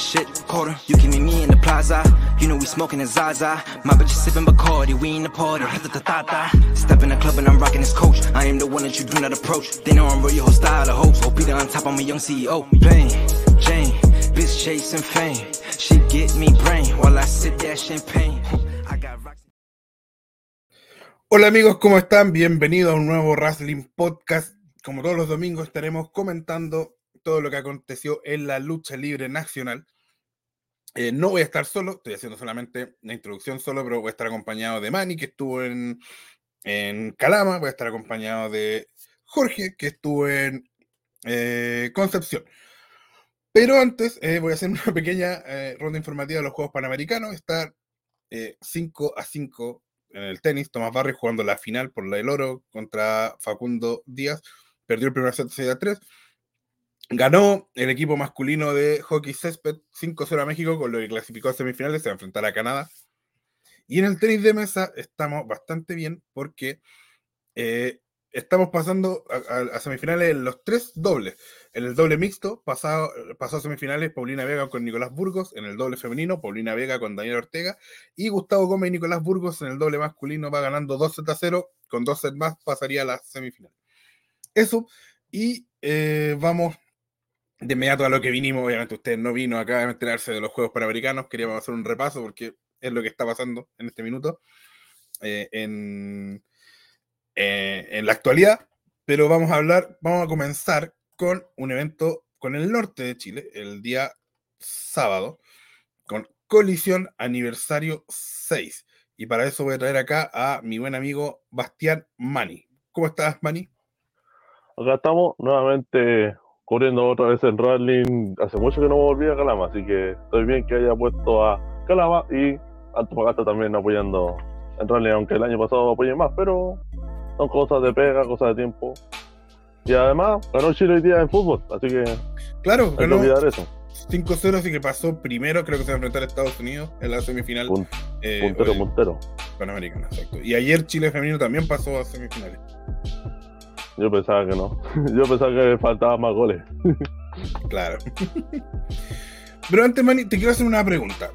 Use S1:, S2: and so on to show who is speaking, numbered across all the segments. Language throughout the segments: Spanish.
S1: shit, quarter. You can meet me in the plaza. You know we smoking a Zaza. My bitch is sipping we in the party. Step in the club and I'm this coach. I am the one that you do not approach. They know I'm real, style of top, young CEO. Jane, bitch chasing fame. She get me brain while I champagne.
S2: Hola amigos, ¿cómo están? Bienvenidos a un nuevo Wrestling Podcast. Como todos los domingos estaremos comentando todo lo que aconteció en la lucha libre nacional. Eh, no voy a estar solo, estoy haciendo solamente la introducción solo, pero voy a estar acompañado de Manny, que estuvo en, en Calama, voy a estar acompañado de Jorge, que estuvo en eh, Concepción. Pero antes eh, voy a hacer una pequeña ronda informativa de los Juegos Panamericanos. Está 5 a 5 en el tenis. Tomás Barrio jugando la final por la del oro contra Facundo Díaz. Perdió el primer set 6 a 3. Ganó el equipo masculino de hockey césped 5-0 a México, con lo que clasificó a semifinales. Se va a enfrentar a Canadá. Y en el tenis de mesa estamos bastante bien porque eh, estamos pasando a, semifinales en los tres dobles. En el doble mixto pasado, pasó a semifinales Paulina Vega con Nicolás Burgos. En el doble femenino, Paulina Vega con Daniel Ortega. Y Gustavo Gómez y Nicolás Burgos en el doble masculino va ganando 2 sets a 0. Con dos sets más pasaría a las semifinales. Eso. Y eh, vamos de inmediato a lo que vinimos. Obviamente usted no vino acá a enterarse de los Juegos Panamericanos. Queríamos hacer un repaso porque es lo que está pasando en este minuto. eh, en, eh, en la actualidad, pero vamos a hablar, vamos a comenzar con un evento con el norte de Chile, el día sábado, con Colisión Aniversario 6. Y para eso voy a traer acá a mi buen amigo Bastián Mani. ¿Cómo estás, Mani?
S3: Acá estamos nuevamente corriendo otra vez en Rallying. Hace mucho que no volví a Calama, así que estoy bien que haya puesto a Calama y Antofagasta también apoyando en Rallying, aunque el año pasado apoyé más, pero son cosas de pega, cosas de tiempo. Y además ganó Chile hoy día en fútbol, así que hay
S2: Claro,
S3: que
S2: ganó
S3: olvidar eso.
S2: 5-0, así que pasó primero, creo que se va a enfrentar a Estados Unidos en la semifinal eh,
S3: Puntero, puntero.
S2: panamericana. Exacto. Y ayer Chile femenino también pasó a semifinales.
S3: Yo pensaba que no. Yo pensaba que faltaban más goles.
S2: Claro. Pero antes, Manny, te quiero hacer una pregunta.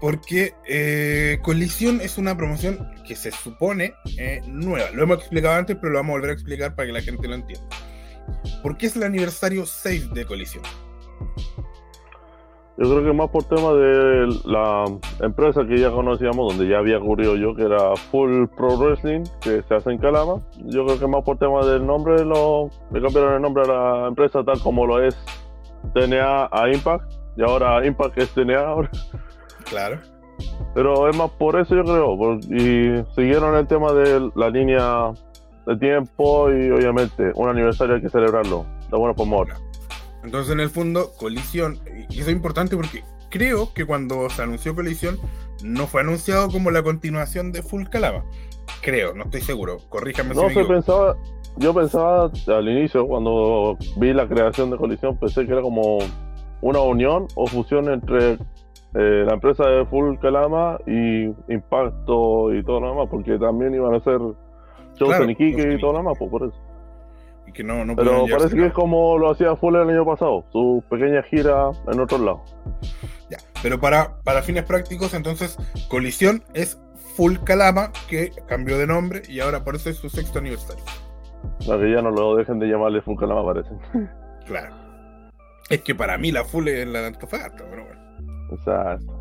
S2: Porque eh, Colisión es una promoción que se supone eh, nueva. Lo hemos explicado antes, pero lo vamos a volver a explicar para que la gente lo entienda. ¿Por qué es el aniversario 6 de Colisión?
S3: Yo creo que más por tema de la empresa que ya conocíamos, donde ya había ocurrido yo, que era Full Pro Wrestling, que se hace en Calama. Yo creo que más por tema del nombre, lo, le cambiaron el nombre a la empresa tal como lo es TNA a Impact, y ahora Impact es TNA ahora.
S2: Claro.
S3: Pero es más por eso yo creo, por- y siguieron el tema de la línea de tiempo y obviamente un aniversario hay que celebrarlo, de buena ahora.
S2: Entonces, en el fondo, Colisión, y eso es importante porque creo que cuando se anunció Colisión, no fue anunciado como la continuación de Full Calama. Creo, no estoy seguro. Corríjame si
S3: No
S2: me equivoco.
S3: pensaba, yo pensaba al inicio, cuando vi la creación de Colisión, pensé que era como una unión o fusión entre eh, la empresa de Full Calama y Impacto y todo lo demás, porque también iban a hacer shows
S2: Claro,
S3: en Iquique y todo lo demás, pues por eso.
S2: Y que no, no
S3: Pero parece que es como lo hacía Full el año pasado, su pequeña gira en otro lado.
S2: Ya, Pero para, para fines prácticos, entonces, Colisión es Full Calama, que cambió de nombre y ahora por eso es su sexto aniversario.
S3: Para que ya no lo dejen de llamarle Full Calama, parece.
S2: Claro. Es que para mí la Full es la de Antofagasta, pero bueno.
S3: Exacto.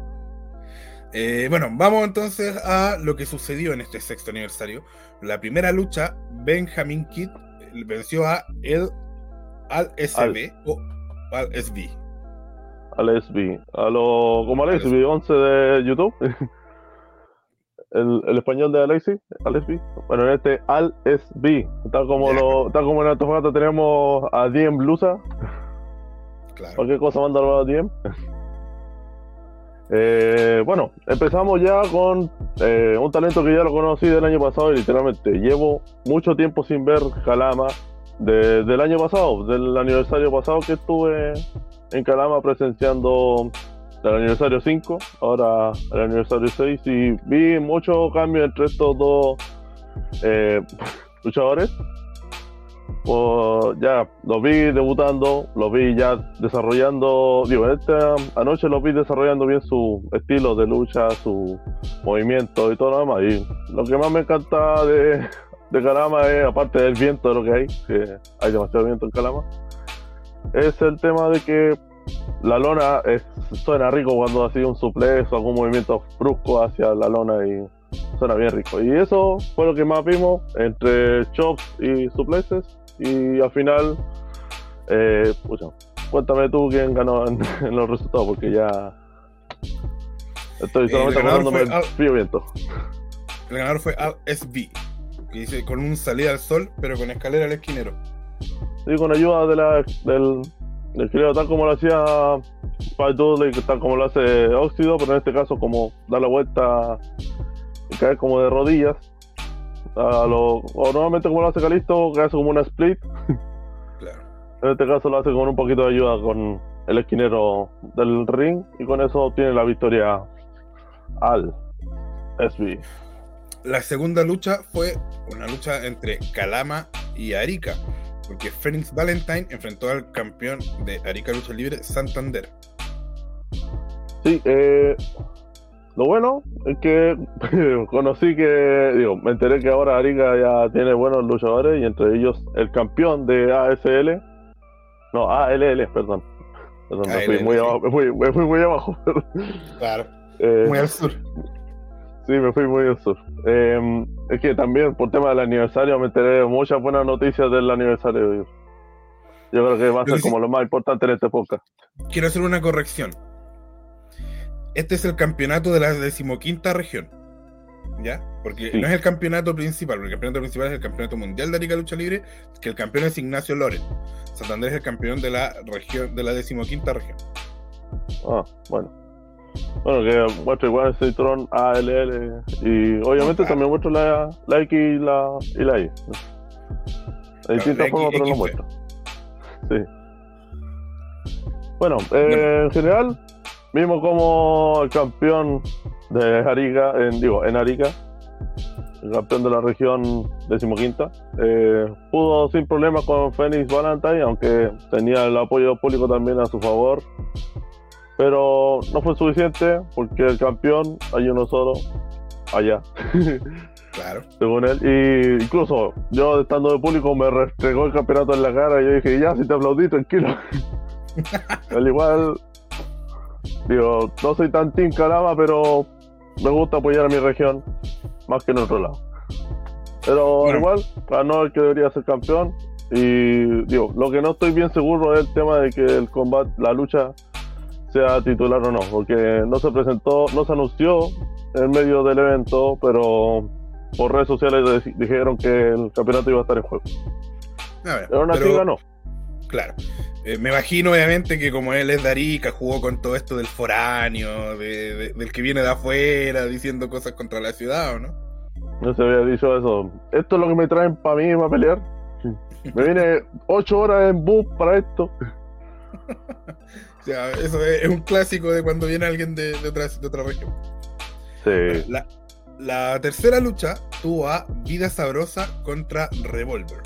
S2: Eh, bueno, vamos entonces a lo que sucedió en este sexto aniversario. La primera lucha, Benjamin Kidd venció a el al SB o al SB.
S3: Al SB. A lo, como al
S2: Al
S3: SB 11 de YouTube. El, el español de Alexi, al SB. Bueno, en este al SB. Tal como, lo, tal como en Antofagasta tenemos a Diem Blusa.
S2: Claro.
S3: Cualquier cosa manda a Diem. Eh, bueno, empezamos ya con eh, un talento que ya lo conocí del año pasado y literalmente llevo mucho tiempo sin ver Calama desde el año pasado, del aniversario pasado que estuve en Calama presenciando el aniversario 5, ahora el aniversario 6, y vi mucho cambio entre estos dos eh, luchadores. Pues ya los vi debutando, los vi ya desarrollando, digo, esta anoche los vi desarrollando bien su estilo de lucha, su movimiento y todo lo demás. Y lo que más me encanta de, de Calama es, aparte del viento de lo que hay, que hay demasiado viento en Calama, es el tema de que la lona suena rico cuando ha sido un suplex o algún movimiento brusco hacia la lona y suena bien rico. Y eso fue lo que más vimos entre chops y suplexes. Y al final, eh, cuéntame tú quién ganó en, los resultados, porque ya estoy solamente acordándome el frío viento.
S2: El ganador fue SB, que dice con un salida al sol, pero con escalera al esquinero.
S3: Sí, con ayuda de la, del, del tal como lo hacía Fight Dudley, tal como lo hace Óxido, pero en este caso como dar la vuelta y caer como de rodillas a lo, o normalmente como lo hace Calisto, que hace como una split. Claro. En este caso lo hace con un poquito de ayuda con el esquinero del ring y con eso obtiene la victoria al SB.
S2: La segunda lucha fue una lucha entre Calama y Arica, porque Phoenix Valentine enfrentó al campeón de Arica Lucha Libre, Santander.
S3: Sí, eh, lo bueno es que conocí que, digo, me enteré que ahora Arica ya tiene buenos luchadores y entre ellos el campeón de ASL, no, ALL, perdón. perdón me fui muy abajo, me fui, muy abajo.
S2: claro, eh, muy al sur.
S3: Sí, me fui muy al sur. Em, es que también por tema del aniversario me enteré de muchas buenas noticias del aniversario. Yo creo que va a ser como lo más importante en este podcast.
S2: Quiero hacer una corrección este es el campeonato de la decimoquinta región. ¿Ya? Porque no es el campeonato principal, porque el campeonato principal es el campeonato mundial de Arica Lucha Libre, que el campeón es Ignacio Loren. Santander es el campeón de la región, de la decimoquinta región.
S3: Ah, bueno. Bueno, que muestra igual Citron ALL y obviamente también muestra la, la, X y la, y la Y. De distintas formas, pero lo muestra. Sí. Bueno, eh, en general, Vimos como el campeón de Arica, en, digo, en Arica, el campeón de la región decimoquinta, eh, pudo sin problemas con Phoenix Valentine, aunque tenía el apoyo público también a su favor. Pero no fue suficiente porque el campeón hay uno solo allá.
S2: Claro.
S3: Según él. Y incluso yo estando de público me restregó el campeonato en la cara y yo dije, ya, si te aplaudí, tranquilo. Al igual Digo, no soy tan team Calama, pero me gusta apoyar a mi región más que en otro lado. Pero igual, ganó el que debería ser campeón. Y digo, lo que no estoy bien seguro es el tema de que el combate, la lucha sea titular o no, porque no se presentó, no se anunció en medio del evento, pero por redes sociales dijeron que el campeonato iba a estar en juego. pero aún así ganó.
S2: Claro. Eh, me imagino, obviamente, que como él es de Arica, jugó con todo esto del foráneo, del que viene de afuera, diciendo cosas contra la ciudad, ¿o no?
S3: No se había dicho eso. Esto es lo que me traen para mí, para pelear. Me viene ocho horas en bus para esto.
S2: o sea, eso es, un clásico de cuando viene alguien de, otra, de otra región.
S3: Sí.
S2: La, la tercera lucha tuvo a Vida Sabrosa contra Revolver.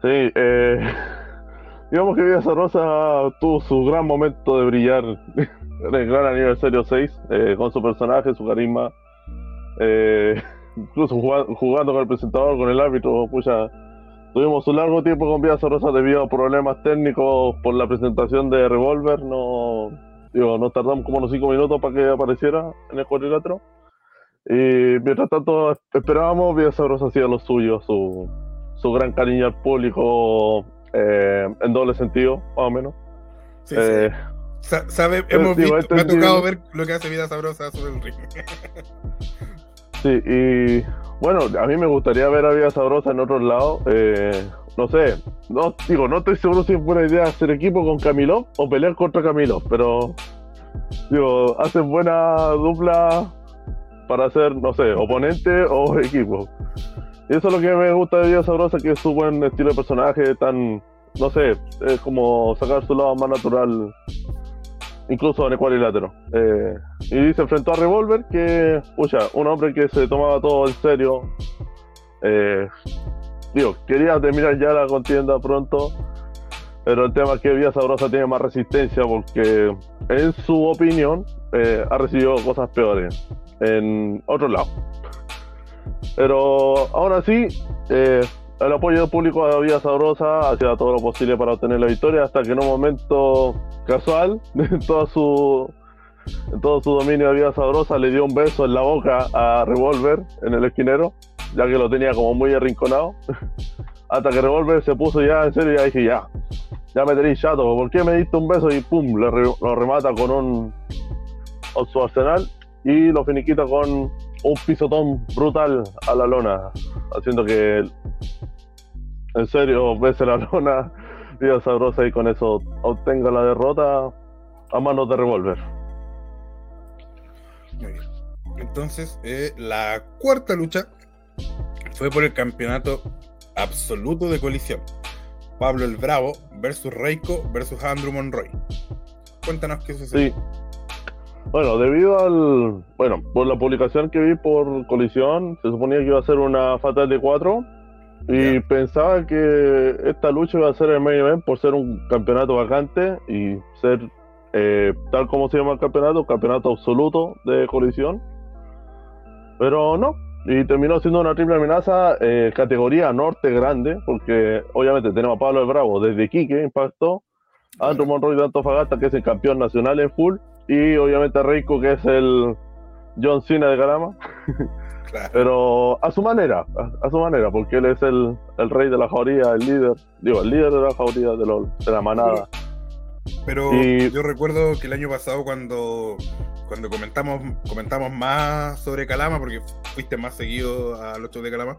S3: Sí, eh, digamos que Vida Rosa tuvo su gran momento de brillar en el gran aniversario 6, eh, con su personaje, su carisma, eh, incluso jugando, con el presentador, con el árbitro, pucha, tuvimos un largo tiempo con Vida Rosa debido a problemas técnicos por la presentación de Revolver, no, digo, nos tardamos como unos 5 minutos para que apareciera en el cuadrilátero. Y mientras tanto esperábamos, Vida Rosa hacía lo suyo, su su gran cariño al público eh, en doble sentido, más o menos.
S2: Sí, eh, sabe, hemos visto, me ha tocado ver lo que hace Vida Sabrosa sobre el ring.
S3: sí, y bueno, a mí me gustaría ver a Vida Sabrosa en otros lados. Eh, no sé, no digo, no estoy seguro si es buena idea hacer equipo con Camilo o pelear contra Camilo, pero digo, hacen buena dupla para ser, no sé, oponente o equipo. Y eso es lo que me gusta de Vida Sabrosa, que es su buen estilo de personaje, tan no sé, es como sacar su lado más natural, incluso en el cuadrilátero. Eh, y se enfrentó a Revolver, que, pucha, un hombre que se tomaba todo en serio. Eh, digo, quería terminar ya la contienda pronto, pero el tema es que Vía Sabrosa tiene más resistencia porque, en su opinión, eh, ha recibido cosas peores en otro lado. Pero aún así, eh, el apoyo del público a Vía Sabrosa hacía todo lo posible para obtener la victoria hasta que en un momento casual, en, toda su, en todo su dominio de Vía Sabrosa, le dio un beso en la boca a Revolver en el esquinero, ya que lo tenía como muy arrinconado. hasta que Revolver se puso ya en serio y ya dije, ya, ya me tenéis chato, ¿por qué me diste un beso? Y pum, lo remata con un su arsenal y lo finiquita con un pisotón brutal a la lona, haciendo que en serio bese la lona, Vida Sabrosa y con eso obtenga la derrota a manos de revólver.
S2: Entonces, eh, la cuarta lucha fue por el campeonato absoluto de colisión. Pablo el Bravo versus Reiko versus Andrew Monroy. Cuéntanos qué sucedió.
S3: Sí. Bueno, debido al. Bueno, por la publicación que vi por colisión, se suponía que iba a ser una Fatal de 4. Y pensaba que esta lucha iba a ser el main event por ser un campeonato vacante y ser, eh, tal como se llama el campeonato, campeonato absoluto de colisión. Pero no, y terminó siendo una triple amenaza eh, categoría norte grande, porque obviamente tenemos a Pablo el Bravo desde Quique, impactó, Andrew Monroy de Antofagasta, que es el campeón nacional en full, y obviamente a Reiko, que es el John Cena de Calama. Pero a su manera, a, su manera, porque él es el, el, rey de la jauría, el líder, digo, el líder de la jauría de, de la manada.
S2: Pero yo recuerdo que el año pasado cuando cuando comentamos, comentamos más sobre Calama, porque fuiste más seguido a los shows de Calama,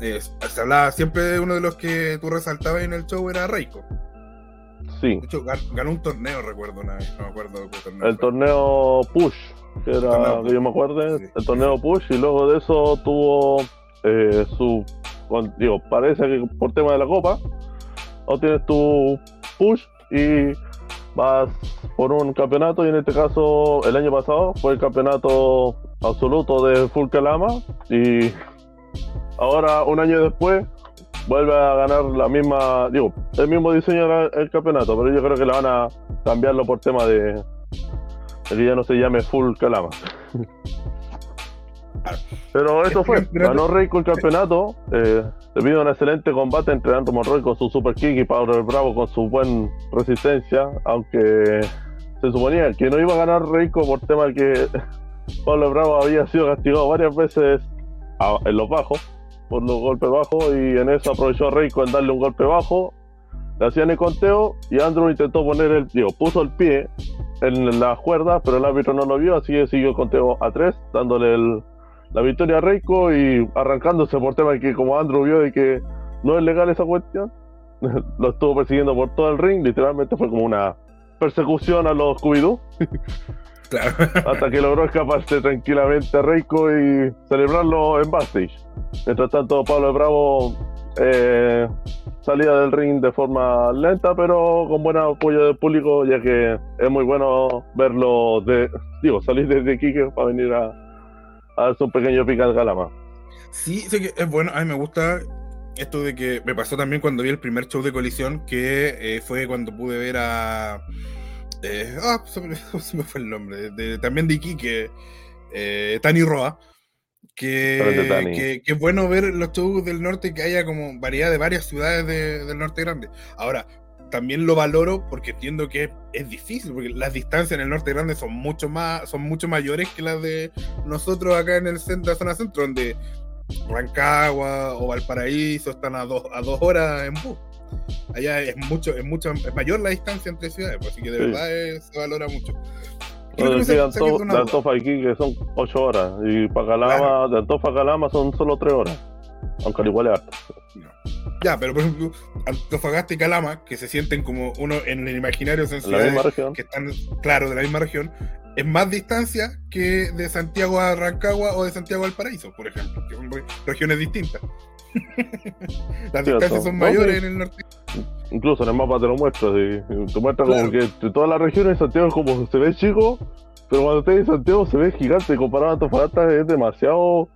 S2: eh, se hablaba siempre de uno de los que tú resaltabas en el show era Reiko.
S3: Sí.
S2: De hecho, ganó un torneo, recuerdo una vez, no me acuerdo
S3: qué torneo. El torneo Push, que era, que yo me acuerdo, el torneo Push, y luego de eso tuvo eh, su. Digo, parece que por tema de la copa, o tienes tu Push y vas por un campeonato y en este caso el año pasado fue el campeonato absoluto de Full Calama y ahora un año después vuelve a ganar la misma, digo, el mismo diseño del campeonato, pero yo creo que le van a cambiarlo por tema de, de que ya no se llame Full Calama. Pero eso fue, ganó Reiko el campeonato, eh, debido a un excelente combate entre Andrew Monroy con su super kick y Pablo el Bravo con su buena resistencia, aunque se suponía que no iba a ganar Reiko por tema que Pablo Bravo había sido castigado varias veces en los bajos, por los golpes bajos, y en eso aprovechó Reiko en darle un golpe bajo, le hacían el conteo y Andrew intentó poner el, digo, puso el pie en la cuerda, pero el árbitro no lo vio, así que siguió el conteo a tres, dándole el la victoria a Reiko y arrancándose por tema de que como Andrew vio de que no es legal esa cuestión, lo estuvo persiguiendo por todo el ring, literalmente fue como una persecución a los scooby Hasta que logró escaparse tranquilamente a Reiko y celebrarlo en backstage. Mientras tanto, Pablo Bravo eh, salía del ring de forma lenta, pero con buen apoyo del público, ya que es muy bueno verlo de, digo, salir desde Kike para venir a, a un pequeño pica al galama.
S2: Sí, sé que es bueno, a mí me gusta esto de que me pasó también cuando vi el primer show de colisión, que eh, fue cuando pude ver a... Eh, ah, se me, fue el nombre, de, también de Iquique, eh, Tani Roa. Que, que, es bueno ver los shows del norte que haya como variedad de varias ciudades del norte grande. Ahora, también lo valoro porque entiendo que es, difícil, porque las distancias en el norte grande son mucho más, son mucho mayores que las de nosotros acá en el centro, la zona centro, donde Rancagua o Valparaíso están a dos, a dos horas en bus. Allá es mucho, es mucho, es mayor la distancia entre ciudades, pues, así que de verdad se valora mucho.
S3: de, Antofa aquí que son ocho horas y para Calama, de Antofa a Calama son solo tres horas, aunque al igual es harto.
S2: Ya, pero por ejemplo, Antofagasta y Calama, que se sienten como uno en el imaginario
S3: son ciudades
S2: que están, claro, de la misma región, es más distancia que de Santiago a Rancagua o de Santiago al Paraíso, por ejemplo, que son regiones distintas. Las distancias son mayores en el norte.
S3: Incluso en el mapa te lo muestro, así. Te muestra
S2: Claro.
S3: como que de todas las regiones Santiago es como se ve chico, pero cuando estés en Santiago se ve gigante. Comparado a Antofagasta es demasiado.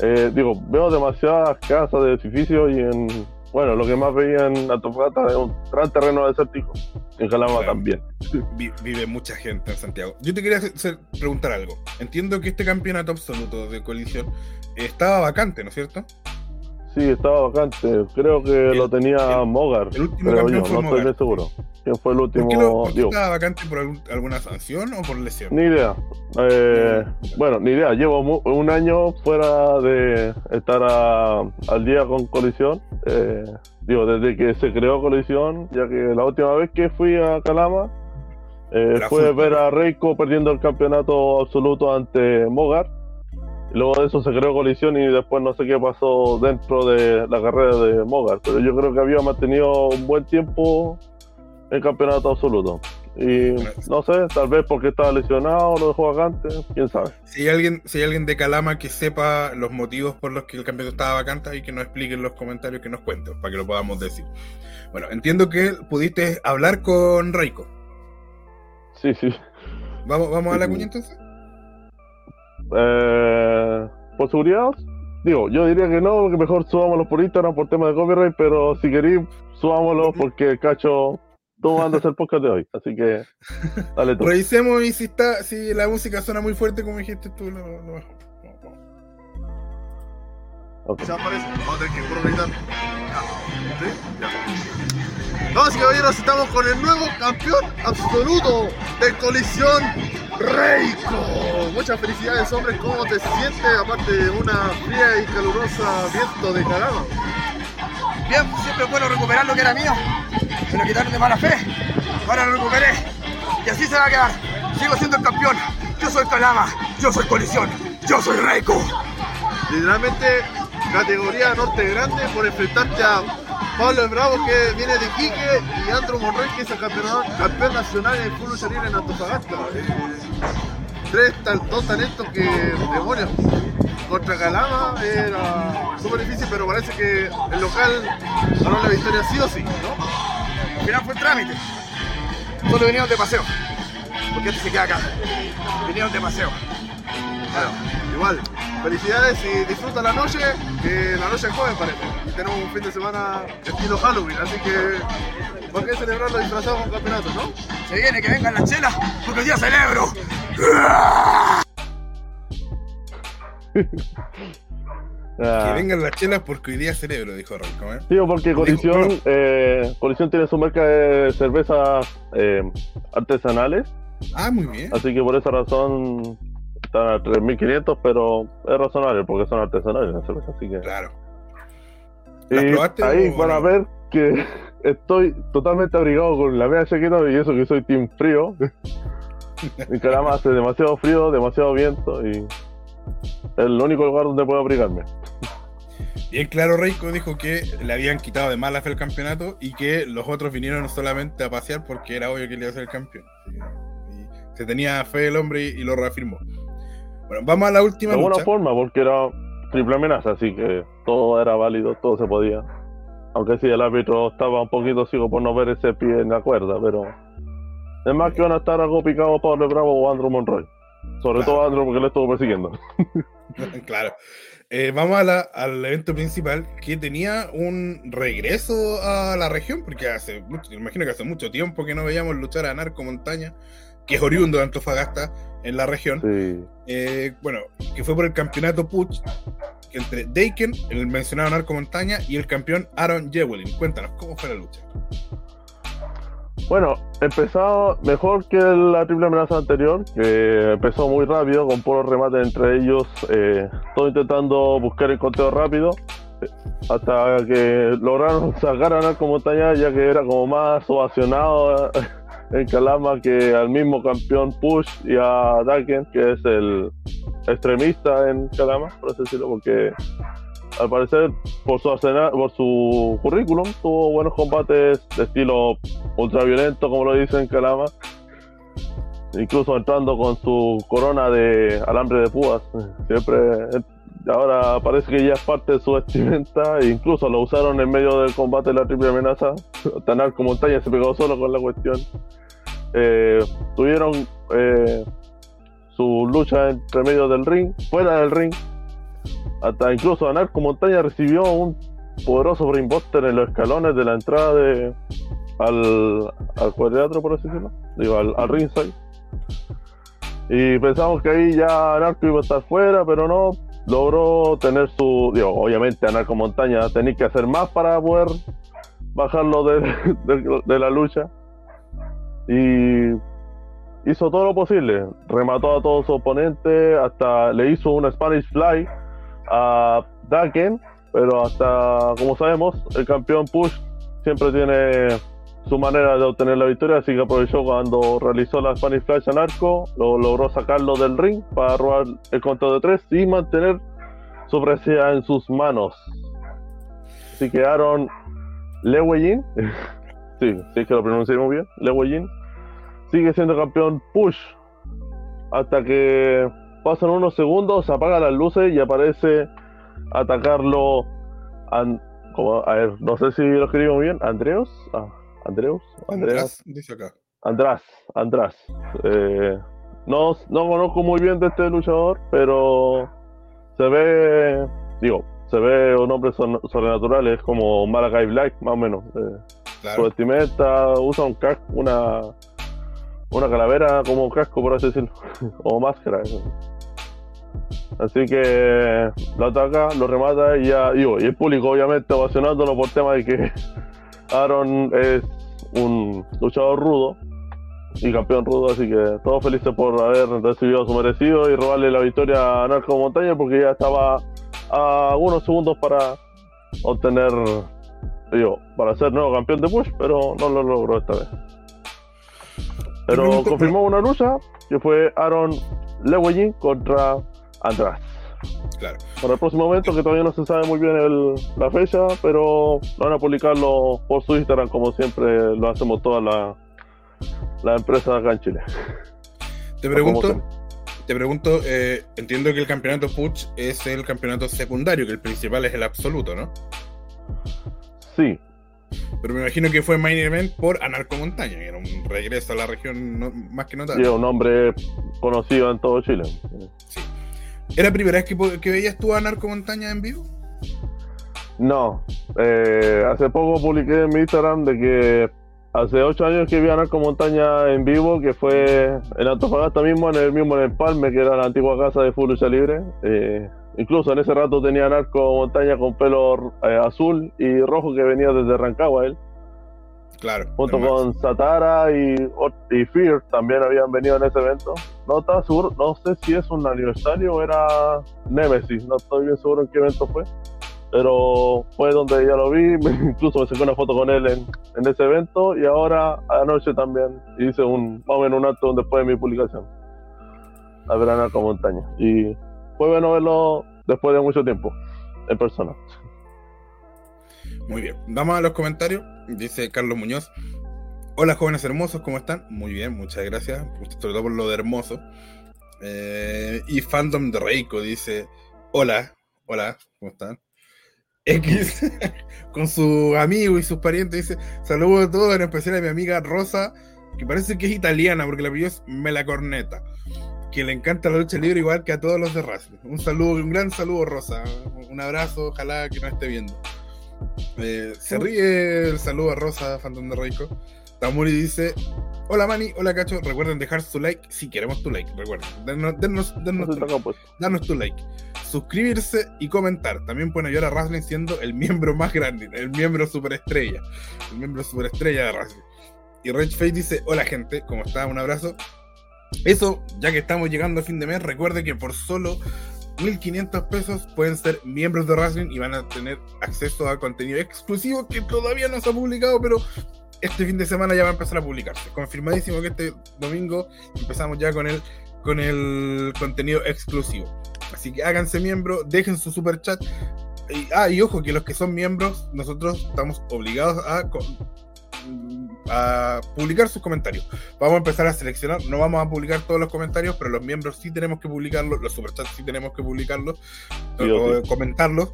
S3: eh, digo, veo demasiadas casas de edificios y en. Bueno, lo que más veía en Antofagasta es un gran terreno desértico. En Calama
S2: Claro.
S3: también.
S2: Vi- vive mucha gente en Santiago. Yo te quería hacer- preguntar algo. Entiendo que este campeonato absoluto de colisión estaba vacante, ¿no es cierto?
S3: Sí, estaba vacante. Creo que
S2: El-
S3: lo tenía
S2: el-
S3: Mogar.
S2: el último
S3: creo yo,
S2: fue
S3: no estoy bien seguro. ¿Quién fue el
S2: ¿Por
S3: último?
S2: qué, lo- por qué estaba vacante por algún- alguna sanción o por lesión?
S3: Ni idea. Eh, bueno, ni idea. Llevo mu- un año fuera de estar a- al día con Colisión. Eh, digo, desde que se creó Colisión, ya que la última vez que fui a Calama eh, fue ver a Reiko perdiendo el campeonato absoluto ante Mogar. Luego de eso se creó Colisión y después no sé qué pasó dentro de la carrera de Mogar. Pero yo creo que había mantenido un buen tiempo el campeonato absoluto. Y no sé, tal vez porque estaba lesionado, lo dejó vacante, quién sabe.
S2: Si hay alguien, si hay alguien de Calama que sepa los motivos por los que el campeonato estaba vacante y que nos explique en los comentarios, que nos cuente, para que lo podamos decir. Bueno, entiendo que pudiste hablar con Reiko.
S3: Sí, sí.
S2: ¿Vamos, vamos a la cuña entonces?
S3: Eh, por seguridad, digo, yo diría que no, que mejor subámoslo por Instagram por tema de copyright, pero si queréis, subámoslo porque el cacho tú andas el podcast de hoy. Así que, dale tú.
S2: Revisemos y si está, si la música suena muy fuerte, como dijiste tú, lo, lo mejor. Vamos, vamos.
S3: Ok.
S4: Se aparece. Vamos a tener que. Ya. ¿Sí? Ya. Caballeros, estamos con el nuevo campeón absoluto de colisión, Reiko. Muchas felicidades, hombre. ¿Cómo te sientes? Aparte de una fría y calurosa viento de Calama.
S5: Bien, siempre es bueno recuperar lo que era mío. Me lo quitaron de mala fe. Ahora lo recuperé. Y así se va a quedar. Sigo siendo el campeón. Yo soy Calama. Yo soy Colisión. Yo soy Reiko.
S4: Literalmente, categoría norte grande por enfrentarte a Pablo Bravo, que viene de Quique, y Andrew Monroy, que es el campeón, campeón nacional en el fútbol salir en Antofagasta. Tres, tal- dos talentos que, demonios, contra Calama era súper difícil, pero parece que el local ganó la victoria sí o sí, ¿no?
S5: Fue el trámite. Solo vinieron de paseo. Porque este se queda acá. Vinieron de paseo.
S4: Bueno, igual, felicidades y disfruta la noche, que la noche es joven parece. Tenemos un fin de semana estilo Halloween, así que ¿por qué celebrarlo disfrazado con campeonato, no?
S5: Se viene que vengan las chelas porque hoy día celebro.
S2: Que
S3: Ah,
S2: vengan las chelas porque hoy día es cerebro, dijo Reiko. ¿eh?
S3: Sí, porque Colisión, eh, Colisión tiene su marca de cervezas eh, artesanales,
S2: Ah, muy bien.
S3: así que por esa razón están a 3.500, pero es razonable porque son artesanales las cervezas, así que...
S2: Claro. ¿Las
S3: Y
S2: probaste
S3: ahí
S2: o
S3: van a ver que estoy totalmente abrigado con la media chaqueta y eso que soy team frío. En Calama hace demasiado frío, demasiado viento y es el único lugar donde puedo abrigarme.
S2: Bien claro, Reiko dijo que le habían quitado de mala fe el campeonato y que los otros vinieron solamente a pasear porque era obvio que él iba a ser el campeón. Y se tenía fe el hombre y, y lo reafirmó. Bueno, vamos a la última
S3: De
S2: lucha.
S3: forma, porque era triple amenaza, así que todo era válido, todo se podía. Aunque sí, el árbitro estaba un poquito ciego por no ver ese pie en la cuerda, pero es más que van a estar algo picados Pablo Bravo o Andrew Monroy. Sobre
S2: Claro.
S3: todo Andrew porque le estuvo persiguiendo.
S2: claro. Eh, vamos a la- al evento principal que tenía un regreso a la región, porque hace mucho, imagino que hace mucho tiempo que no veíamos luchar a Narco Montaña, que es oriundo de Antofagasta en la región.
S3: Sí.
S2: Eh, bueno, que fue por el campeonato Puch entre Daken, el mencionado Narco Montaña, y el campeón Aaron Jewelin. Cuéntanos, ¿cómo fue la lucha?
S3: Bueno, empezó mejor que la triple amenaza anterior, que empezó muy rápido, con puros remates entre ellos, eh, todo intentando buscar el conteo rápido, eh, hasta que lograron sacar a Narco Montaña, ya que era como más ovacionado en Calama que al mismo campeón Push y a Daken, que es el extremista en Calama, por así decirlo, porque al parecer por su arsenal- por su currículum tuvo buenos combates de estilo ultraviolento, como lo dicen en Calama. Incluso entrando con su corona de alambre de púas. Siempre, ahora parece que ya es parte de su vestimenta, e incluso lo usaron en medio del combate de la triple amenaza. Tanarco Montaña se pegó solo con la cuestión. Eh, tuvieron eh, su lucha entre medio del ring, fuera del ring. Hasta incluso Anarco Montaña recibió un poderoso brainbuster en los escalones de la entrada al, al cuadrilátero, por así decirlo. Digo, al, al ringside. Y pensamos que ahí ya Anarco iba a estar fuera, pero no. Logró tener su. Digo, obviamente Anarco Montaña tenía que hacer más para poder bajarlo de, de- la lucha. Y hizo todo lo posible. Remató a todos sus oponentes, hasta le hizo una Spanish Fly a Daken, pero hasta, como sabemos, el campeón Push siempre tiene su manera de obtener la victoria, así que aprovechó cuando realizó la Spanish Flash al arco, lo logró sacarlo del ring para robar el conteo de tres y mantener su presea en sus manos. Así que Aaron Lewellin, sí, sí es que lo pronuncié muy bien, Lewellin, sigue siendo campeón Push hasta que pasan unos segundos, apaga las luces y aparece atacarlo. Como- a ver, no sé si lo escribo bien. Andreos, ah, Andreus, Andreas,
S2: András, dice acá.
S3: András, András. Eh, no, no conozco muy bien de este luchador, pero se ve, digo, se ve un hombre sobrenatural, es como Malakai Black, más o menos. Eh, su vestimenta usa un casco, una, una calavera como casco, por así decirlo, o máscara. eso. Así que lo ataca, lo remata y ya, digo, y el público obviamente ovacionándolo por tema de que Aaron es un luchador rudo y campeón rudo, así que todos felices por haber recibido su merecido y robarle la victoria a Narco Montaña porque ya estaba a unos segundos para obtener, digo, para ser nuevo campeón de Push, pero no lo logró esta vez. Pero confirmó una lucha que fue Aaron Lewellin contra András.
S2: Claro.
S3: Para el próximo evento, que todavía no se sabe muy bien el- la fecha, pero van a publicarlo por su Instagram, como siempre lo hacemos todas las la empresas acá en Chile.
S2: Te pregunto, te pregunto, eh, entiendo que el campeonato Puch es el campeonato secundario, que el principal es el absoluto, ¿no?
S3: Sí,
S2: Pero me imagino que fue main event por Anarco Montaña, que era un regreso a la región no- más que notable.
S3: es un nombre conocido en todo Chile.
S2: ¿Era la primera vez que, que veías tú a Anarco Montaña en vivo?
S3: No, eh, hace poco publiqué en mi Instagram de que hace ocho años que vi a Narco Montaña en vivo, que fue en Antofagasta mismo, en el mismo en Empalme, que era la antigua casa de Full Lucha Libre. Eh, incluso en ese rato tenía Narco Montaña con pelo eh, azul y rojo que venía desde Rancagua él,
S2: Claro.
S3: junto con Satara y, y Fear también habían venido en ese evento. No estaba seguro, no sé si es un aniversario o era Nemesis, no estoy bien seguro en qué evento fue pero fue donde ya lo vi, incluso me saqué una foto con él en, en ese evento y ahora anoche también hice un, más o menos un acto después de mi publicación, a ver a Narco Montaña. Y fue bueno verlo después de mucho tiempo, en persona.
S2: Muy bien. Vamos a los comentarios. Dice Carlos Muñoz. Hola jóvenes hermosos, ¿cómo están? Muy bien, muchas gracias. Sobre todo por lo de hermoso. Eh, y Fandom de Reiko dice: Hola, hola, ¿cómo están? X con su amigo y sus parientes dice: Saludos a todos, en especial a mi amiga Rosa, que parece que es italiana porque la apellido es Melacorneta. Que le encanta la lucha libre igual que a todos los de Racing. Un saludo, un gran saludo, Rosa. Un abrazo, ojalá que nos esté viendo. Eh, se ríe el saludo a Rosa, Phantom de Reiko. Tamuri dice: Hola Mani, hola Cacho. Recuerden dejar su like si queremos tu like. Recuerden, denos, denos, denos
S3: No
S2: tu
S3: pues.
S2: Danos tu like. Suscribirse y comentar. También pueden ayudar a Wrestling siendo el miembro más grande, el miembro superestrella. El miembro superestrella de Wrestling. Y Rage Face dice: Hola gente, ¿cómo está? Un abrazo. Eso, ya que estamos llegando a fin de mes, recuerde que por solo 1500 pesos pueden ser miembros de Wrestling y van a tener acceso a contenido exclusivo que todavía no se ha publicado, pero este fin de semana ya va a empezar a publicarse. Confirmadísimo que este domingo empezamos ya con el, con el contenido exclusivo. Así que háganse miembro, dejen su super chat. Ah, y ojo, que los que son miembros, nosotros estamos obligados a a publicar sus comentarios. Vamos a empezar a seleccionar, no vamos a publicar todos los comentarios, pero los miembros sí tenemos que publicarlos, los superchats sí tenemos que publicarlos,
S3: Sí,
S2: o comentarlos.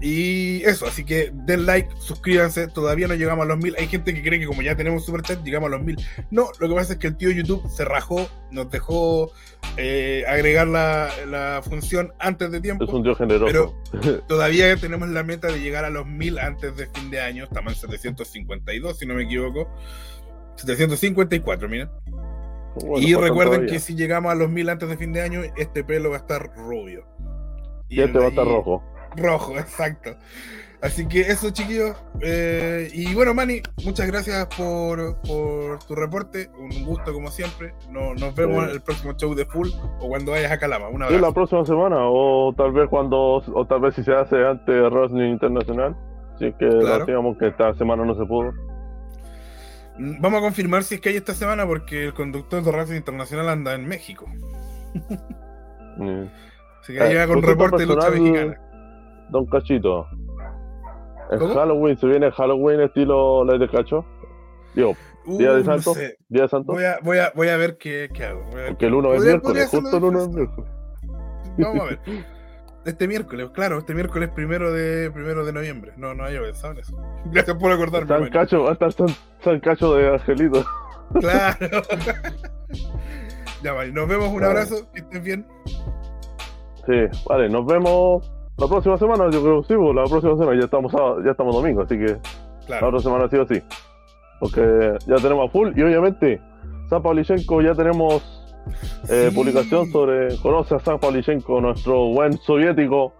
S2: Y eso, así que den like, suscríbanse, todavía no llegamos a los mil. Hay gente que cree que como ya tenemos superchat, llegamos a los mil. No, lo que pasa es que el tío YouTube se rajó, nos dejó eh, agregar la, la función antes de tiempo.
S3: Es un dios generoso.
S2: Todavía tenemos la meta de llegar a los 1000 antes de fin de año. Estamos en 752, si no me equivoco. 754, miren.
S3: Bueno,
S2: y recuerden
S3: todavía.
S2: que si llegamos a los 1000 antes de fin de año, este pelo va a estar rubio.
S3: Y este va a estar rojo.
S2: Rojo, exacto. Así que eso, chiquillos. Eh, y bueno, Manny, muchas gracias por, por tu reporte. Un gusto, como siempre. No- nos vemos
S3: Sí.
S2: en el próximo show de Full o cuando vayas a Calama. Un
S3: Sí, la próxima semana, o tal vez cuando, o tal vez si se hace antes de Wrestling Internacional. Es que
S2: Claro.
S3: digamos que esta semana no se pudo.
S2: Mm, Vamos a confirmar si es que hay esta semana porque el conductor de Racing Internacional anda en México.
S3: Mm.
S2: Así que ahí
S3: Eh,
S2: llega con
S3: consulta
S2: reporte de lucha mexicana.
S3: Don Cachito. ¿En
S2: ¿Cómo?
S3: Halloween se viene Halloween estilo Ley de Cacho? Digo, ¿Día de
S2: Uh, no
S3: Santo?
S2: sé.
S3: ¿Día de Santo?
S2: Voy a, voy, a, voy a ver qué, qué hago. Voy a ver
S3: Porque el 1 es miércoles, justo el 1 es miércoles.
S2: Vamos a ver. Este miércoles, claro, este miércoles primero de primero de noviembre. No, no había pensado en eso. Gracias por acordarme.
S3: San. Cacho, va a estar San, San Cacho de Angelito.
S2: Claro. ya, vale. Nos vemos. Un
S3: Vale.
S2: abrazo. Que estén bien.
S3: Sí, vale, nos vemos la próxima semana, yo creo, sí, pues, la próxima semana ya estamos sábado- ya estamos domingo, así que la otra semana sí o sí. Porque ya tenemos a full y obviamente San Pavlichenko ya tenemos eh,
S2: Sí.
S3: publicación sobre conoce a San Pavlichenko, nuestro buen soviético,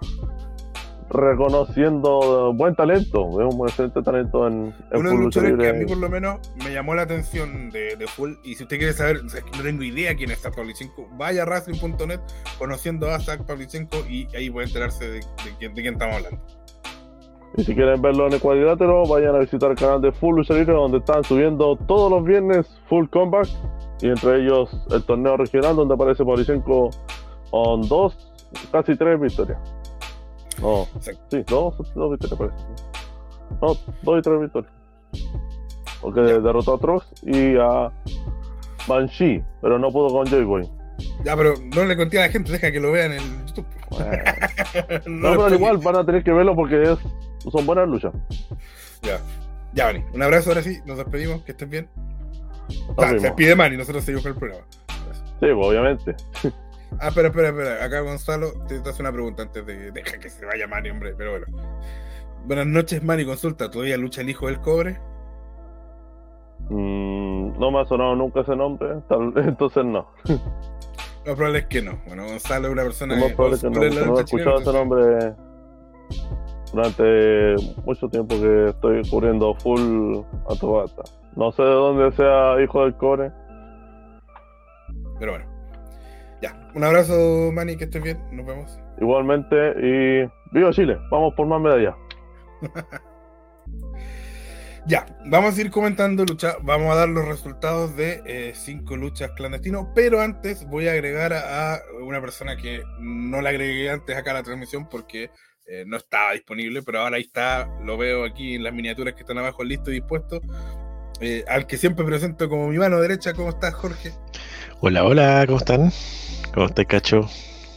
S3: reconociendo buen talento, es un excelente talento en, en
S2: Uno de
S3: full
S2: los
S3: lucha
S2: luchadores que a mí por lo menos me llamó la atención de, de Full. Y si usted quiere saber, o sea, no tengo idea quién es Pavlichenko, vaya a wrestling.net conociendo a Zach Pavlichenko y ahí puede enterarse de, de quién, de quién estamos hablando.
S3: Y si quieren verlo en el cuadrilátero, vayan a visitar el canal de Full Lucha Libre, donde están subiendo todos los viernes Full Comeback. Y entre ellos el torneo regional, donde aparece Pavlichenko con dos, casi tres victorias. No, sí, dos, dos victorias parece. No, dos y tres victorias. Porque
S2: Ya.
S3: derrotó a Trox y a Banshee, pero no pudo con Joy Boy.
S2: Ya, pero no le conté a la gente, deja que lo vean en el YouTube.
S3: Bueno.
S2: no,
S3: No, pero igual van a tener que verlo porque es, son buenas luchas.
S2: Ya, ya, Manny. Un abrazo ahora sí, nos despedimos, que estén bien.
S3: Nos
S2: Ah, se despide Manny, nosotros seguimos con el programa.
S3: Sí, pues, obviamente.
S2: Ah, espera, espera, espera. Acá Gonzalo te, te hace una pregunta antes de. Deja que se vaya Manny, hombre, pero bueno. Buenas noches, Manny. Consulta, ¿todavía lucha el hijo del cobre?
S3: Mm, no me ha sonado nunca ese nombre, tal- entonces no.
S2: Lo probable es que no. Bueno, Gonzalo es una persona
S3: Lo más probable es que no, no he escuchado ese nombre durante mucho tiempo que estoy cubriendo full Antofagasta. No sé de dónde sea hijo del core.
S2: entonces- Pero bueno. Un abrazo, Manny, que estés bien. Nos vemos.
S3: Igualmente, y viva Chile, vamos por más medallas.
S2: Ya, vamos a ir comentando lucha, vamos a dar los resultados de eh, cinco luchas clandestinos, pero antes voy a agregar a, a una persona que no la agregué antes acá a la transmisión porque eh, no estaba disponible, pero ahora ahí está, lo veo aquí en las miniaturas que están abajo, listo y dispuesto. Eh, al que siempre presento como mi mano derecha, ¿cómo estás, Jorge?
S6: Hola, hola, ¿cómo están? ¿Cómo está Cacho?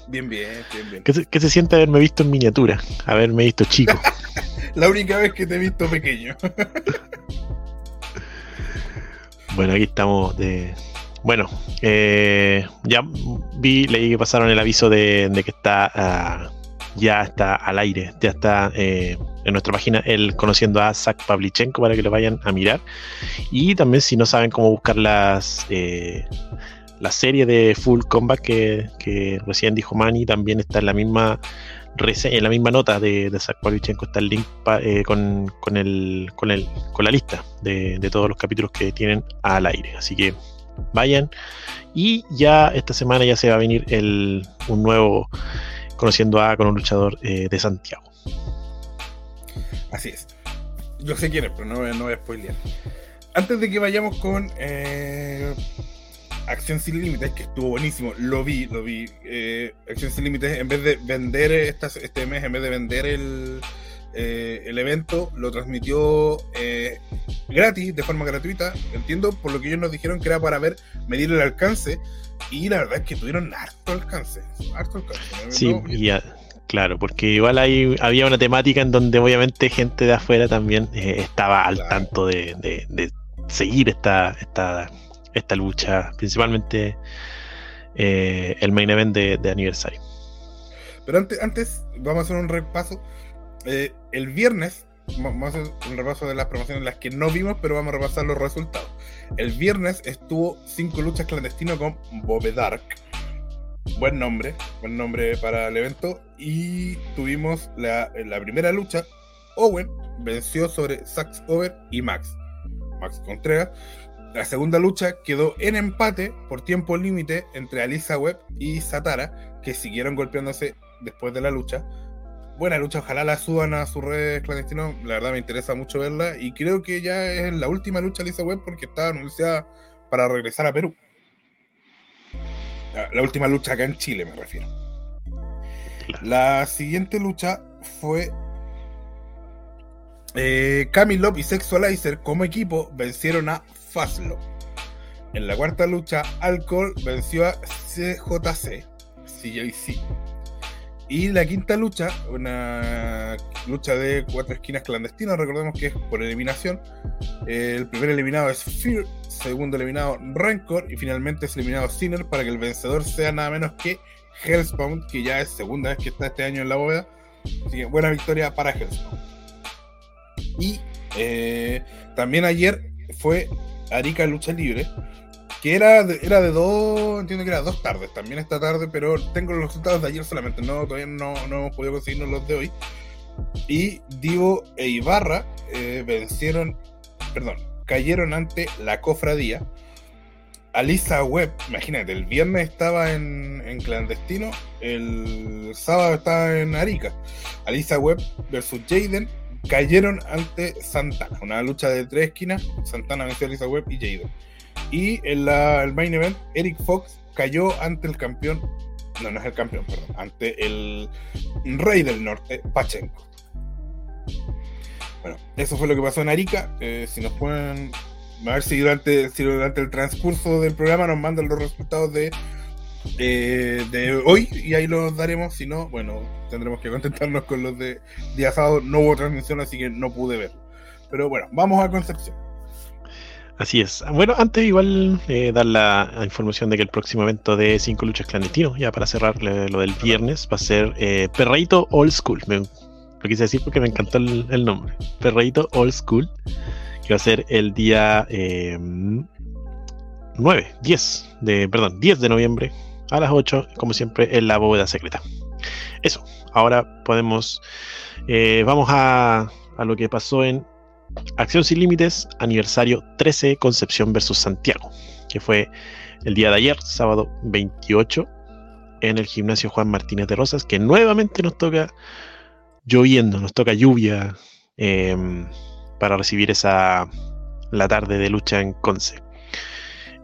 S2: Bien, bien, bien, bien.
S6: ¿Qué se, qué se siente haberme visto en miniatura? Haberme visto chico.
S2: La única vez que te he visto pequeño.
S6: Bueno, aquí estamos de. Bueno, eh, ya vi, leí que pasaron el aviso de, de que está ah, ya está al aire, ya está eh, en nuestra página el conociendo a Zach Pavlichenko para que lo vayan a mirar. Y también si no saben cómo buscar las eh, la serie de Full Combat que, recién dijo Manny, también está en la misma nota de, de Zach Pavlichenko está el link eh, con, con, el, con, el, con la lista de, todos los capítulos que tienen al aire. Así que vayan. Y ya esta semana ya se va a venir el, un nuevo conociendo a con un luchador eh, de Santiago.
S2: Así es. Yo sé quién es, pero no, no voy a spoilear. Antes de que vayamos con eh, Acción Sin Límites, que estuvo buenísimo, lo vi, lo vi. eh, Acción Sin Límites, en vez de vender estas- este mes, en vez de vender el, eh, el evento, lo transmitió eh, gratis, de forma gratuita. Entiendo por lo que ellos nos dijeron que era para ver, medir el alcance. Y la verdad es que tuvieron harto alcance. Harto alcance.
S6: Sí, ya, claro, porque igual hay, había una temática en donde obviamente gente de afuera también eh, estaba al tanto de, de, seguir esta, esta, esta lucha, principalmente eh, el main event de, aniversario.
S2: Pero antes, antes, vamos a hacer un repaso. Eh, el viernes vamos a hacer un repaso de las promociones las que no vimos, pero vamos a repasar los resultados. El viernes estuvo cinco luchas clandestinas con Bobedark. Buen nombre, buen nombre para el evento. Y tuvimos la, la primera lucha. Owen venció sobre Sax Over y Max. Max Contreras. La segunda lucha quedó en empate por tiempo límite entre Alisa Webb y Satara, que siguieron golpeándose después de la lucha buena lucha, ojalá la suban a sus redes clandestinos, la verdad me interesa mucho verla y creo que ya es la última lucha de Lisa Web porque está anunciada para regresar a Perú. La, última lucha acá en Chile me refiero. La siguiente lucha fue eh, Camilo y Sexualizer como equipo vencieron a Fazlo. En la cuarta lucha, Alcohol venció a CJC, CJC. Y la quinta lucha, una lucha de cuatro esquinas clandestinas, recordemos que es por eliminación. El primer eliminado es Fear, segundo eliminado Rancor y finalmente es eliminado Sinner para que el vencedor sea nada menos que Hellspawn, que ya es segunda vez que está este año en la bóveda. Así que buena victoria para Hellspawn. Y eh, también ayer fue Arica Lucha Libre, que era de, era de dos, entiendo que era dos tardes, también esta tarde, pero tengo los resultados de ayer solamente, no, todavía no, no hemos podido conseguirnos los de hoy. Y Divo e Ibarra eh, vencieron, perdón, cayeron ante la cofradía. Alisa Webb, imagínate, el viernes estaba en, en, clandestino, el sábado estaba en Arica. Alisa Webb versus Jaden cayeron ante Santana, una lucha de tres esquinas. Santana venció a Alisa Webb y Jaden. Y en el main event, Eric Fox cayó ante el campeón, no, no es el campeón, perdón, ante el rey del norte, Pachenko. Bueno, eso fue lo que pasó en Arica. Eh, si nos pueden, a ver si durante, si durante el transcurso del programa nos mandan los resultados de, eh, de hoy y ahí los daremos. Si no, bueno, tendremos que contentarnos con los de día sábado. No hubo transmisión, así que no pude ver. Pero bueno, vamos a Concepción.
S6: Así es. Bueno, antes igual eh, dar la información de que el próximo evento de cinco luchas clandestinos, ya para cerrar lo del viernes, va a ser eh, Perreito Old School. lo quise decir porque me encantó el, nombre. Perreito Old School, que va a ser el día 9, eh, 10 de, perdón, 10 de noviembre a las 8, como siempre, en la bóveda secreta. Eso, ahora podemos, eh, vamos a, a lo que pasó en Acción sin Límites, aniversario 13, Concepción versus Santiago, que fue el día de ayer, sábado 28, en el gimnasio Juan Martínez de Rosas, que nuevamente nos toca lloviendo, nos toca lluvia em, para recibir esa la tarde de lucha en Conce.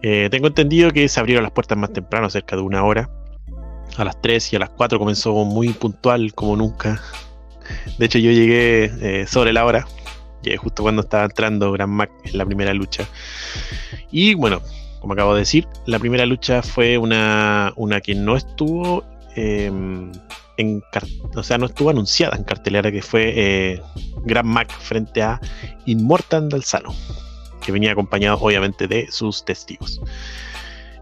S6: Eh, tengo entendido que se abrieron las puertas más temprano, cerca de una hora. A las 3 y a las 4 comenzó muy puntual, como nunca. De hecho, yo llegué eh, sobre la hora, justo cuando estaba entrando Gran Mac en la primera lucha. Y bueno, como acabo de decir, la primera lucha fue una, una que no estuvo em, en o sea, no estuvo anunciada en cartelera, que fue eh, Gran Mac frente a Immortal Dalsano, que venía acompañado obviamente de sus testigos.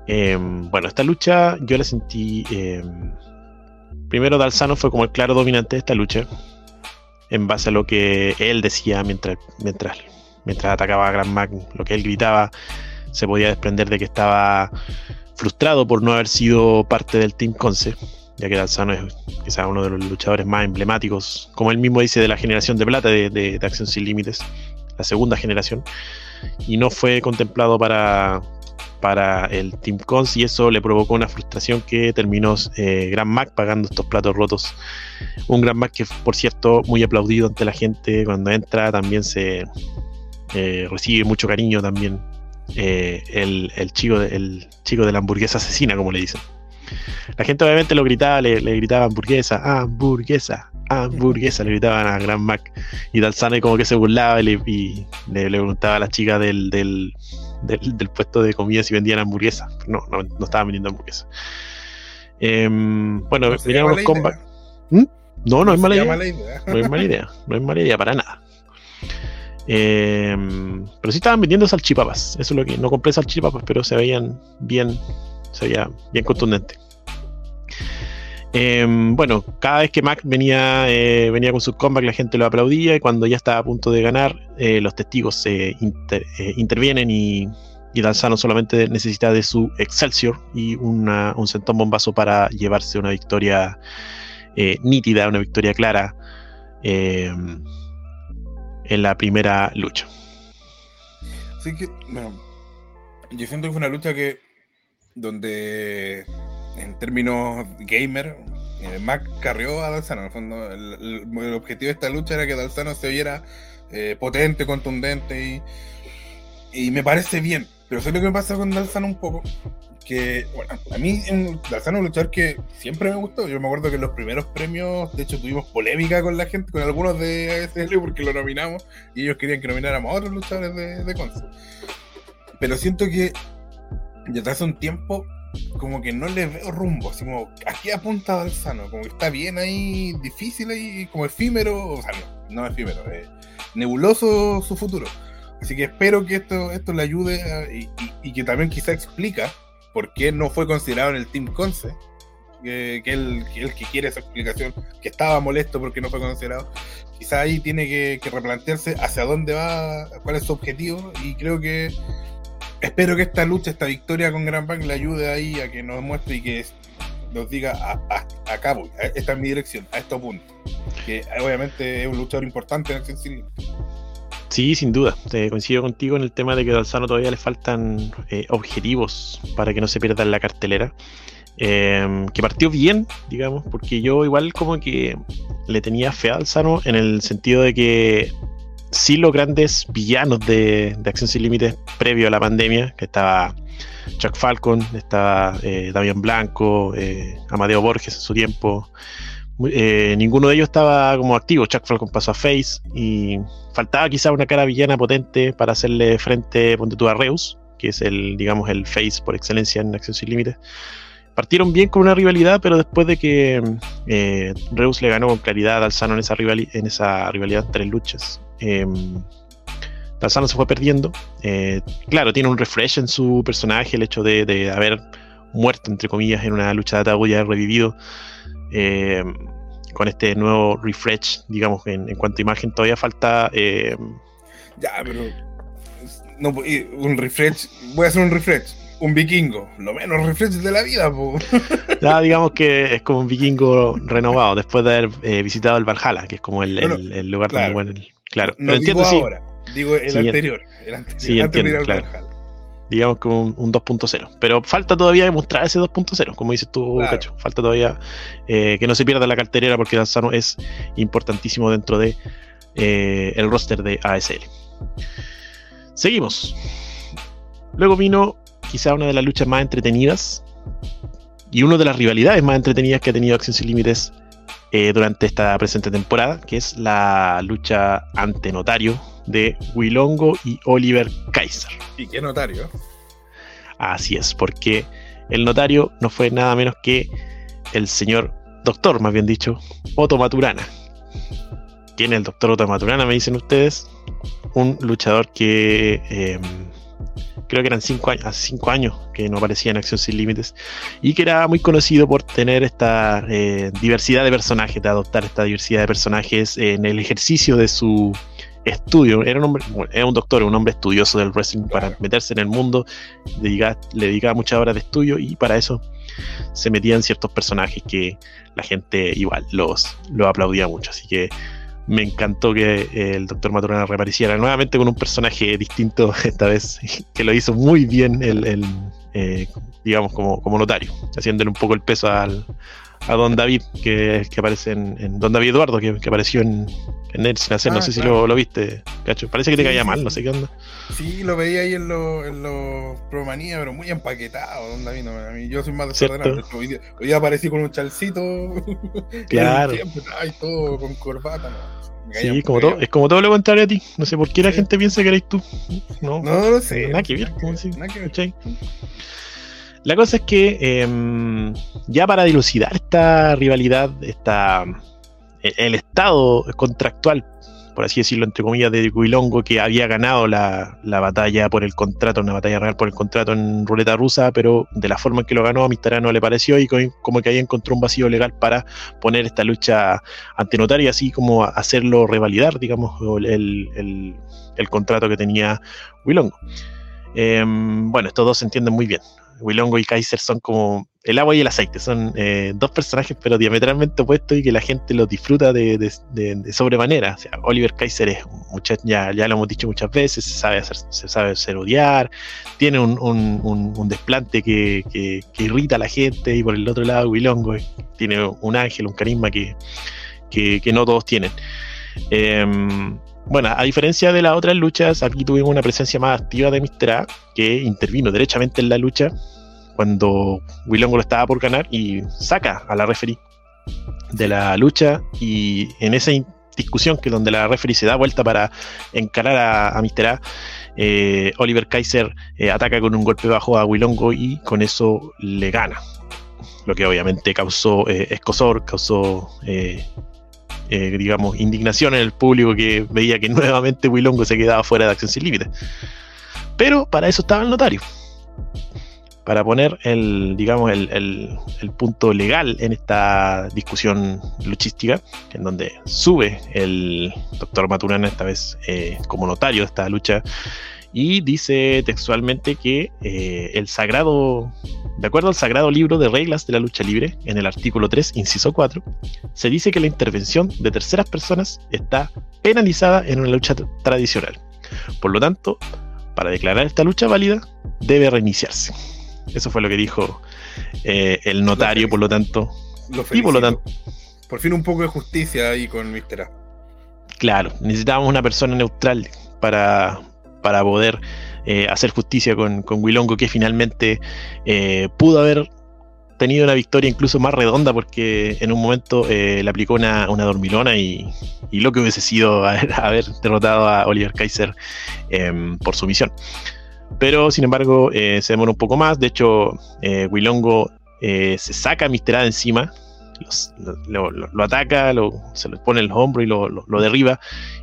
S6: Em, bueno, esta lucha yo la sentí. Em, primero, Dalsano fue como el claro dominante de esta lucha en base a lo que él decía mientras, mientras, mientras atacaba a Gran Mac, lo que él gritaba, se podía desprender de que estaba frustrado por no haber sido parte del Team Conce, ya que Dalzano es quizás uno de los luchadores más emblemáticos, como él mismo dice, de la generación de plata de, de Acción Sin Límites, la segunda generación, y no fue contemplado para, para el Team Cons y eso le provocó una frustración que terminó eh, Gran Mac pagando estos platos rotos. Un Gran Mac que, por cierto, muy aplaudido ante la gente cuando entra, también se eh, recibe mucho cariño también. Eh, el, chico el chico de la hamburguesa asesina, como le dicen. La gente obviamente lo gritaba, le, gritaba hamburguesa, hamburguesa, hamburguesa, le gritaban a Gran Mac. Y Dalzano como que se burlaba y le, y le- le preguntaba a la chica del, del, del- del puesto de comida si vendían hamburguesas. No, no, no estaban vendiendo hamburguesas. Em, bueno,
S2: No mala
S6: comebacks.
S2: idea.
S6: No, no es mala idea.
S2: mala idea.
S6: No es mala idea, no es mala idea para nada. Eh, pero sí estaban vendiendo salchipapas. Eso es lo que no compré salchipapas, pero se veían bien, se veía bien contundente. Eh, bueno, cada vez que Mac venía, eh, venía con sus comebacks, la gente lo aplaudía y cuando ya estaba a punto de ganar, eh, los testigos se eh, intervienen y, y Danzano solamente necesita de su Excelsior y un centón bombazo para llevarse una victoria nítida, una victoria clara eh, en la primera lucha.
S2: Así que, bueno, yo siento que fue una lucha que, donde en términos gamer, eh, Mac carrió a Dalzano. En el fondo, el, objetivo de esta lucha era que Dalzano se viera eh, potente, contundente y, y me parece bien. Pero sé lo que me pasa con Dalzano un poco. Que, bueno, a mí en Dalzano es un luchador que siempre me gustó. Yo me acuerdo que en los primeros premios, de hecho, tuvimos polémica con la gente, con algunos de ASL, porque lo nominamos y ellos querían que nomináramos a otros luchadores de, de Conce. Pero siento que desde hace un tiempo como que no le veo rumbo, así como aquí apunta Dalzano, como que está bien ahí, difícil ahí, como efímero, o sea, no, no efímero, eh, nebuloso su futuro. Así que espero que esto, esto le ayude a- y, y- y que también quizá explica por qué no fue considerado en el Team Conce, que, que él, que él que quiere esa explicación, que estaba molesto porque no fue considerado. Quizá ahí tiene que, que replantearse hacia dónde va, cuál es su objetivo y creo que espero que esta lucha, esta victoria con Gran Bank le ayude ahí a que nos muestre y que nos diga a, a, voy, a- esta es mi dirección, a estos puntos. Que obviamente es un luchador importante en el Cine.
S6: Sí, sin duda. Te coincido contigo en el tema de que a Dalzano todavía le faltan eh, objetivos para que no se pierda en la cartelera. Eh, que partió bien, digamos, porque yo igual como que le tenía fe a Dalzano en el sentido de que sí los grandes villanos de, de Acción Sin Límites previo a la pandemia, que estaba Chuck Falcon, estaba eh, Damián Blanco, eh, Amadeo Borges en su tiempo, eh, ninguno de ellos estaba como activo. Chuck Falcon pasó a Face y faltaba quizá una cara villana potente para hacerle frente ponte tú, a Reus, que es el, digamos, el face por excelencia en Acción Sin Límites. Partieron bien con una rivalidad, pero después de que eh, Reus le ganó con claridad a Dalzano en esa, en esa rivalidad tres luchas, eh, se fue perdiendo. Eh, claro, tiene un refresh en su personaje, el hecho de, de haber muerto, entre comillas, en una lucha de ataúd y haber revivido. eh, con este nuevo refresh, digamos, en, en cuanto a imagen, todavía falta eh,
S2: Ya, pero no, un refresh, voy a hacer un refresh, un vikingo, lo menos refresh de la vida, po.
S6: Ya, digamos que es como un vikingo renovado después de haber eh, visitado el Valhalla, que es como el,
S2: Bueno,
S6: el- el lugar
S2: claro.
S6: donde mueren. Claro,
S2: No
S6: pero
S2: digo
S6: entiendo, sí,
S2: ahora, digo el
S6: Sí,
S2: anterior, el anterior,
S6: sí,
S2: antes de
S6: entiendo, claro.
S2: Valhalla.
S6: digamos como un, un 2.0. Pero falta todavía demostrar ese 2.0, como dices tú,
S2: Claro.
S6: Cacho. Falta todavía eh, que no se pierda la carterera porque Danzano es importantísimo dentro de eh, el roster de ASL. Seguimos. Luego vino quizá una de las luchas más entretenidas y una de las rivalidades más entretenidas que ha tenido Acción Sin Límites eh, durante esta presente temporada, que es la lucha ante notario de Wilongo y Oliver Kaiser.
S2: Y qué notario.
S6: Así es, porque el notario no fue nada menos que el señor doctor, más bien dicho, Otto Maturana. ¿Quién es el doctor Otto Maturana? Me dicen ustedes. Un luchador que eh, creo que eran cinco años, hace cinco años que no aparecía en Acción Sin Límites y que era muy conocido por tener esta eh, diversidad de personajes, de adoptar esta diversidad de personajes en el ejercicio de su estudio. Era un hombre, era un doctor, un hombre estudioso del wrestling para meterse en el mundo, dedica- le dedicaba muchas horas de estudio y para eso se metían ciertos personajes que la gente igual los, los aplaudía mucho. Así que me encantó que el doctor Maturana reapareciera nuevamente con un personaje distinto esta vez, que lo hizo muy bien el, el, eh, digamos, como, como notario, haciéndole un poco el peso al, a Don David, que, que aparece en, en Don David Eduardo, que, que apareció en, en Nerd Sin Hacer, no
S2: Ah,
S6: sé si
S2: claro.
S6: lo, lo viste, cacho. Parece que te caía
S2: sí,
S6: mal, no sé qué onda.
S2: Sí, lo veía ahí en los en los Promanía, pero muy empaquetado, don David. no, a mí, yo soy más desordenado. Hoy aparecí con un chalcito.
S6: Claro.
S2: Ay, todo con corbata. No,
S6: Sí, como todo, es como todo lo contrario a ti. No sé por qué la
S2: Sí.
S6: gente piensa que eres tú. No,
S2: No, no lo sé.
S6: Nada que ver, si-
S2: nada que ver.
S6: La cosa es que em, ya para dilucidar esta rivalidad, esta, el, el estado contractual, por así decirlo, entre comillas, de Guilongo, que había ganado la, la batalla por el contrato, una batalla real por el contrato en ruleta rusa, pero de la forma en que lo ganó a Mistara no le pareció y co- como que ahí encontró un vacío legal para poner esta lucha ante notario y así como hacerlo revalidar, digamos, el, el- contrato que tenía Wilongo. Em, bueno, estos dos se entienden muy bien. Wilongo y Kaiser son como el agua y el aceite, son eh, dos personajes pero diametralmente opuestos y que la gente los disfruta de, sobremanera. O sea, Oliver Kaiser es un muchacho, ya, ya lo hemos dicho muchas veces, se sabe hacer, se sabe hacer odiar, tiene un, un- un- desplante que, que- irrita a la gente y por el otro lado Wilongo tiene un ángel, un carisma que, que, no todos tienen. Em, bueno, a diferencia de las otras luchas, aquí tuvimos una presencia más activa de Mr. A, que intervino derechamente en la lucha cuando Wilongo lo estaba por ganar y saca a la referee de la lucha y en esa discusión que donde la referee se da vuelta para encarar a, a Mr. A, eh, Oliver Kaiser eh, ataca con un golpe bajo a Wilongo y con eso le gana. Lo que obviamente causó eh, escosor, causó eh, digamos, indignación en el público que veía que nuevamente Wilongo se quedaba fuera de Acción Sin Límites. Pero para eso estaba el notario. Para poner el, digamos, el, el- el punto legal en esta discusión luchística, en donde sube el doctor Maturana, esta vez eh, como notario de esta lucha, y dice textualmente que eh, el sagrado, de acuerdo al sagrado libro de reglas de la lucha libre, en el artículo 3, inciso 4, se dice que la intervención de terceras personas está penalizada en una lucha tra- tradicional. Por lo tanto, para declarar esta lucha válida, debe reiniciarse. Eso fue lo que dijo eh, el notario, por lo tanto,
S2: Lo
S6: y por lo tanto,
S2: Por fin un poco de justicia ahí con Mr. A.
S6: claro, necesitábamos una persona neutral para, para poder eh, hacer justicia con, con Wilongo, que finalmente eh, pudo haber tenido una victoria incluso más redonda porque en un momento eh, le aplicó una, una dormilona y, y lo que hubiese sido haber, derrotado a Oliver Kaiser em, por su misión. Pero sin embargo se demora un poco más, de hecho Wilongo se saca a Mr. A de encima, lo, ataca, se le pone en los hombros y lo derriba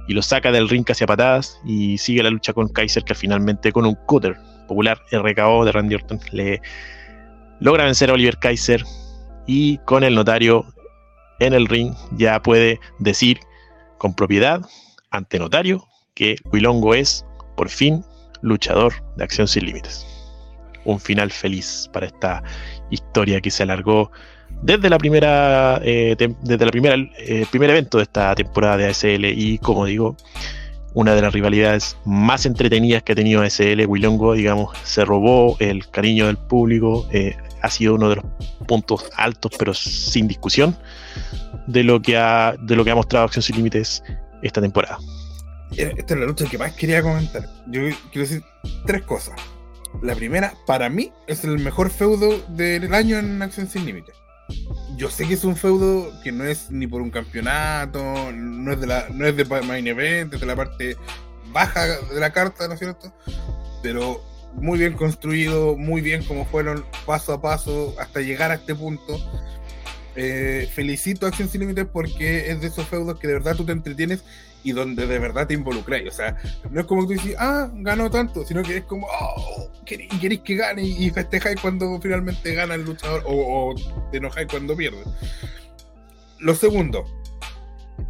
S6: y lo saca del ring hacia patadas y sigue la lucha con Kaiser que finalmente con un cutter popular RKO de Randy Orton le logra vencer a Oliver Kaiser y con el notario en el ring ya puede decir con propiedad ante notario que Wilongo es por fin luchador de acción sin límites. Un final feliz para esta historia que se alargó desde la primera eh, desde la primera eh, primer evento de esta temporada de ASL y como digo una de las rivalidades más entretenidas que ha tenido ASL Wilongo digamos se robó el cariño del público eh, ha sido uno de los puntos altos pero sin discusión de lo que ha de lo que ha mostrado Acción sin Límites esta temporada
S2: Esta es la lucha que más quería comentar. Yo quiero decir tres cosas. La primera, para mí, es el mejor feudo del año en Acción Sin Límites. Yo sé que es un feudo que no es ni por un campeonato, no es de la, no es de main event, es de la parte baja de la carta, ¿no es cierto? Pero muy bien construido, muy bien como fueron paso a paso hasta llegar a este punto. Eh, felicito a Acción Sin Límites porque es de esos feudos que de verdad tú te entretienes y donde de verdad te involucráis. O sea, no es como que tú dices, ah, ganó tanto, sino que es como, oh, queréis, que gane y festejáis cuando finalmente gana el luchador o, te enojáis cuando pierde. Lo segundo,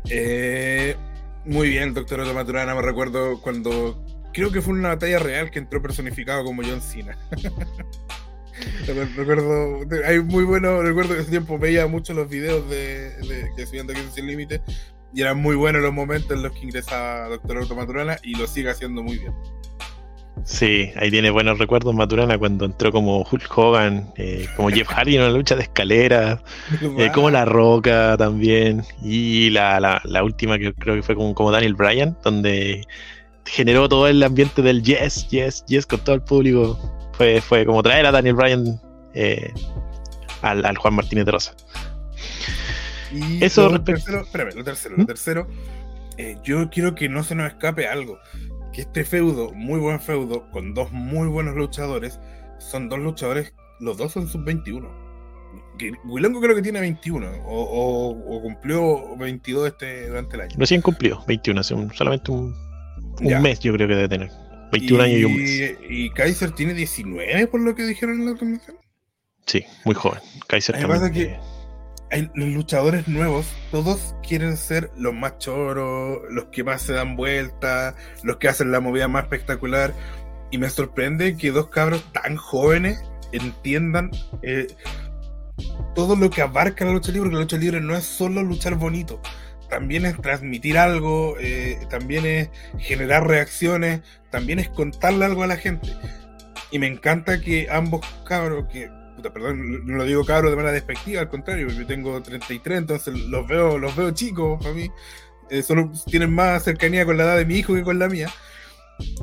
S2: eh, muy bien, doctor Maturana, me recuerdo cuando creo que fue una batalla real que entró personificado como John Cena. recuerdo, hay muy bueno, recuerdo que ese tiempo veía mucho los videos de, de que subían de Sin Límite y eran muy buenos los momentos en los que ingresaba Doctor Otto Maturana y lo sigue haciendo muy bien.
S6: Sí, ahí tiene buenos recuerdos Maturana cuando entró como Hulk Hogan, eh, como Jeff Hardy en una lucha de escaleras, eh, como La Roca también, y la, la, la última que creo que fue como, como Daniel Bryan, donde generó todo el ambiente del yes, yes, yes con todo el público. Fue, fue como traer a Daniel Bryan eh, al, al Juan Martínez de Rosa.
S2: Y
S6: Eso
S2: lo
S6: respecto-
S2: tercero, espérame, lo tercero,
S6: ¿Mm?
S2: lo tercero, eh, yo quiero que no se nos escape algo. Que este feudo, muy buen feudo, con dos muy buenos luchadores, son dos luchadores, los dos son sub-21. Que Wilongo creo que tiene 21, o, o- o cumplió 22 este, durante el año.
S6: Recién cumplió, 21, hace un- solamente un, un
S2: Ya.
S6: mes yo creo que debe tener. 21 años y un mes.
S2: Y Kaiser tiene 19 por lo que dijeron en la transmisión.
S6: Sí, muy joven. Kaiser también.
S2: pasa que- hay- los luchadores nuevos, todos quieren ser los más choros, los que más se dan vueltas, los que hacen la movida más espectacular. Y me sorprende que dos cabros tan jóvenes entiendan eh, todo lo que abarca la lucha libre, porque la lucha libre no es solo luchar bonito, también es transmitir algo, eh, también es generar reacciones, también es contarle algo a la gente. Y me encanta que ambos cabros, que, puta, perdón, no lo digo cabros de manera despectiva, al contrario, yo tengo 33, entonces los veo, los veo chicos para mí, eh, solo tienen más cercanía con la edad de mi hijo que con la mía.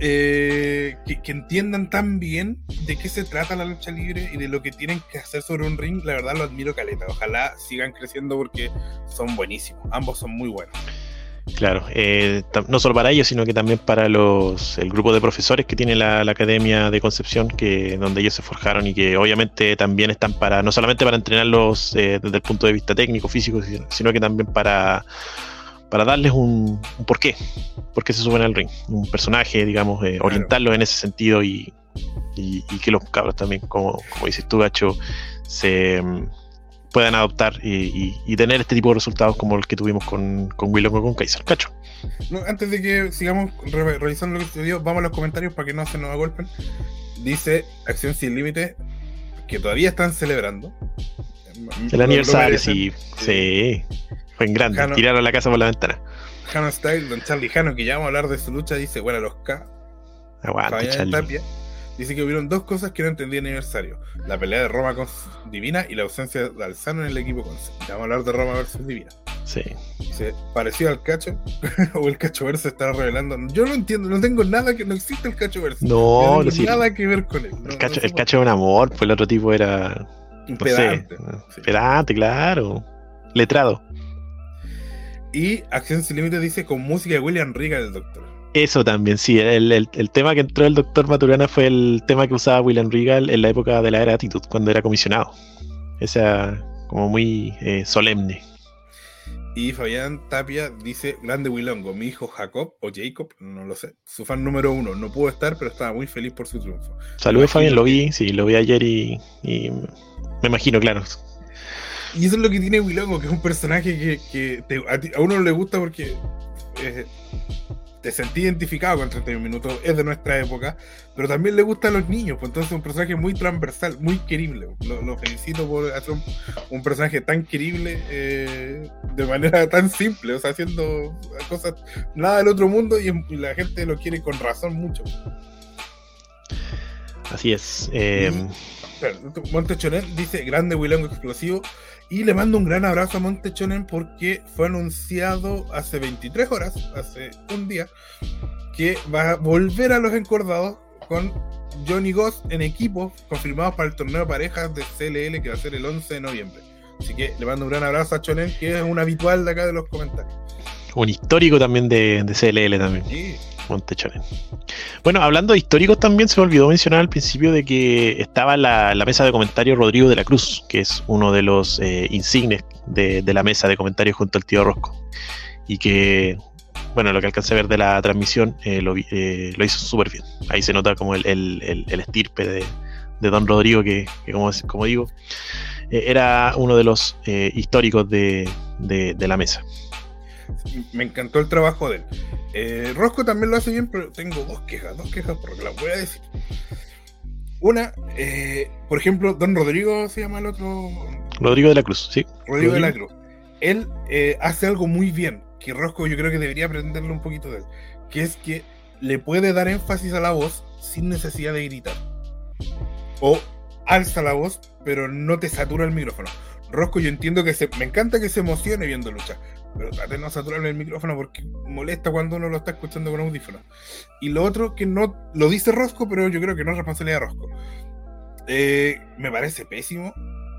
S2: eh, que, que entiendan tan bien de qué se trata la lucha libre y de lo que tienen que hacer sobre un ring, la verdad lo admiro caleta. Ojalá sigan creciendo porque son buenísimos. Ambos son muy buenos.
S6: Claro, eh, no solo para ellos, sino que también para los el grupo de profesores que tiene la, la Academia de Concepción, que donde ellos se forjaron y que obviamente también están para, no solamente para entrenarlos eh, desde el punto de vista técnico, físico, sino, que también para, para darles un, un porqué, por qué se suben al ring, un personaje, digamos, eh,
S2: Claro.
S6: orientarlos en ese sentido y, y- y que los cabros también, como, como dices tú, Gacho, se puedan adoptar y, y- y tener este tipo de resultados como el que tuvimos con, con Willow o con Kaiser. Cacho.
S2: No, antes de que sigamos re- revisando lo que sucedió, vamos a los comentarios para que no se nos agolpen. Dice Acción Sin Límite que todavía están celebrando.
S6: El
S2: Lo-
S6: aniversario,
S2: lo
S6: sí, sí. Fue en grande.
S2: Jano-
S6: Tiraron la casa por la ventana.
S2: Jano Style, Don Charlie Jano, que ya vamos a hablar de su lucha, dice, bueno, los K.
S6: Aguante, Charlie.
S2: Tapia, dice que hubieron dos cosas que no entendí en el aniversario. La pelea de Roma con Divina y la ausencia de Alzano en el equipo con vamos a hablar de Roma versus Divina.
S6: Sí.
S2: Dice, parecido al cacho, o el cacho verso está revelando. Yo no entiendo, no tengo nada que. No existe el cacho verso.
S6: No,
S2: no
S6: no, sí.
S2: nada que ver con él. No-
S6: El cacho, el cacho es un amor, pues el otro tipo era. No sé.
S2: pedante. Sí.
S6: Pedante, claro. Letrado.
S2: Y Acción Sin Límites dice con música de William Regal, el doctor.
S6: Eso también, sí. El, el- el tema que entró el doctor Maturana fue el tema que usaba William Regal en la época de la era Attitude, cuando era comisionado. Esa, como muy eh, solemne.
S2: Y Fabián Tapia dice, grande Wilongo, mi hijo Jacob o Jacob, no lo sé, su fan número uno, no pudo estar, pero estaba muy feliz por su triunfo.
S6: Saludos, Fabián, lo vi, sí, lo vi ayer y, y me imagino, claro.
S2: Y eso es lo que tiene Wilongo, que es un personaje que, que te- a, ti- a uno le gusta porque eh, te sentí identificado con 31 minutos, es de nuestra época, pero también le gusta a los niños, pues entonces es un personaje muy transversal, muy querible. Lo, lo felicito por hacer un, un personaje tan querible eh, de manera tan simple, o sea, haciendo cosas nada del otro mundo y, y la gente lo quiere con razón mucho.
S6: Así es. eh,
S2: Montechonen dice grande Wilongo explosivo y le mando un gran abrazo a Montechonen porque fue anunciado hace 23 horas, hace un día, que va a volver a los encordados con Johnny Goss en equipo confirmados para el torneo de parejas de CLL que va a ser el 11 de noviembre. Así que le mando un gran abrazo a Chonen, que es un habitual de acá de los comentarios.
S6: un histórico también de, de CLL también.
S2: Sí,
S6: Bueno, hablando de históricos también se me olvidó mencionar al principio de que estaba la, mesa de comentarios Rodrigo de la Cruz, que es uno de los eh, insignes de, de la mesa de comentarios junto al tío Rosco. Y que, bueno, lo que alcancé a ver de la transmisión eh, eh, lo hizo súper bien. Ahí se nota como el, el- el- estirpe de, de don Rodrigo, que, que como, como digo, eh, era uno de los históricos de- de la mesa.
S2: Me encantó el trabajo de él. Eh, Rosco también lo hace bien, pero tengo dos quejas, dos quejas porque las voy a decir. Una, eh, por ejemplo, Don Rodrigo se llama el otro,
S6: Rodrigo de la Cruz, sí.
S2: Rodrigo de la. Cruz. Él eh, hace algo muy bien, que Rosco yo creo que debería aprenderlo un poquito de él, que es que le puede dar énfasis a la voz sin necesidad de gritar. O alza la voz, pero no te satura el micrófono. Rosco, yo entiendo que se, me encanta que se emocione viendo lucha, pero trate de no saturarle el micrófono porque molesta cuando uno lo está escuchando con audífonos. Y lo otro que no lo dice Rosco, pero yo creo que no es responsabilidad de Rosco. Eh, me parece pésimo,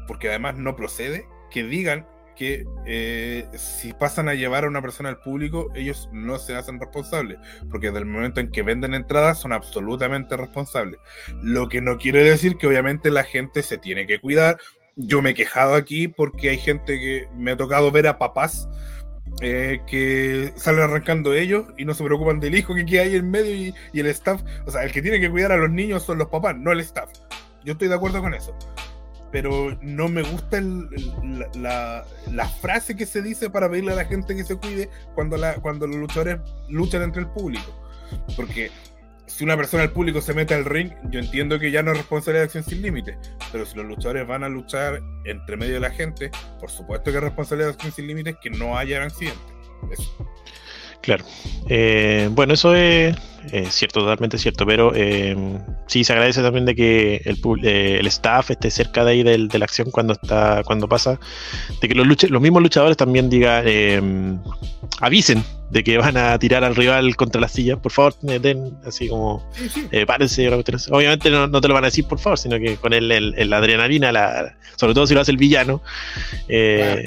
S2: porque además no procede, que digan que eh, si pasan a llevar a una persona al público, ellos no se hacen responsables, porque desde el momento en que venden entradas son absolutamente responsables. Lo que no quiere decir que obviamente la gente se tiene que cuidar. Yo me he quejado aquí porque hay gente que me ha tocado ver a papás eh, que salen arrancando ellos y no se preocupan del hijo que queda ahí en medio y, el staff. O sea, el que tiene que cuidar a los niños son los papás, no el staff. Yo estoy de acuerdo con eso pero no me gusta la, frase que se dice para pedirle a la gente que se cuide cuando, cuando los luchadores luchan entre el público. Porque si una persona del público se mete al ring, yo entiendo que ya no es responsabilidad de Acción Sin Límites, pero si los luchadores van a luchar entre medio de la gente, por supuesto que es responsabilidad de Acción Sin Límites que no haya accidentes. Eso.
S6: Claro. Eh, bueno, eso es, es, cierto, totalmente cierto, pero eh, sí se agradece también de que el, eh, el staff esté cerca de ahí del, de la acción cuando está cuando pasa, de que los, lucha, los mismos luchadores también digan, eh, avisen de que van a tirar al rival contra la silla, por favor, den así como, eh, párense. Obviamente no, no te lo van a decir por favor, sino que con el, el- el- la adrenalina, la, sobre todo si lo hace el villano, eh,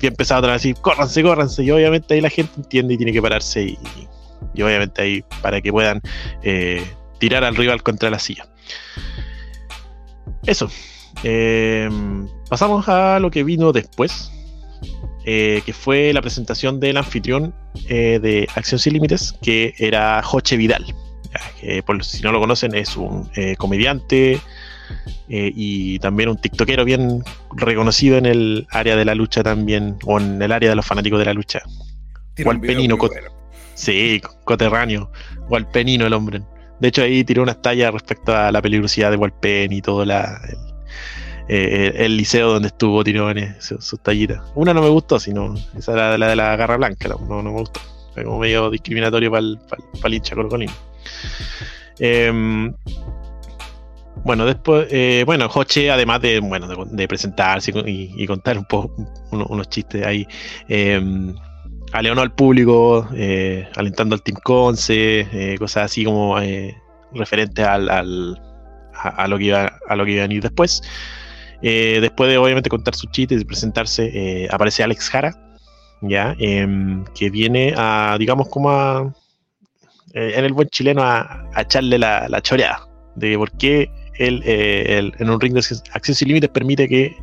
S6: bien empezado a decir, córranse, córranse, y obviamente ahí la gente entiende y tiene que pararse y, y obviamente ahí para que puedan eh, tirar al rival contra la silla. Eso. Eh, pasamos a lo que vino después, eh, que fue la presentación del anfitrión eh, de Acción Sin Límites, que era Joche Vidal. Que por si no lo conocen, es un comediante eh, y también un tiktokero bien reconocido en el área de la lucha también, o en el área de los fanáticos de la lucha. Juan Penino
S2: bueno.
S6: Sí, coterráneo. Walpenino el hombre. De hecho, ahí tiró unas tallas respecto a la peligrosidad de Walpen y todo la, el, eh, el liceo donde estuvo Tirones, su- sus tallitas. Una no me gustó, sino esa era la de la garra blanca, no, no, me gustó. Fue como medio discriminatorio para el, para el hincha colocolino. Em, bueno, después, eh, bueno, Joche, además de, bueno, de, de presentarse y, y contar un poco unos, unos chistes ahí, em, aleonó al público, eh, alentando al Team Conce, eh, cosas así como eh, referentes al, al- a, lo que iba, a lo que iba a venir después. Eh, después de obviamente contar sus chistes y presentarse, aparece Alex Jara, ya, Em, que viene a, digamos, como a, en el buen chileno, a, a echarle la, la choreada de por qué él, eh, en un ring de acción sin límites permite que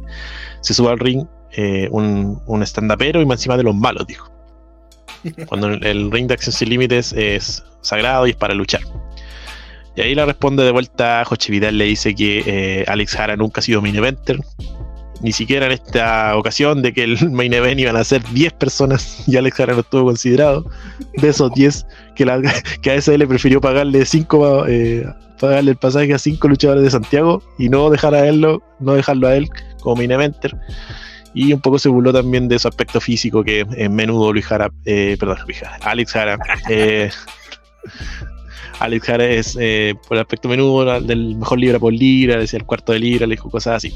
S6: se suba al ring eh, un, un stand-upero y más encima de los malos, dijo. Cuando el, ring de acción sin límites es sagrado y es para luchar. Y ahí le responde de vuelta Joche Vidal, le dice que eh, Alex Jara nunca ha sido main eventer, ni siquiera en esta ocasión de que el main event iban a ser 10 personas y Alex Jara no estuvo considerado. De esos 10, que, la, que ASL prefirió pagarle 5 pagarle el pasaje a 5 luchadores de Santiago y no dejar a él, no dejarlo a él como main eventer. Y un poco se burló también de su aspecto físico, que en menudo Luis Jara, eh, perdón, Luis Jara, Alex Jara, eh, Alex Jara es eh, por el aspecto menudo del mejor libra por libra, decía el cuarto de libra, le dijo cosas así.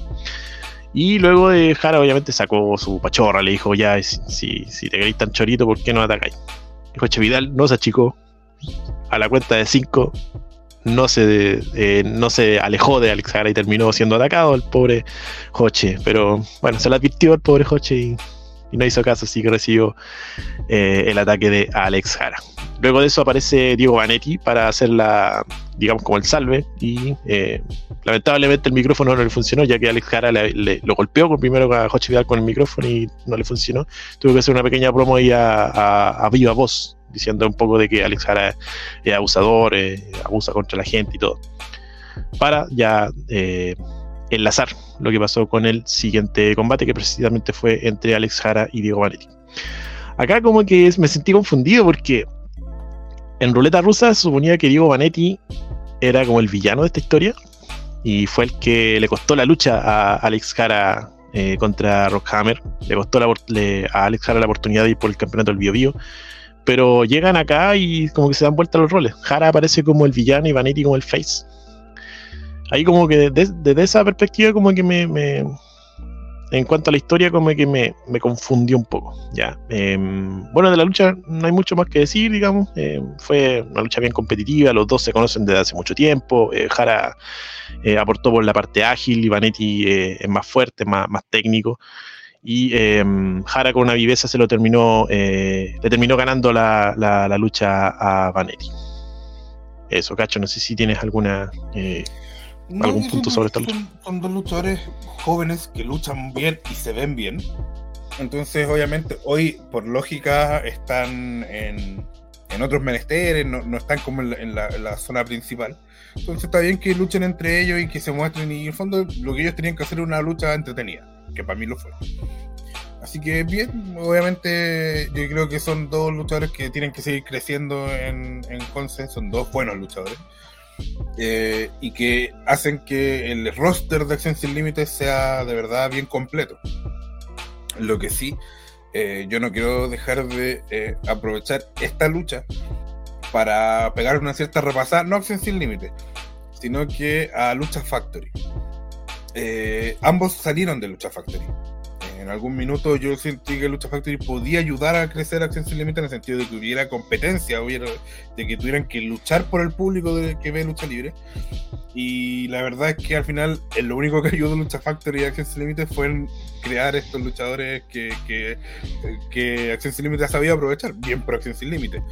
S6: Y luego de Jara, obviamente, sacó su pachorra, le dijo, ya, si, si te queréis tan chorito, ¿por qué no atacáis? Dijo Che Vidal, no se achicó. A la cuenta de 5, no se, eh, no se alejó de Alex Jara y terminó siendo atacado el pobre Joche. Pero bueno, se lo advirtió el pobre Joche y, no hizo caso, así que recibió eh, el ataque de Alex Jara. Luego de eso aparece Diego Vanetti para hacer la, digamos, como el salve. Y eh, lamentablemente el micrófono no le funcionó, ya que Alex Jara le, lo golpeó primero a Joche Vidal con el micrófono y no le funcionó. Tuvo que hacer una pequeña promo ahí a, a, a viva voz, diciendo un poco de que Alex Jara es abusador, eh, abusa contra la gente y todo. Para ya eh, enlazar lo que pasó con el siguiente combate, que precisamente fue entre Alex Jara y Diego Vanetti. Acá como que me sentí confundido porque en Ruleta Rusa se suponía que Diego Vanetti era como el villano de esta historia y fue el que le costó la lucha a Alex Jara eh, contra Rockhammer. Le costó a Alex Jara la oportunidad de ir por el campeonato del Bio, Bio pero llegan acá y como que se dan vuelta los roles. Jara aparece como el villano y Vanetti como el face. Ahí como que desde, esa perspectiva como que me, en cuanto a la historia como que me, me confundió un poco. Ya. Em, bueno, de la lucha no hay mucho más que decir, digamos. Em, fue una lucha bien competitiva, los dos se conocen desde hace mucho tiempo. Eh, Jara eh, aportó por la parte ágil y Vanetti eh, es más fuerte, más, más técnico y em, Jara con una viveza se lo terminó, eh, le terminó ganando la, la, lucha a Vanetti. Eso, Cacho, no sé si tienes alguna eh, algún punto sobre esta lucha.
S2: Son, dos luchadores jóvenes que luchan bien y se ven bien. Entonces, obviamente, hoy, por lógica, están en, en otros menesteres, no, no, están como en la, en la, zona principal. Entonces, está bien que luchen entre ellos y que se muestren. Y en el fondo, lo que ellos tenían que hacer era una lucha entretenida que para mí lo fue. Así que bien, obviamente yo creo que son dos luchadores que tienen que seguir creciendo en, en son dos buenos luchadores. Eh, y que hacen que el roster de Acción Sin Límites sea de verdad bien completo. Lo que sí, eh, yo no quiero dejar de eh, aprovechar esta lucha para pegar una cierta repasada, no Acción Sin Límites, sino que a Lucha Factory. Eh, ambos salieron de Lucha Factory. En algún minuto yo sentí que Lucha Factory podía ayudar a crecer Acción Sin Límite en el sentido de que hubiera competencia, hubiera, de que tuvieran que luchar por el público de, que ve Lucha Libre. Y la verdad es que al final eh, lo único que ayudó Lucha Factory y Acción Sin Límite fue en crear estos luchadores que, que, que Acción Sin Límite ha sabido aprovechar. Bien por Acción Sin Límite.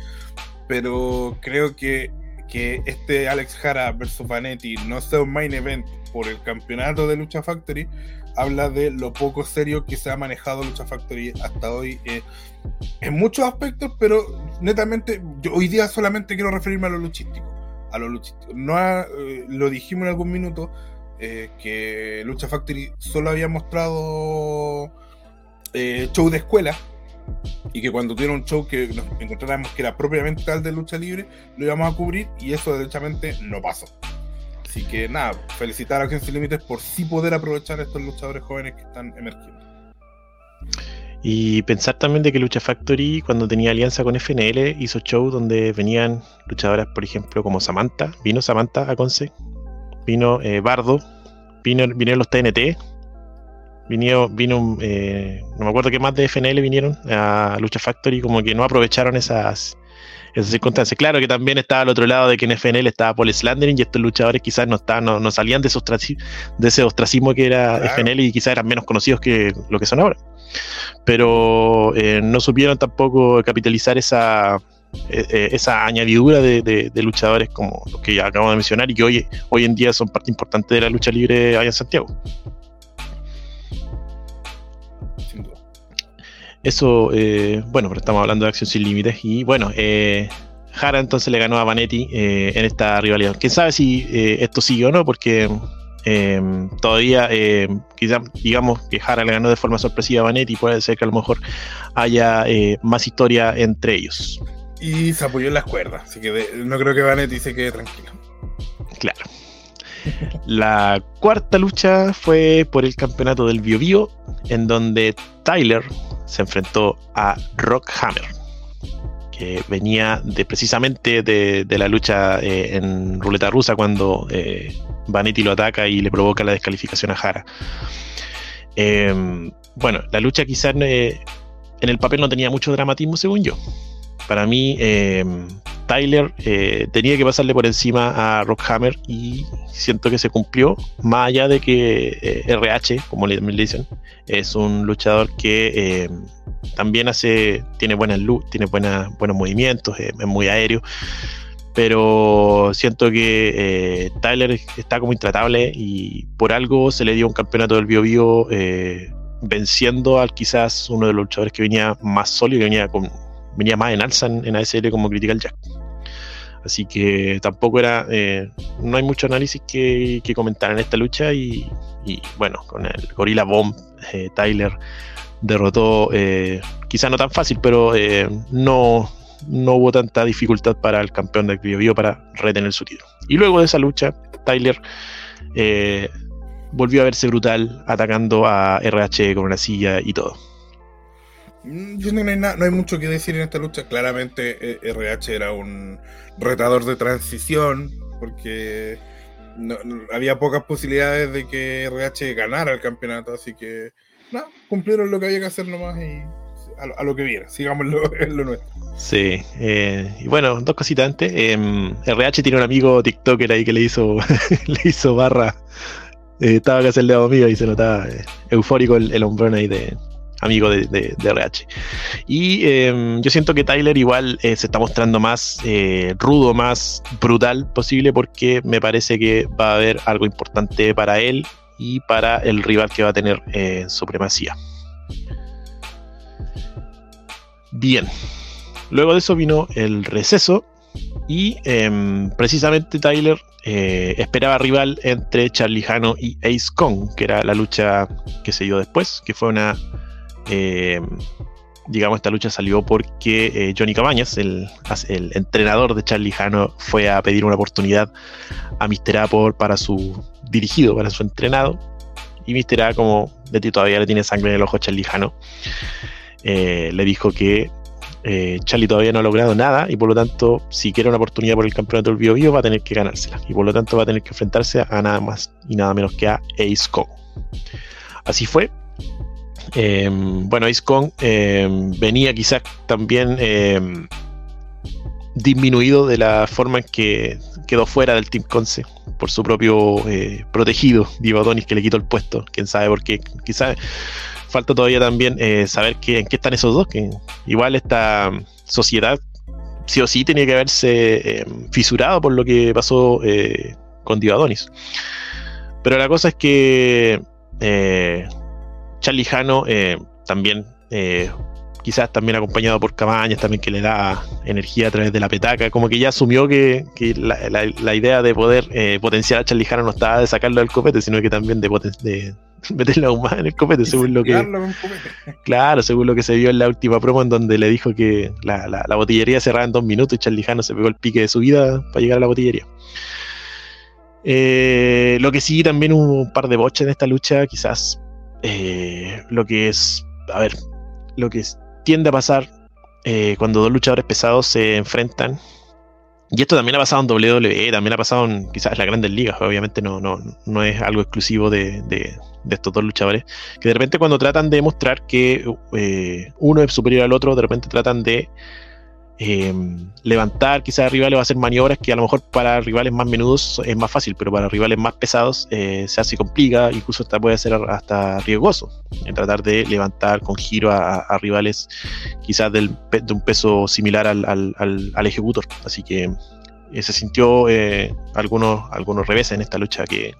S2: Pero creo que que este Alex Jara versus Vanetti no sea un main event por el campeonato de Lucha Factory, habla de lo poco serio que se ha manejado Lucha Factory hasta hoy eh, en muchos aspectos, pero netamente yo hoy día solamente quiero referirme a lo luchístico. A lo luchístico. No eh, lo dijimos en algún minuto eh, que Lucha Factory solo había mostrado show de escuela y que cuando tuviera un show que nos encontráramos que era propiamente tal de lucha libre, lo íbamos a cubrir y eso derechamente no pasó. Así que nada, felicitar a Acción Sin Límites por sí poder aprovechar a estos luchadores jóvenes que están emergiendo.
S6: Y pensar también de que Lucha Factory, cuando tenía alianza con FNL, hizo show donde venían luchadoras, por ejemplo, como Samantha, vino Samantha a Conce, vino eh, Bardo, vino, vinieron los TNT, vino, vino eh, no me acuerdo qué más de FNL vinieron a Lucha Factory, como que no aprovecharon esas, esas circunstancias. Claro que también estaba al otro lado de que en FNL estaba Paul Slandering y estos luchadores quizás no, estaban, no, salían de, esos de ese ostracismo que era FNL y quizás eran menos conocidos que lo que son ahora. Pero eh, no supieron tampoco capitalizar esa, eh, eh, esa añadidura de, luchadores como los que ya acabamos de mencionar y que hoy, hoy en día son parte importante de la lucha libre allá en Santiago. Eso, eh, bueno, pero estamos hablando de Acción Sin Límites. Y bueno, eh, Jara entonces le ganó a Vanetti eh, en esta rivalidad. Quién sabe si esto sigue o no, porque todavía, quizás digamos que Jara le ganó de forma sorpresiva a Vanetti. Puede ser que a lo mejor haya más historia entre ellos.
S2: Y se apoyó en las cuerdas, así que no creo que Vanetti se quede tranquilo.
S6: Claro. La cuarta lucha fue por el campeonato del Bio Bio, en donde Tyler se enfrentó a Rock Hammer, que venía de precisamente de, la lucha eh, en ruleta rusa cuando eh, Vanetti lo ataca y le provoca la descalificación a Jara. Em, bueno, la lucha quizás eh, en el papel no tenía mucho dramatismo, según yo. Para mí, em, Tyler eh, tenía que pasarle por encima a Rockhammer y siento que se cumplió, más allá de que RH, eh, como le, dicen, es un luchador que eh, también hace, tiene buenas luz, tiene buenos movimientos, es muy aéreo, pero siento que Tyler está como intratable y por algo se le dio un campeonato del Bio Bio venciendo al quizás uno de los luchadores que venía más sólido, que venía con venía más en alza en, ASL como Critical Jack. Así que tampoco era, eh, no hay mucho análisis que, comentar en esta lucha y, bueno, con el Gorilla Bomb, eh, Tyler derrotó, eh, quizá no tan fácil, pero no, no hubo tanta dificultad para el campeón del Bio para retener su título. Y luego de esa lucha, Tyler volvió a verse brutal atacando a RH con una silla y todo.
S2: Mm, Yo no hay, na- no hay mucho que decir en esta lucha. Claramente eh, RH era un retador de transición porque había pocas posibilidades de que RH ganara el campeonato. Así que no, cumplieron lo que había que hacer nomás y a, lo- lo que viene. Sigámoslo en lo nuestro.
S6: Sí, eh, y bueno, dos cositas antes. em, RH tiene un amigo TikToker ahí que le hizo, le hizo barra. eh, estaba casi el dedo mío y se notaba eh, eufórico el, el hombrón ahí de amigo de, de- RH. Y em, yo siento que Tyler igual eh, se está mostrando más eh, rudo, más brutal posible porque me parece que va a haber algo importante para él y para el rival que va a tener eh, en supremacía. Bien, Luego de eso vino el receso y em, precisamente Tyler eh, esperaba rival entre Charlie Hano y Ace Kong, que era la lucha que se dio después, que fue una... em, digamos, esta lucha salió porque eh, Johnny Cabañas, el, entrenador de Charlie Hano, fue a pedir una oportunidad a Mr. A por, para su dirigido, para su entrenado. Y Mr. A, como de ti todavía le tiene sangre en el ojo a Charlie Hano, eh, le dijo que eh, Charlie todavía no ha logrado nada y por lo tanto, si quiere una oportunidad por el campeonato del Bio Bio, va a tener que ganársela. Y por lo tanto, va a tener que enfrentarse a nada más y nada menos que a Ace Kong. Así fue. Eh, bueno, Ace Kong eh, venía quizás también eh, disminuido de la forma en que quedó fuera del Team Conce por su propio eh, protegido, Divo Adonis, que le quitó el puesto. Quién sabe por qué. Quizás falta todavía también eh, saber en qué están esos dos, que igual esta sociedad sí o sí tenía que haberse fisurado por lo que pasó eh, con Divadonis. Pero la cosa es que Charlie Jano eh, también, eh, quizás también acompañado por Cabañas, también que le da energía a través de la petaca, como que ya asumió que, que la, la- la idea de poder eh, potenciar a Charlie Jano no estaba de sacarlo del copete, sino que también de, de meterle aún más en el copete, según lo que... Claro, según lo que se vio en la última promo, en donde le dijo que la botillería cerraba en dos minutos y Charlie Jano se pegó el pique de su vida para llegar a la botillería. Eh, lo que sí, también hubo un par de boches en esta lucha, quizás eh, lo que es, a ver, lo que tiende a pasar eh, cuando dos luchadores pesados se enfrentan. Y esto también ha pasado en WWE, también ha pasado en quizás las grandes ligas, obviamente no, no, no es algo exclusivo de estos dos luchadores que de repente cuando tratan de mostrar que eh, uno es superior al otro, de repente tratan de eh, levantar quizás a rivales o hacer maniobras que a lo mejor para rivales más menudos es más fácil, pero para rivales más pesados eh, se hace complica, incluso hasta puede ser hasta riesgoso en tratar de levantar con giro a, a rivales quizás del, de un peso similar al, al, al- ejecutor. Así que eh, se sintió eh, algunos, algunos reveses en esta lucha que,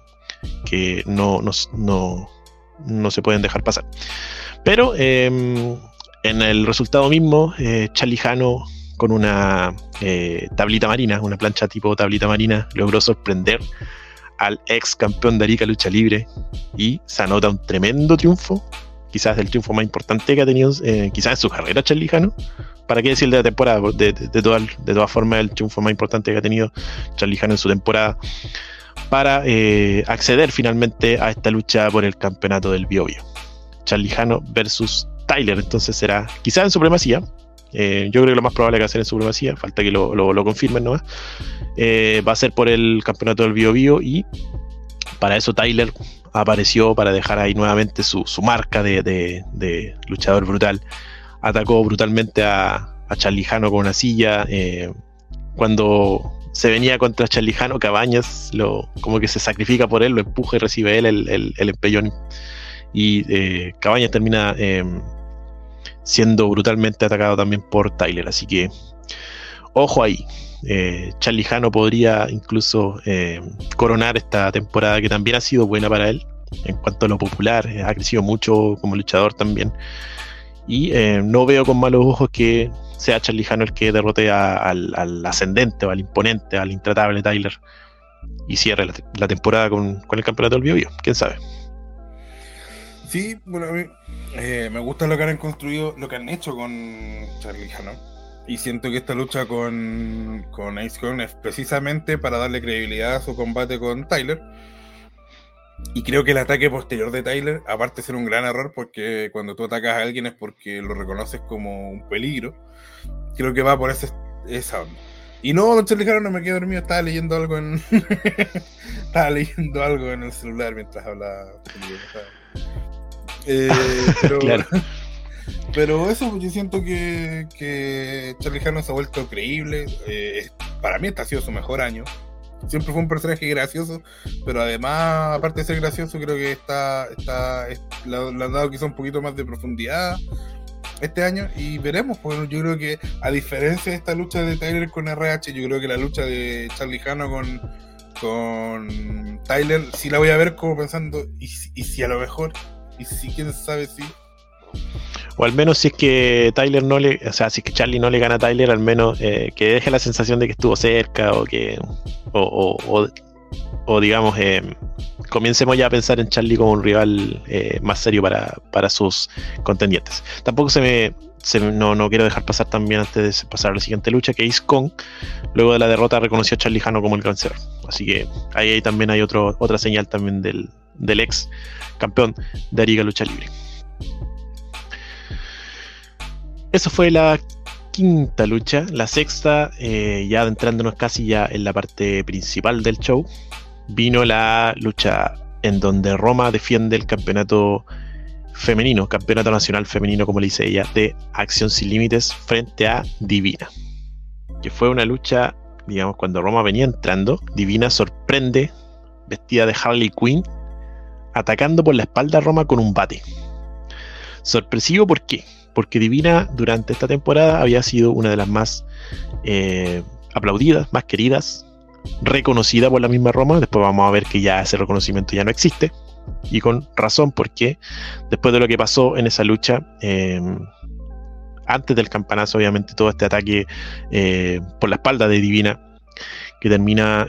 S6: que no, no, no, no se pueden dejar pasar. Pero eh, en el resultado mismo, eh, Charlie Jano con una eh, tablita marina, una plancha tipo tablita marina, logró sorprender al ex campeón de Arica Lucha Libre y se anota un tremendo triunfo, quizás el triunfo más importante que ha tenido, eh, quizás en su carrera Charlie Jano. ¿Para qué decir de la temporada? De, de, de, todas, de todas formas, el triunfo más importante que ha tenido Charlie Jano en su temporada para eh, acceder finalmente a esta lucha por el campeonato del Biobio. Charlie Jano versus Tyler, entonces será quizás en supremacía. Eh, yo creo que lo más probable que va en supremacía, falta que lo, lo, lo confirmen nomás. Eh, va a ser por el campeonato del Bio Bio y para eso Tyler apareció para dejar ahí nuevamente su, su marca de, de, luchador brutal. Atacó brutalmente a, a Charlie Jano con una silla. Eh, cuando se venía contra Charlie Jano, Cabañas lo, como que se sacrifica por él, lo empuja y recibe él el, el, el empellón. Y Cabañas termina eh, siendo brutalmente atacado también por Tyler. Así que ojo ahí. Eh, Charlie Jano podría incluso eh, coronar esta temporada que también ha sido buena para él en cuanto a lo popular. Eh, ha crecido mucho como luchador también. Y eh, no veo con malos ojos que sea Charlie Jano el que derrote al, ascendente o al imponente, al intratable Tyler y cierre la, temporada con, el campeonato del Bio. ¿Quién sabe?
S2: Sí, bueno, a mí eh, me gusta lo que han construido, lo que han hecho con Charlie Jano. Y siento que esta lucha con, con Ace Kong es precisamente para darle credibilidad a su combate con Tyler. Y creo que el ataque posterior de Tyler, aparte de ser un gran error, porque cuando tú atacas a alguien es porque lo reconoces como un peligro, creo que va por ese, esa onda. Y no, don Charlie no me quedé dormido, estaba leyendo algo en. estaba leyendo algo en el celular mientras hablaba. Eh, pero, claro. pero eso, yo siento que, que Charlie Hano se ha vuelto creíble. Eh, para mí, este ha sido su mejor año. Siempre fue un personaje gracioso, pero además, aparte de ser gracioso, creo que está, está, le han dado quizá un poquito más de profundidad este año y veremos, porque yo creo que a diferencia de esta lucha de Tyler con RH, yo creo que la lucha de Charlie Hano con, con Tyler sí la voy a ver como pensando, y, y si a lo mejor, y si quién sabe si...
S6: O al menos si es que Tyler no le, o sea, si es que Charlie no le gana a Tyler, al menos eh, que deje la sensación de que estuvo cerca o que, o, o, o, digamos, eh, comencemos ya a pensar en Charlie como un rival eh, más serio para, para, sus contendientes. Tampoco se me, no, no, quiero dejar pasar también antes de pasar a la siguiente lucha, que Ace Kong, luego de la derrota, reconoció a Charlie Hano como el vencedor. Así que ahí, también hay otro, otra señal también del, del ex campeón de Ariga Lucha Libre. Eso fue la quinta lucha. La sexta, eh, ya adentrándonos casi ya en la parte principal del show, vino la lucha en donde Roma defiende el campeonato femenino, campeonato nacional femenino, como le dice ella, de Acción Sin Límites frente a Divina. Que fue una lucha, digamos, cuando Roma venía entrando, Divina sorprende, vestida de Harley Quinn, atacando por la espalda a Roma con un bate. Sorpresivo, ¿por qué? Porque Divina durante esta temporada había sido una de las más eh, aplaudidas, más queridas, reconocida por la misma Roma. Después vamos a ver que ya ese reconocimiento ya no existe. Y con razón, porque después de lo que pasó en esa lucha, em, antes del campanazo, obviamente, todo este ataque eh, por la espalda de Divina, que termina.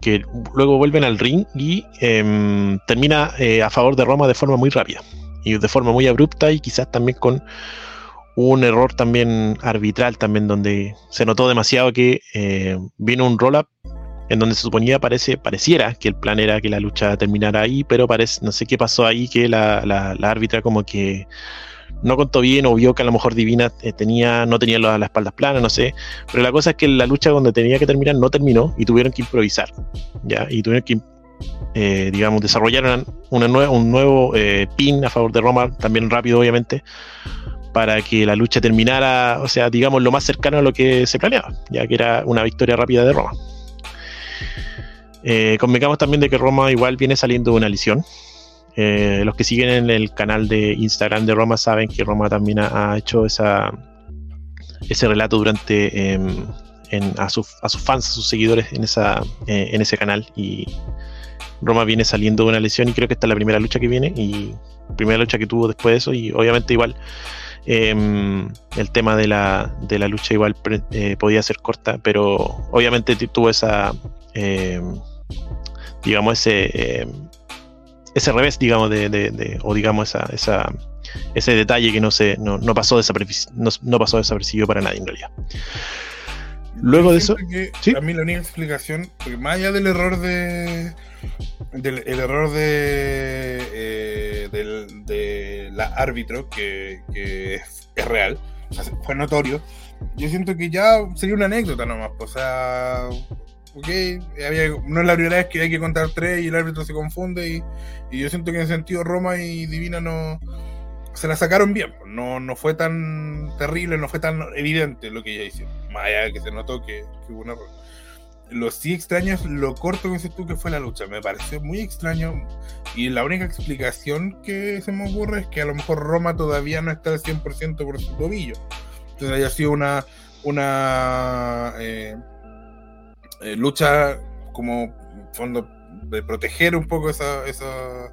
S6: Que luego vuelven al ring y em, termina eh, a favor de Roma de forma muy rápida y de forma muy abrupta y quizás también con un error también arbitral también donde se notó demasiado que eh, vino un roll-up en donde se suponía parece, pareciera que el plan era que la lucha terminara ahí, pero parece, no sé qué pasó ahí, que la, la, árbitra como que no contó bien o vio que a lo mejor Divina eh, tenía, no tenía las espaldas planas, no sé. Pero la cosa es que la lucha donde tenía que terminar no terminó y tuvieron que improvisar. ¿ya? Y tuvieron que eh, digamos, desarrollaron una un nuevo eh, pin a favor de Roma, también rápido obviamente, para que la lucha terminara, o sea, digamos, lo más cercano a lo que se planeaba, ya que era una victoria rápida de Roma. Eh, convengamos también de que Roma igual viene saliendo de una lesión. Eh, los que siguen en el canal de Instagram de Roma saben que Roma también ha, hecho ese relato durante em, a, sus fans, a sus seguidores en, esa, en ese canal. Y Roma viene saliendo de una lesión y creo que esta es la primera lucha que viene y primera lucha que tuvo después de eso. Y obviamente igual em, el tema de la, de la lucha igual eh, podía ser corta, pero obviamente tuvo esa, em, digamos, ese, ese revés, digamos, de, o digamos, esa, esa, ese detalle que no, se, no, pasó no, no pasó desapercibido para nadie en realidad. Luego de eso.
S2: A mí la única explicación, porque más allá del error de. Del el error de. Eh, del, de la árbitro, que, que es, real, fue notorio. Yo siento que ya sería una anécdota nomás. Pues, o sea. Ok, no es la primera vez que hay que contar tres y el árbitro se confunde. Y, yo siento que en ese sentido Roma y Divina no se la sacaron bien, pues, no, no fue tan terrible, no fue tan evidente lo que ella hicieron, más que se notó que, hubo un. Lo sí extraño es lo corto que dices tú que fue la lucha, me pareció muy extraño y la única explicación que se me ocurre es que a lo mejor Roma todavía no está al 100% por su tobillo, entonces haya sido una, una eh, eh, lucha como fondo de proteger un poco esa, esa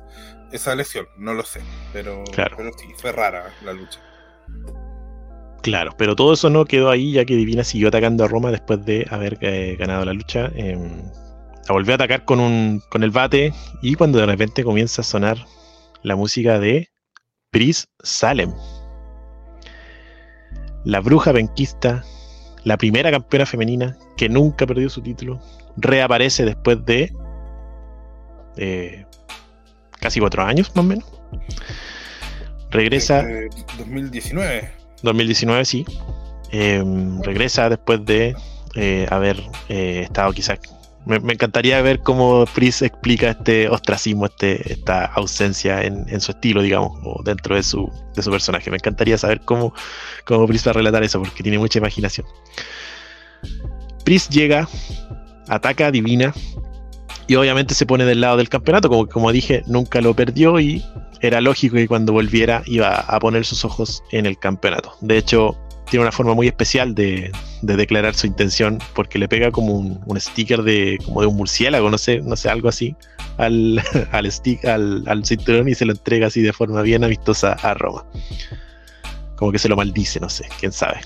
S2: esa lesión, no lo sé, pero, pero sí, fue rara la lucha.
S6: Claro, pero todo eso no quedó ahí ya que Divina siguió atacando a Roma después de haber eh, ganado la lucha. Em, la volvió a atacar con, un, con el bate y cuando de repente comienza a sonar la música de Pris Salem. La bruja benquista, la primera campeona femenina que nunca perdió su título, reaparece después de eh, casi cuatro años más o menos. Regresa.
S2: Desde 2019.
S6: 2019, sí. Eh, regresa después de eh, haber eh, estado quizás. Me, encantaría ver cómo Pris explica este ostracismo, este, esta ausencia en, su estilo, digamos, o dentro de su, personaje. Me encantaría saber cómo, cómo Pris va a relatar eso, porque tiene mucha imaginación. Pris llega, ataca, adivina, y obviamente se pone del lado del campeonato, como, como dije, nunca lo perdió y era lógico que cuando volviera iba a poner sus ojos en el campeonato. De hecho, tiene una forma muy especial de, de declarar su intención porque le pega como un, un, sticker de como de un murciélago, no sé, no sé, algo así, al, al, stick, al, al cinturón y se lo entrega así de forma bien amistosa a Roma. Como que se lo maldice, no sé, quién sabe.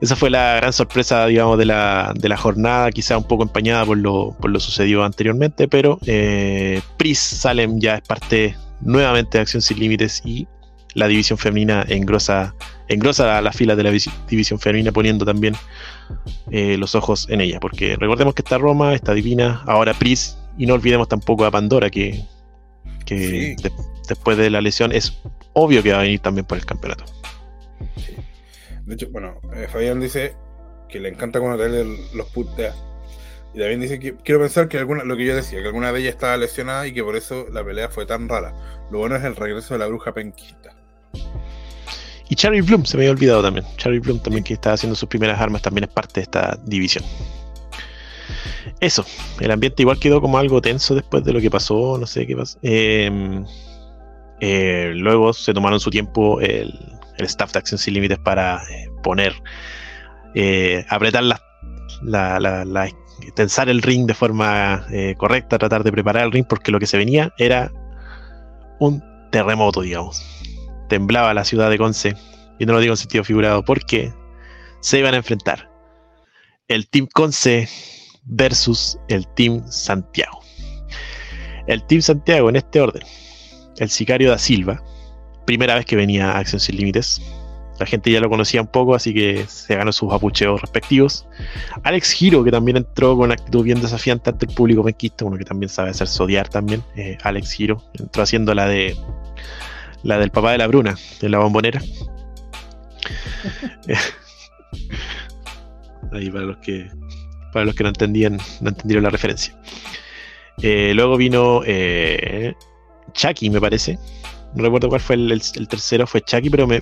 S6: Esa fue la gran sorpresa, digamos, de la, de la jornada, quizá un poco empañada por lo, por lo sucedido anteriormente, pero eh, Pris Salem ya es parte nuevamente de Acción Sin Límites y la división femenina engrosa, engrosa la fila de la división femenina poniendo también eh, los ojos en ella, porque recordemos que está Roma, está Divina, ahora Pris, y no olvidemos tampoco a Pandora, que, que sí. de, después de la lesión es obvio que va a venir también por el campeonato.
S2: Sí. De hecho, bueno, eh, Fabián dice que le encanta cuando te los putea. Y también dice que quiero pensar que alguna, lo que yo decía, que alguna de ellas estaba lesionada y que por eso la pelea fue tan rara. Lo bueno es el regreso de la bruja penquista.
S6: Y Charlie Bloom se me había olvidado también. Charlie Bloom también que está haciendo sus primeras armas también es parte de esta división. Eso, el ambiente igual quedó como algo tenso después de lo que pasó, no sé qué pasó. Eh, eh, luego se tomaron su tiempo el, el staff de Acción Sin Límites para eh, poner, eh, apretar la, la, tensar el ring de forma correcta, tratar de preparar el ring, porque lo que se venía era un terremoto, digamos. Temblaba la ciudad de Conce, y no lo digo en sentido figurado, porque se iban a enfrentar el Team Conce versus el Team Santiago. El Team Santiago en este orden, el Sicario da Silva, primera vez que venía a Acción Sin Límites. La gente ya lo conocía un poco, así que se ganó sus apucheos respectivos. Alex Giro, que también entró con actitud bien desafiante ante el público penquista, uno que también sabe hacer sodiar también. Eh, Alex Giro entró haciendo la de la del papá de la Bruna, de la bombonera. Ahí para los que para los que no entendían, no entendieron la referencia. Eh, luego vino eh, Chucky, me parece, no recuerdo cuál fue el, el, el tercero, fue Chucky, pero me,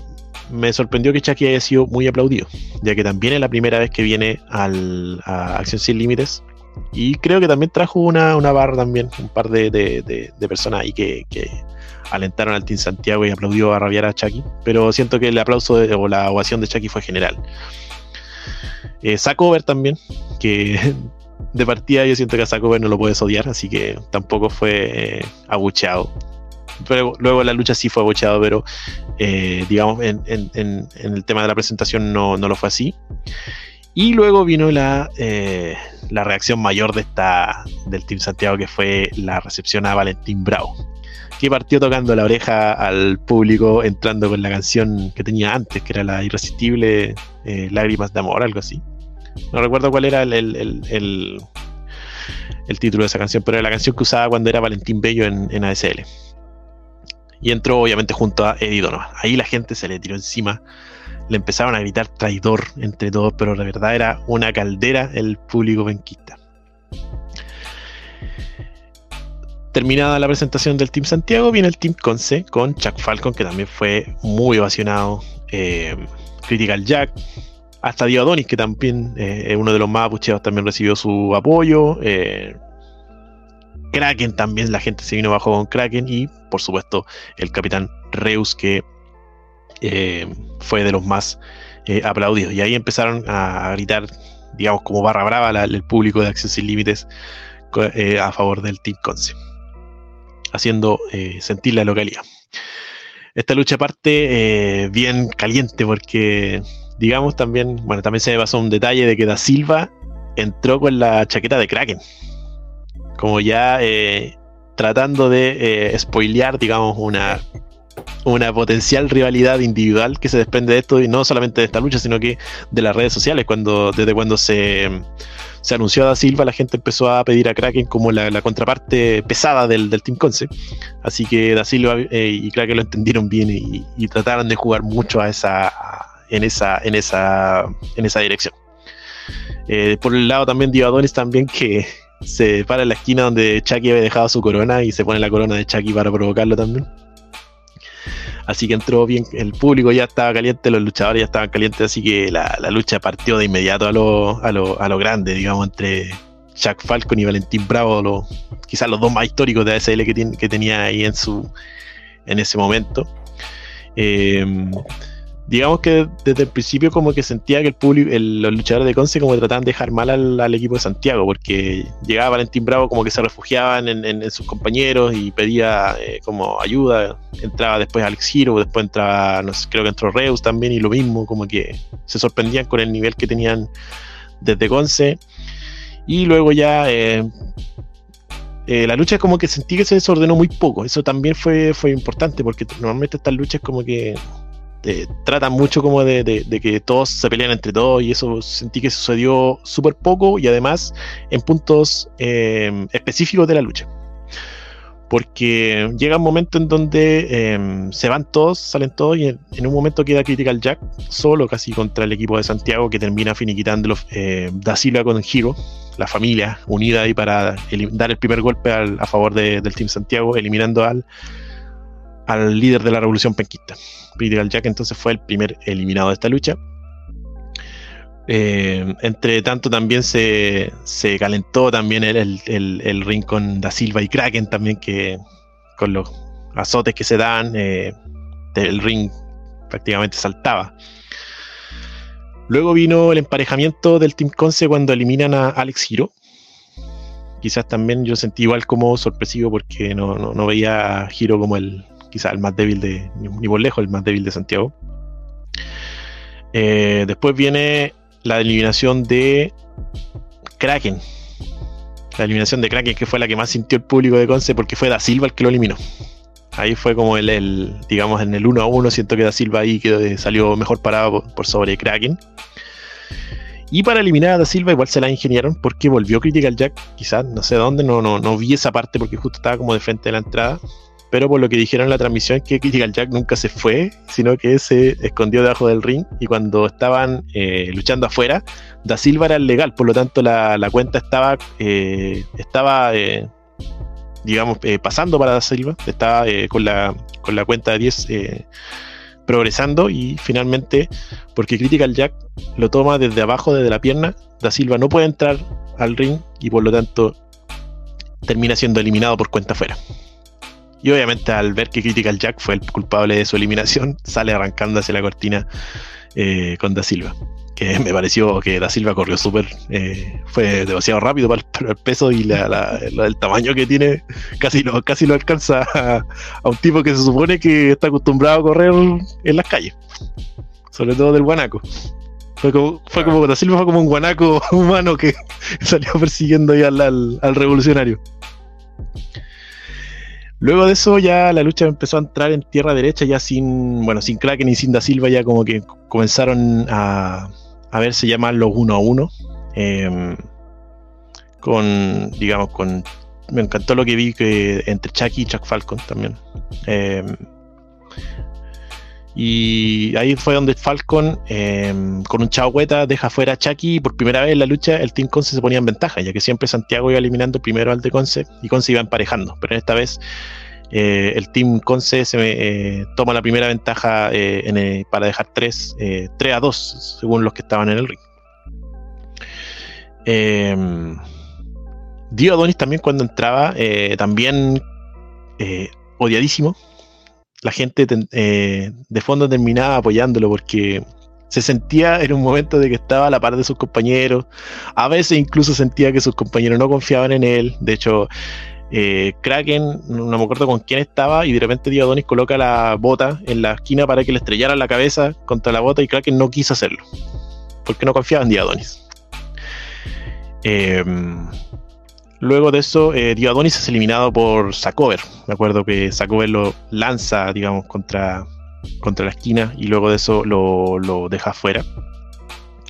S6: me, sorprendió que Chucky haya sido muy aplaudido, ya que también es la primera vez que viene al, a Acción Sin Límites. Y creo que también trajo una, una barra también, un par de, de, personas ahí que, que, alentaron al Team Santiago y aplaudió a rabiar a Chucky. Pero siento que el aplauso o la ovación de Chucky fue general. Eh, Sacover también, que de partida yo siento que a Sacover no lo puedes odiar, así que tampoco fue eh, abucheado pero luego la lucha sí fue abucheado, pero eh, digamos en, en, en, el tema de la presentación no, no, lo fue así. Y luego vino la, eh, la reacción mayor de esta, del Team Santiago, que fue la recepción a Valentín Bravo, que partió tocando la oreja al público, entrando con la canción que tenía antes, que era la irresistible eh, Lágrimas de Amor, algo así. No recuerdo cuál era el, el, el, título de esa canción, pero era la canción que usaba cuando era Valentín Bello en ASL y entró obviamente junto a Eddie. Ahí la gente se le tiró encima, le empezaron a gritar traidor entre todos, pero la verdad era una caldera el público benquista. Terminada la presentación del Team Santiago, viene el Team Conce con Chuck Falcon, que también fue muy ovacionado. Eh, Critical Jack, hasta Dio Adonis, que también eh, es uno de los más apucheados, también recibió su apoyo. Eh, Kraken también, la gente se vino bajo con Kraken y por supuesto el capitán Reus que eh, fue de los más eh, aplaudidos. Y ahí empezaron a, gritar, digamos, como barra brava el público de Acceso Sin Límites eh, a favor del Team Conce, haciendo sentir la localidad. Esta lucha parte bien caliente porque, digamos, también, bueno, también se me pasó un detalle de que Da Silva entró con la chaqueta de Kraken como ya tratando de spoilear, digamos, una, una potencial rivalidad individual que se desprende de esto y no solamente de esta lucha, sino que de las redes sociales. Cuando, desde cuando se, se anunció a Da Silva, la gente empezó a pedir a Kraken como la, contraparte pesada del, Team Conce. Así que Da Silva eh, y Kraken lo entendieron bien y, trataron de jugar mucho a esa, en, esa, en, esa, en esa dirección. Eh, por el lado también Divadonis también que se para en la esquina donde Chucky había dejado su corona y se pone la corona de Chucky para provocarlo también. Así que entró bien, el público ya estaba caliente, los luchadores ya estaban calientes, así que la, lucha partió de inmediato a lo, a lo, a lo grande, digamos, entre Chuck Falcon y Valentín Bravo, quizás los dos más históricos de ASL que, que tenía ahí en su en ese momento. Eh, digamos que desde el principio como que sentía que el público, los luchadores de Conce como trataban de dejar mal al, equipo de Santiago, porque llegaba Valentín Bravo como que se refugiaban en, sus compañeros y pedía eh, como ayuda, entraba después Alex Giro, después entraba, no sé, creo que entró Reus también y lo mismo, como que se sorprendían con el nivel que tenían desde Conce. Y luego ya eh, eh, la lucha como que sentí que se desordenó muy poco. Eso también fue, fue importante porque normalmente estas luchas como que eh, tratan mucho como de, que todos se pelean entre todos y eso sentí que sucedió súper poco y además en puntos em, específicos de la lucha. Porque llega un momento en donde em, se van todos, salen todos y en, un momento queda Critical Jack solo casi contra el equipo de Santiago que termina finiquitando eh, Da Silva con Giro, la familia unida ahí para dar el primer golpe a favor del Team Santiago, eliminando al, al líder de la revolución penquista. Critical Jack entonces fue el primer eliminado de esta lucha. Eh, entre tanto también se, calentó también el, el, ring con Da Silva y Kraken también que con los azotes que se dan eh, el ring prácticamente saltaba. Luego vino el emparejamiento del Team Conce cuando eliminan a Alex Hiro. Quizás también yo sentí igual como sorpresivo porque no, no veía a Hiro como el, quizá el más débil de, ni por lejos, el más débil de Santiago. Eh, después viene la eliminación de Kraken. La eliminación de Kraken, que fue la que más sintió el público de Conce, porque fue Da Silva el que lo eliminó. Ahí fue como el, digamos, en el 1 a 1, siento que Da Silva ahí salió mejor parado por, sobre Kraken. Y para eliminar a Da Silva igual se la ingeniaron porque volvió Critical Jack, quizás, no sé dónde, no, no, no vi esa parte porque justo estaba como de frente de la entrada pero por lo que dijeron en la transmisión es que Critical Jack nunca se fue, sino que se escondió debajo del ring y cuando estaban eh, luchando afuera, Da Silva era legal, por lo tanto la, cuenta estaba, eh, estaba eh, digamos, pasando para Da Silva, estaba con, la, con la cuenta de 10 progresando y finalmente, porque Critical Jack lo toma desde abajo, desde la pierna, Da Silva no puede entrar al ring y por lo tanto termina siendo eliminado por cuenta afuera. Y obviamente al ver que Critical Jack fue el culpable de su eliminación, sale arrancando hacia la cortina eh, con Da Silva. Que me pareció que Da Silva corrió súper, eh, fue demasiado rápido para el, peso y el tamaño que tiene, casi lo, casi lo alcanza a, un tipo que se supone que está acostumbrado a correr en las calles, sobre todo del guanaco. Fue como, fue como Da Silva fue como un guanaco humano que salió persiguiendo ahí al revolucionario. Luego de eso ya la lucha empezó a entrar en tierra derecha, ya sin, bueno, sin Kraken y sin Da Silva, ya como que comenzaron a, a verse ya más los uno a uno. Em, con, digamos, con... Me encantó lo que vi que entre Chucky y Chuck Falcon también. Em, y ahí fue donde Falcon, em, con un chagüeta, deja fuera a Chucky y por primera vez en la lucha el Team Conce se ponía en ventaja, ya que siempre Santiago iba eliminando primero al de Conce y Conce iba emparejando. Pero esta vez eh, el Team Conce se eh, toma la primera ventaja eh, para dejar 3, 3 a 2, según los que estaban en el ring. Em, Dio Adonis también cuando entraba, también odiadísimo la gente eh, de fondo terminaba apoyándolo porque se sentía en un momento de que estaba a la par de sus compañeros. A veces incluso sentía que sus compañeros no confiaban en él. De hecho, eh, Kraken, no me acuerdo con quién estaba, y de repente Diodonis coloca la bota en la esquina para que le estrellara la cabeza contra la bota y Kraken no quiso hacerlo. Porque no confiaba en Diodonis. Em, luego de eso, eh, Dio Adonis es eliminado por Sakover. Me acuerdo que Sakover lo lanza, digamos, contra, contra la esquina y luego de eso lo, lo deja afuera.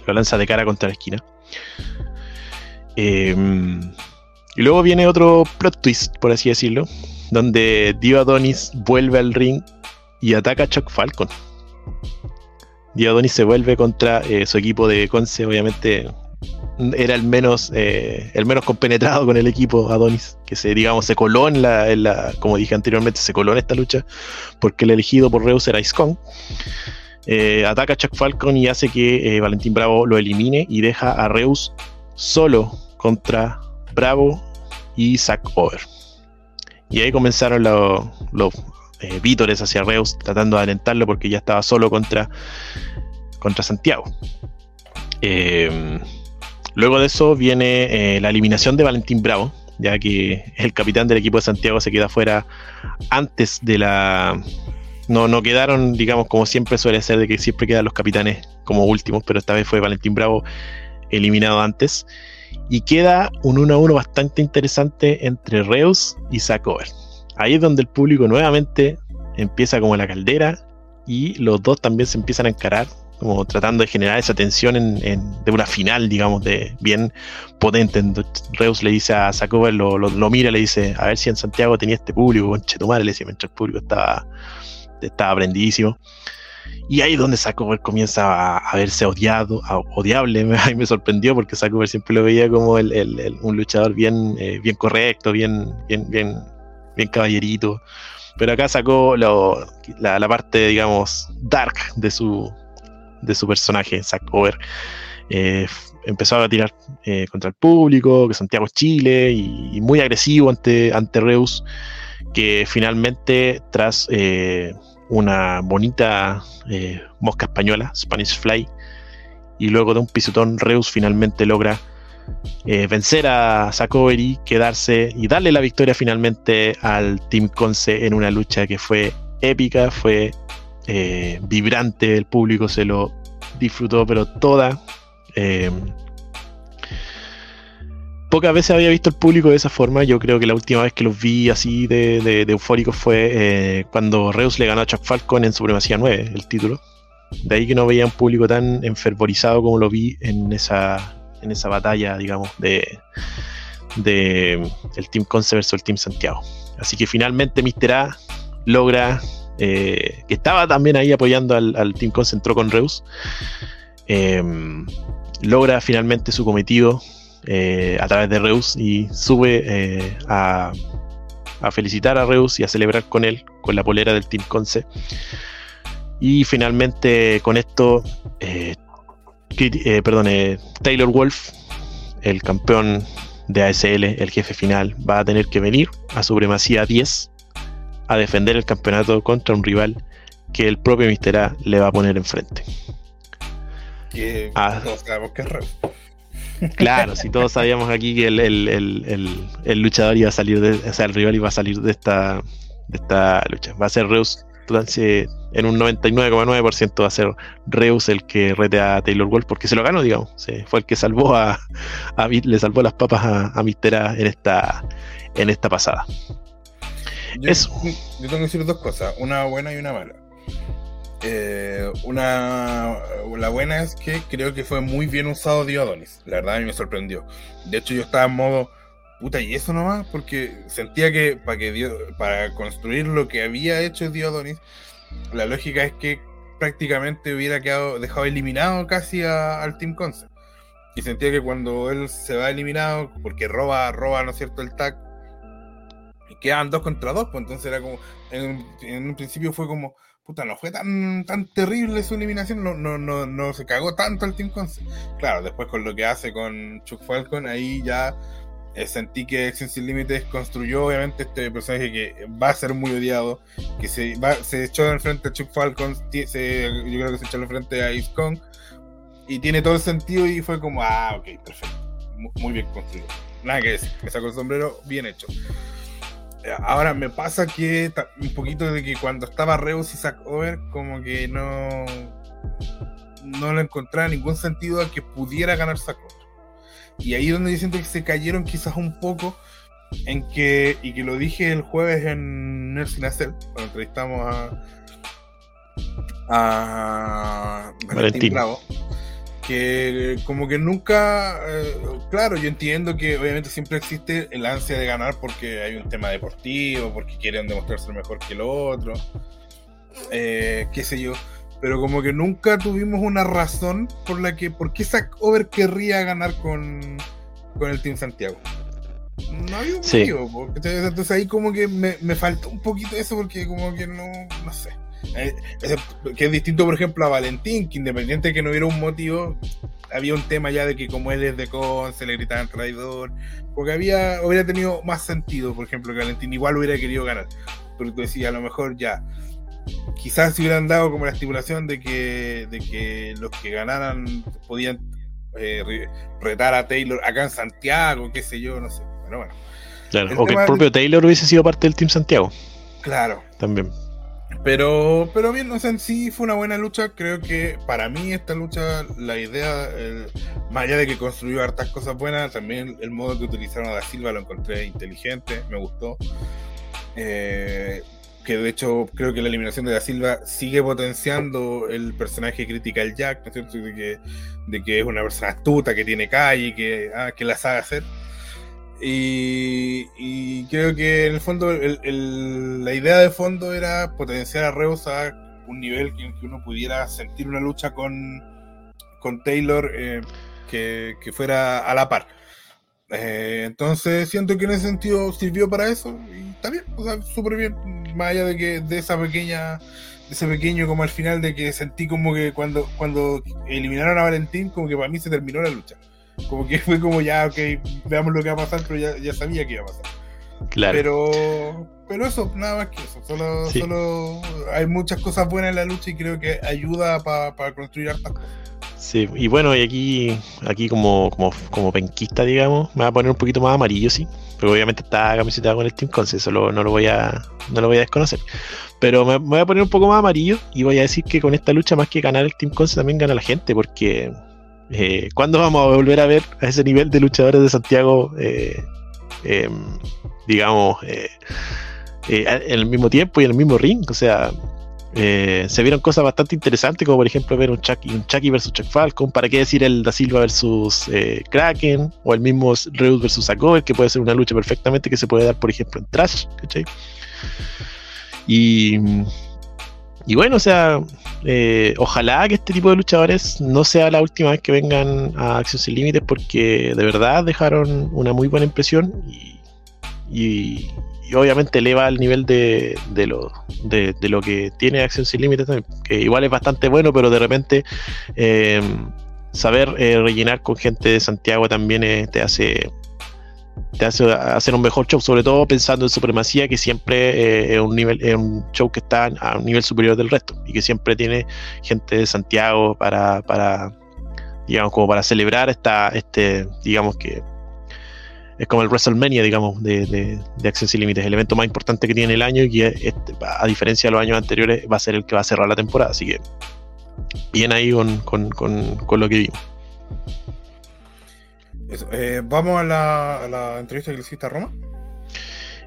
S6: Lo lanza de cara contra la esquina. Eh, y luego viene otro plot twist, por así decirlo, donde Dio Adonis vuelve al ring y ataca a Chuck Falcon. Dio Adonis se vuelve contra eh, su equipo de Conce, obviamente era el menos eh, el menos compenetrado con el equipo Adonis, que se digamos se coló en la, como dije anteriormente, se coló en esta lucha porque el elegido por Reus era Ice eh, ataca a Chuck Falcon y hace que Valentín Bravo lo elimine y deja a Reus solo contra Bravo y Zack Over. Y ahí comenzaron los, eh, vítores hacia Reus tratando de alentarlo porque ya estaba solo contra, contra Santiago. Em, luego de eso viene eh, la eliminación de Valentín Bravo, ya que el capitán del equipo de Santiago se queda fuera antes de la... No, no quedaron, digamos, como siempre suele ser, de que siempre quedan los capitanes como últimos, pero esta vez fue Valentín Bravo eliminado antes. Y queda un 1 a 1 bastante interesante entre Reus y Sacover. Ahí es donde el público nuevamente empieza como la caldera y los dos también se empiezan a encarar, como tratando de generar esa tensión en, de una final, digamos, de bien potente. Reus le dice a Sacover, lo, lo, mira, le dice, a ver si en Santiago tenía este público, con Chetumare, le dice, mientras el público estaba, estaba prendidísimo. Y ahí es donde Sakover comienza a, verse odiado, odiable. Me, me sorprendió porque Sakover siempre lo veía como el, un luchador bien, eh, bien correcto, bien, bien, bien, bien caballerito. Pero acá sacó la, parte, digamos, dark de su, de su personaje, Sakover. Eh, empezó a tirar eh, contra el público, que Santiago Chile, y, muy agresivo ante, ante Reus, que finalmente, tras una bonita eh, mosca española, Spanish Fly, y luego de un pisotón, Reus finalmente logra eh, vencer a Sakoveri, quedarse y darle la victoria finalmente al Team Conce en una lucha que fue épica, fue eh, vibrante, el público se lo disfrutó, pero toda pocas veces había visto el público de esa forma. Yo creo que la última vez que los vi así de, de, eufóricos fue eh, cuando Reus le ganó a Chuck Falcon en Supremacía 9, el título. De ahí que no veía un público tan enfervorizado como lo vi en esa, en esa batalla, digamos, de, de el Team Conce versus el Team Santiago. Así que finalmente Mister A logra, eh, que estaba también ahí apoyando al, Team Conce, entró con Reus, eh, logra finalmente su cometido eh, a través de Reus y sube a, felicitar a Reus y a celebrar con él, con la polera del Team Conce. Y finalmente con esto, perdón, Taylor Wolf, el campeón de ASL, el jefe final, va a tener que venir a Supremacía 10 a defender el campeonato contra un rival que el propio Mister A le va a poner enfrente.
S2: Que ah. sabemos que es Reus.
S6: Claro, si todos sabíamos aquí que el, luchador iba a salir de, o sea, el rival iba a salir de esta, de esta lucha. Va a ser Reus en un 99,9% va a ser Reus el que rete a Taylor Wolf porque se lo ganó, digamos. fue el que salvó a, le salvó las papas a, a Mistera en esta, en esta pasada.
S2: Yo tengo que decir dos cosas, una buena y una mala. Eh, una la buena es que creo que fue muy bien usado Diodonis. La verdad a mí me sorprendió. De hecho, yo estaba en modo puta y eso nomás, porque sentía que para que para construir lo que había hecho Diodonis, la lógica es que prácticamente hubiera quedado dejado eliminado casi al Team Concept. Y sentía que cuando él se va eliminado, porque roba, roba, ¿no es cierto?, el tag, quedan dos contra dos, pues entonces era como, en un principio fue como, puta, no fue tan, tan terrible su eliminación, no, no, no, no se cagó tanto el Team Concept. Claro, después con lo que hace con Chuck Falcon, ahí ya eh, sentí que Extensive Limited construyó obviamente este personaje que va a ser muy odiado, que se, va, se echó en frente a Chuck Falcon, se, yo creo que se echó en frente a Ace Kong, y tiene todo el sentido y fue como, ah, ok, perfecto, muy, bien construido. Nada que decir, me saco el sombrero, bien hecho. Ahora me pasa que un poquito de que cuando estaba Reus y Zack Over, como que no, no le encontraba ningún sentido a que pudiera ganar Zack Over. Y ahí es donde yo siento que se cayeron quizás un poco en que, y que lo dije el jueves en Nursing Hacer, cuando entrevistamos a, a Valentín. Bravo, que como que nunca, eh, claro, yo entiendo que obviamente siempre existe el ansia de ganar porque hay un tema deportivo, porque quieren demostrarse mejor que el otro, eh, qué sé yo, pero como que nunca tuvimos una razón por la que, por qué Zack Over querría ganar con, con el Team Santiago. No había un motivo, entonces ahí como que me, me faltó un poquito eso porque como que no, no sé. Eh, que es distinto, por ejemplo, a Valentín, que independiente de que no hubiera un motivo, había un tema ya de que como él es de con, se le gritaban traidor, porque había, hubiera tenido más sentido, por ejemplo, que Valentín igual hubiera querido ganar. Pero tú decías, a lo mejor ya, quizás si hubieran dado como la estipulación de que, de que los que ganaran podían eh, re- retar a Taylor acá en Santiago, qué sé yo, no sé. Pero bueno,
S6: Claro,
S2: El
S6: o que el
S2: de-
S6: propio Taylor hubiese sido parte del Team Santiago
S2: claro.
S6: también.
S2: Pero, pero bien, o sea, en sí fue una buena lucha. Creo que para mí esta lucha, la idea, más allá de que construyó hartas cosas buenas, también el modo que utilizaron a Da Silva lo encontré inteligente, me gustó. Eh, que de hecho creo que la eliminación de Da Silva sigue potenciando el personaje Critical Jack, ¿no es cierto? De que, de que es una persona astuta, que tiene calle, que, ah, que la sabe hacer. Y, creo que en el fondo la idea de fondo era potenciar a Reus a un nivel que uno pudiera sentir una lucha con, con Taylor eh, que, que fuera a la par. Eh, entonces siento que en ese sentido sirvió para eso y está bien, o sea, súper bien, más allá de que de esa pequeña, de ese pequeño como al final de que sentí como que cuando, cuando eliminaron a Valentín, como que para mí se terminó la lucha. Como que fue como ya, ok, veamos lo que va a pasar, pero ya, ya sabía que iba a pasar.
S6: Claro.
S2: Pero, pero eso, nada más que eso. Solo,
S6: Sí.
S2: solo hay muchas cosas buenas en la lucha y creo que ayuda para construir hartas cosas.
S6: Sí, y bueno, y aquí, aquí como, como, como penquista, digamos, me va a poner un poquito más amarillo, sí. Pero obviamente está camiseta con el Team Conce, eso lo- no lo voy a, no lo voy a desconocer. Pero me, me voy a poner un poco más amarillo y voy a decir que con esta lucha, más que ganar el Team Conce, también gana la gente, porque eh, ¿cuándo vamos a volver a ver a ese nivel de luchadores de Santiago, eh, digamos, eh, eh, en el mismo tiempo y en el mismo ring? O sea, se vieron cosas bastante interesantes, como por ejemplo ver un Chucky, un versus Chuck Falcon, para qué decir el Da Silva versus Kraken, o el mismo Reus versus Agover, que puede ser una lucha perfectamente que se puede dar, por ejemplo, en Trash, ¿cachai? Y, y bueno, o sea, eh, ojalá que este tipo de luchadores no sea la última vez que vengan a Acción Sin Límites, porque de verdad dejaron una muy buena impresión y, y- y obviamente eleva el nivel de, de lo, de, lo que tiene Acción Sin Límites que igual es bastante bueno, pero de repente eh, saber eh, rellenar con gente de Santiago también eh, te hace te hace hacer un mejor show, sobre todo pensando en supremacía, que siempre eh, es un nivel, es un show que está a un nivel superior del resto y que siempre tiene gente de Santiago para, para digamos, como para celebrar esta, este, digamos que es como el WrestleMania, digamos, de, de, de Acción Sin Límites, el evento más importante que tiene el año y que a diferencia de los años anteriores va a ser el que va a cerrar la temporada, así que bien ahí con, con, con, con lo que vimos.
S2: Eh, Vamos a la, entrevista que le hiciste a Roma.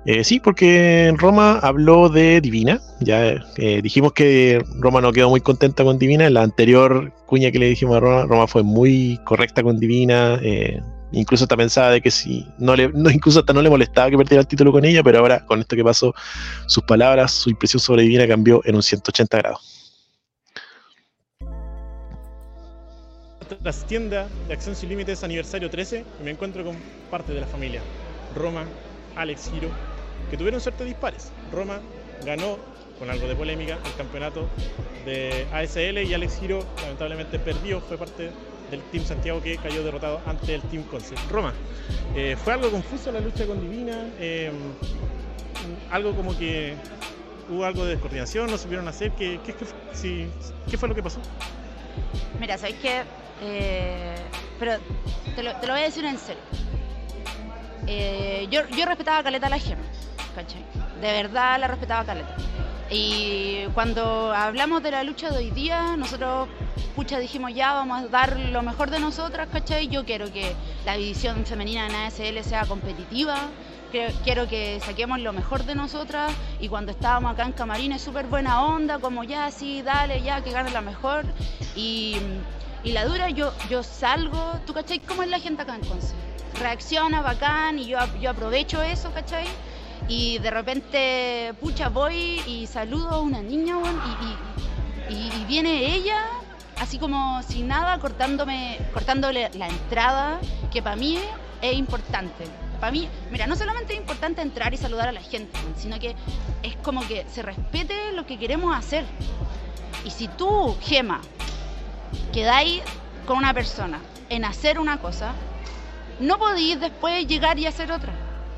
S6: Eh, sí, porque Roma habló de Divina. Ya eh, dijimos que Roma no quedó muy contenta con Divina. En la anterior cuña que le dijimos a Roma, Roma fue muy correcta con Divina. eh, incluso hasta pensaba de que si no le, incluso hasta no le molestaba que perdiera el título con ella, pero ahora con esto que pasó, sus palabras, su impresión sobre Divina cambió en un 180 grados.
S7: Trastienda de Acción Sin Límites aniversario 13 y me encuentro con parte de la familia. Roma, Alex Giro, que tuvieron suerte dispares. Roma ganó con algo de polémica el campeonato de ASL y Alex Giro lamentablemente perdió, fue parte del Team Santiago que cayó derrotado ante el Team Concept. Roma, eh, fue algo confuso la lucha con Divina, eh, algo como que hubo algo de descoordinación, no supieron hacer, ¿qué, qué, qué- si- ¿qué fue lo que pasó?
S8: Mira, ¿sabéis qué? Eh, pero te lo, voy a decir en serio. Eh, yo, yo respetaba a Caleta la gema, ¿cachai? De verdad la respetaba a Caleta. Y cuando hablamos de la lucha de hoy día, nosotros, pucha, dijimos ya, vamos a dar lo mejor de nosotras, ¿cachai? Yo quiero que la división femenina en ASL sea competitiva. Quiero que saquemos lo mejor de nosotras y cuando estábamos acá en Camarín es súper buena onda, como ya, sí, dale, ya, que gane la mejor. Y la dura, yo, yo salgo, ¿tú cachai cómo es la gente acá en Conce? Reacciona bacán y yo, yo aprovecho eso, ¿cachai? Y de repente, pucha, voy y saludo a una niña, y, y- y- y viene ella, así como sin nada, cortándome, cortándole la entrada, que para mí es importante. Para mí, mira, no solamente es importante entrar y saludar a la gente, sino que es como que se respete lo que queremos hacer. Y si tú, Gema, quedáis con una persona en hacer una cosa, no podéis después llegar y hacer otra.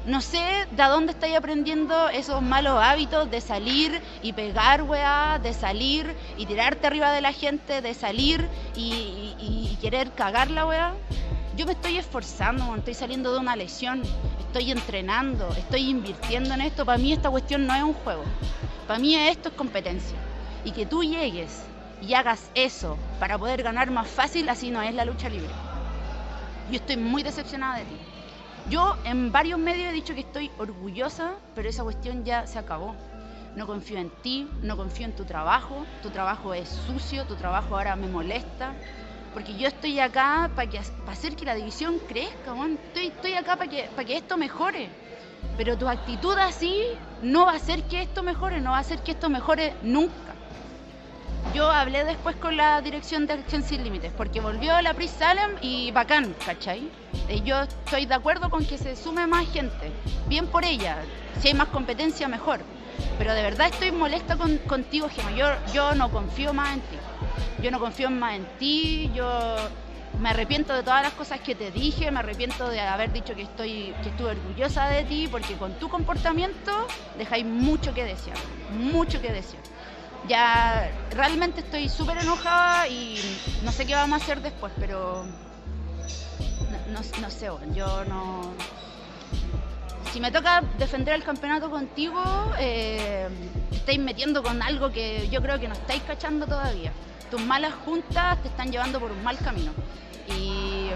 S8: No sé de dónde estáis aprendiendo esos malos hábitos de salir y pegar, weá, de salir y tirarte arriba de la gente, de salir y, querer cagar la weá. Yo me estoy esforzando, estoy saliendo de una lesión, estoy entrenando, estoy invirtiendo en esto. Para mí esta cuestión no es un juego. Para mí esto es competencia. Y que tú llegues y hagas eso para poder ganar más fácil, así no es la lucha libre. Yo estoy muy decepcionada de ti. Yo en varios medios he dicho que estoy orgullosa, pero esa cuestión ya se acabó. No confío en ti, no confío en tu trabajo, tu trabajo es sucio, tu trabajo ahora me molesta, porque yo estoy acá para hacer que la división crezca, weón. estoy, estoy acá para que, pa' que esto mejore. Pero tu actitud así no va a hacer que esto mejore, no va a hacer que esto mejore nunca. Yo hablé después con la dirección de Acción Sin Límites, porque volvió la Pris Salem y bacán, ¿cachai? Eh, Yo estoy de acuerdo con que se sume más gente, bien por ella, si hay más competencia mejor. Pero de verdad estoy molesta con- contigo, Gemma, yo, yo no confío más en ti. Yo no confío más en ti, yo me arrepiento de todas las cosas que te dije, me arrepiento de haber dicho que estoy que estuve orgullosa de ti, porque con tu comportamiento dejáis mucho que desear, mucho que desear. Ya realmente estoy súper enojada y no sé qué vamos a hacer después, pero no, sé, yo no... Si me toca defender el campeonato contigo, eh, estáis metiendo con algo que yo creo que no estáis cachando todavía. Tus malas juntas te están llevando por un mal camino. Y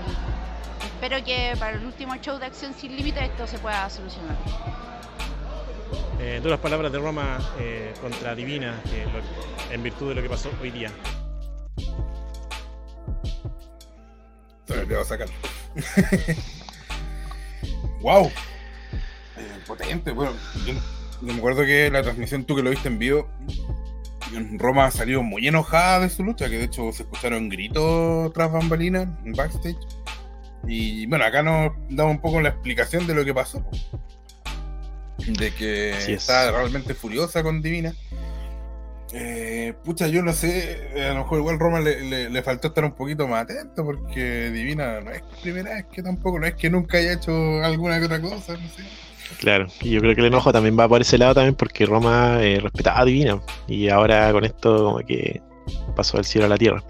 S8: espero que para el último show de Acción Sin Límites esto se pueda solucionar.
S7: Eh, duras palabras de Roma eh, contra Divina en virtud de lo que pasó hoy día.
S2: Me olvidó sacarlo. wow. Potente. Bueno, yo, me acuerdo que la transmisión, tú que lo viste en vivo, Roma salió muy enojada de su lucha, que de hecho se escucharon gritos tras bambalinas en backstage. Y bueno, acá nos damos un poco la explicación de lo que pasó. De que
S6: es.
S2: está realmente furiosa con Divina. Eh, pucha, yo no sé, a lo mejor igual Roma le, le- le faltó estar un poquito más atento porque Divina no es primera vez que tampoco, no es que nunca haya hecho alguna que otra cosa, no sé.
S6: Claro, y yo creo que el enojo también va por ese lado también porque Roma eh, respetaba a Divina y ahora con esto como que pasó del cielo a la tierra.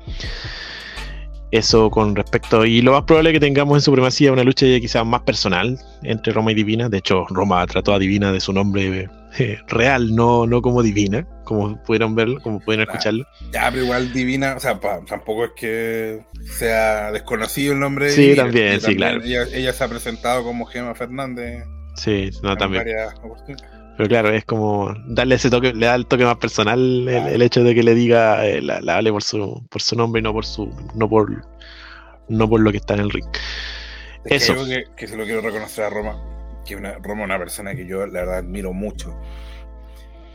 S6: Eso con respecto, y lo más probable es que tengamos en supremacía una lucha quizás más personal entre Roma y Divina. De hecho, Roma trató a Divina de su nombre eh, real, no, no como Divina, como pudieron verlo, como pudieron escucharlo.
S2: Ya, pero igual Divina, o sea, pa- tampoco es que sea desconocido el nombre
S6: Sí,
S2: Divina,
S6: también, sí, claro.
S2: Ella, ella se ha presentado como Gema Fernández
S6: Sí, no,
S2: en
S6: también.
S2: varias oportunidades.
S6: Pero claro, es como darle ese toque, le da el toque más personal el, el hecho de que le diga, eh, la, la hable por su, por su nombre y no por su, no por, no por lo que está en el ring.
S2: Es que
S6: Eso.
S2: que, que se lo quiero reconocer a Roma, que una, Roma es una persona que yo la verdad admiro mucho,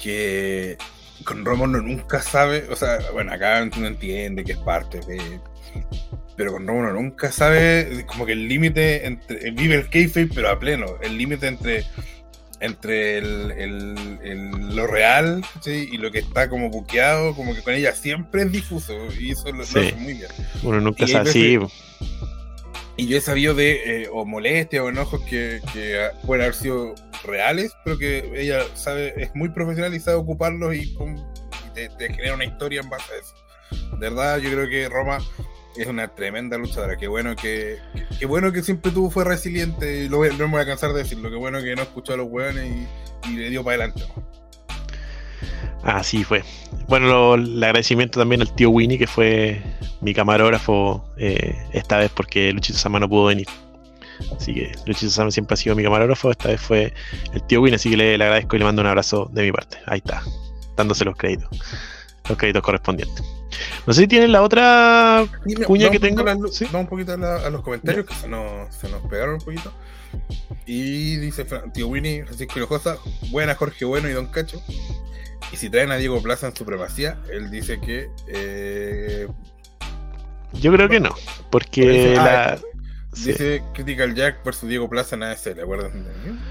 S2: que con Roma uno nunca sabe, o sea, bueno, acá uno entiende que es parte de... Pero con Roma uno nunca sabe, como que el límite entre... Vive el kayfabe, pero a pleno, el límite entre entre el, el- el- lo real ¿sí? y lo que está como buqueado, como que con ella siempre es difuso y eso lo, lo
S6: Sí.
S2: hace muy bien.
S6: Uno nunca
S2: Y hay
S6: sabe, sí,
S2: Y yo he sabido de eh, o molestias o enojos que, que pueden haber sido reales, pero que ella sabe, es muy profesional y sabe ocuparlos y, pum, y te, te genera una historia en base a eso. De verdad, yo creo que Roma es una tremenda luchadora. Qué bueno que, qué bueno que siempre tuvo, fue resiliente. Lo, no me voy a cansar de decirlo. Qué bueno que no escuchó a los hueones y, le dio para adelante.
S6: así fue. Bueno, el agradecimiento también al tío Winnie, que fue mi camarógrafo eh, esta vez porque Luchito Sama no pudo venir. Así que Luchito Sama siempre ha sido mi camarógrafo, esta vez fue el tío Win, así que le, le agradezco y le mando un abrazo de mi parte. Ahí está, dándose los créditos, los créditos correspondientes. No sé si tienen la otra
S2: mira,
S6: cuña que tengo.
S2: la-
S6: ¿Sí?
S2: Vamos un poquito a, la- a los comentarios que se nos, se nos pegaron un poquito. Y dice Tío Winnie, Francisco Hinojosa, buena Jorge Bueno y Don Cacho. Y si traen a Diego Plaza en supremacía, él dice que. eh,
S6: Yo creo que no, porque la, sí,
S2: Dice Critical Jack versus Diego Plaza en ASL, ¿acuerdan?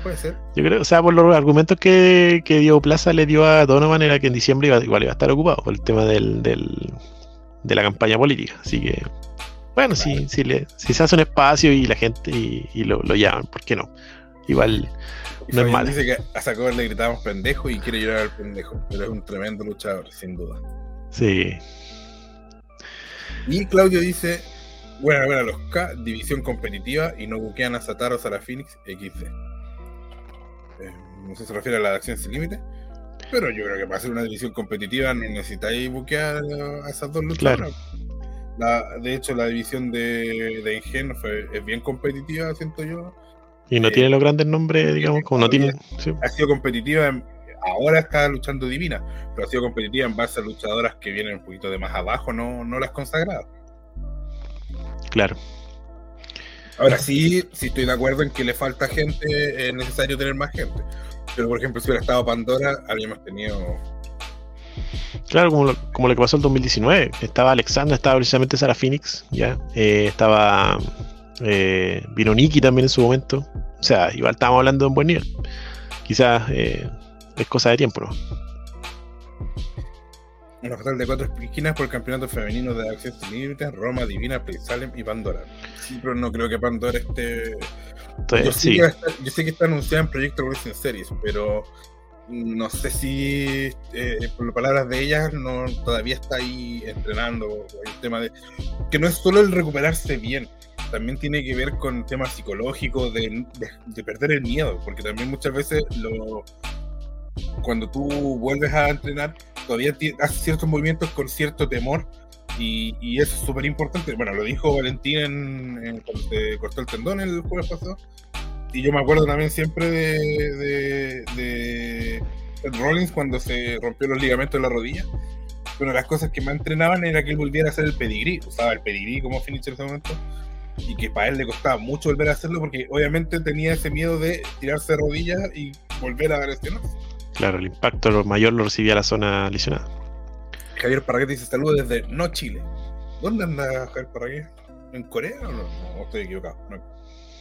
S2: Puede ser.
S6: yo creo, o sea, por los argumentos que, que Diego Plaza le dio a Donovan era que en diciembre iba, igual iba a estar ocupado por el tema del, del- de la campaña política. Así que, bueno, si, si, le, si se hace un espacio y la gente y, y lo, lo llaman, ¿por qué no? Igual
S2: Y
S6: no es mala.
S2: dice que a Sacor le gritamos pendejo y quiere llorar al pendejo, pero es un tremendo luchador, sin duda.
S6: Sí,
S2: Y Claudio dice, buena, buena los K, división competitiva y no buquean a Sataro Sara Phoenix XD. Eh, no sé si se refiere a la acción sin límite, pero yo creo que para hacer una división competitiva no necesitáis buquear a esas dos luchadoras. La, de hecho, la división de, de Ingen fue, es bien competitiva, siento yo.
S6: y no
S2: Eh,
S6: tiene los grandes nombres, digamos, como no tiene. sí,
S2: Ha sido competitiva, en- ahora está luchando Divina, pero ha sido competitiva en base a luchadoras que vienen un poquito de más abajo, no, no las consagradas.
S6: Claro.
S2: Ahora sí, sí estoy de acuerdo en que le falta gente, es necesario tener más gente. Pero por ejemplo, si hubiera estado Pandora, habríamos tenido.
S6: Claro, como lo, como lo que pasó el 2019. Estaba Alexandra, estaba precisamente Sara Phoenix, ya. Eh, estaba eh, vino Nikki también en su momento. O sea, igual estábamos hablando de un buen nivel. Quizás eh, es cosa de tiempo, ¿no?
S2: Una total de cuatro esquinas por el campeonato femenino de Acción Sin Límites, Roma, Divina, Salem y Pandora. Sí, pero no creo que Pandora esté. Yo,
S6: Entonces,
S2: sé
S6: sí,
S2: que estar- yo sé que está anunciada en Proyecto Wrestling Series, pero no sé si, eh, por las palabras de ella, no, todavía está ahí entrenando. El tema de que no es solo el recuperarse bien, también tiene que ver con temas psicológicos, de, de- de perder el miedo, porque también muchas veces lo, cuando tú vuelves a entrenar, todavía haces ciertos movimientos con cierto temor. Y, y eso es súper importante. Bueno, lo dijo Valentín en, en- cuando se cortó el tendón el jueves pasado. Y yo me acuerdo también siempre de, de, de Rollins cuando se rompió los ligamentos de la rodilla. Una de las cosas que más entrenaban era que él volviera a hacer el pedigrí. Usaba el pedigrí como finisher en ese momento. Y que para él le costaba mucho volver a hacerlo porque obviamente tenía ese miedo de tirarse de rodillas y volver a lesionarse.
S6: Claro, el impacto lo mayor lo recibía la zona lesionada.
S2: Javier Parraguet dice saludos desde no Chile. ¿Dónde anda Javier Parraguet? ¿En Corea o no? No, estoy equivocado. No.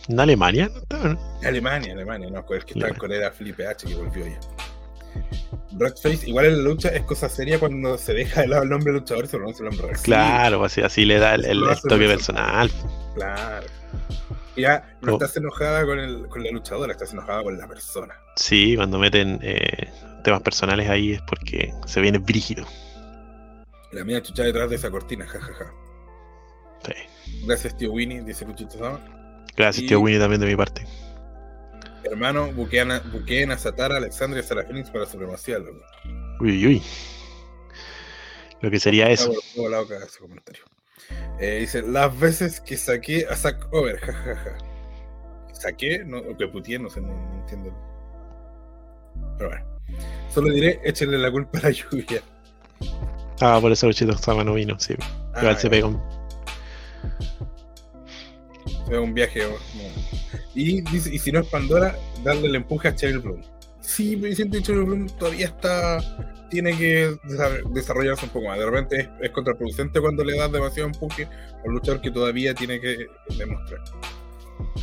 S6: ¿En Alemania? ¿No no?
S2: Alemania, Alemania, no, el que está en. Corea era Felipe H que volvió ya. Redface, igual en la lucha es cosa seria cuando se deja de lado el nombre luchador y se pronuncia el nombre real.
S6: Claro, así, así le da el, el- toque
S2: personal. Claro. Y ya no estás enojada con, el, con la luchadora, estás enojada con la persona.
S6: Sí, cuando meten eh, temas personales ahí es porque se viene brígido.
S2: La mía chucha detrás de esa cortina, jajaja.
S6: Sí.
S2: Gracias, tío Winnie, dice Luchito Sama.
S6: Gracias,
S2: Y-
S6: tío Winnie, también de mi parte.
S2: Hermano, buquean a, buqueen a Satara, Alexandria y Sara Phoenix para supremacía, loco.
S6: Uy, uy, uy. Lo que sería eso.
S2: Por cada ese comentario. Eh, dice, las veces que saqué a Zack Over, jajaja. ¿Saqué? No, o que putié, no sé, no, no entiendo. Pero bueno. Solo diré, échenle la culpa a la lluvia.
S6: Ah, por eso Luchito Sama no vino, sí.
S2: Ah,
S6: Igual se
S2: ya.
S6: Pega un...
S2: Viaje. Y, y si no es Pandora, darle el empuje a Cheryl Bloom. Sí, pero siento que Cheryl Bloom todavía está. Tiene que desa- desarrollarse un poco más. De repente es, es contraproducente cuando le das demasiado empuje a un luchador que todavía tiene que demostrar.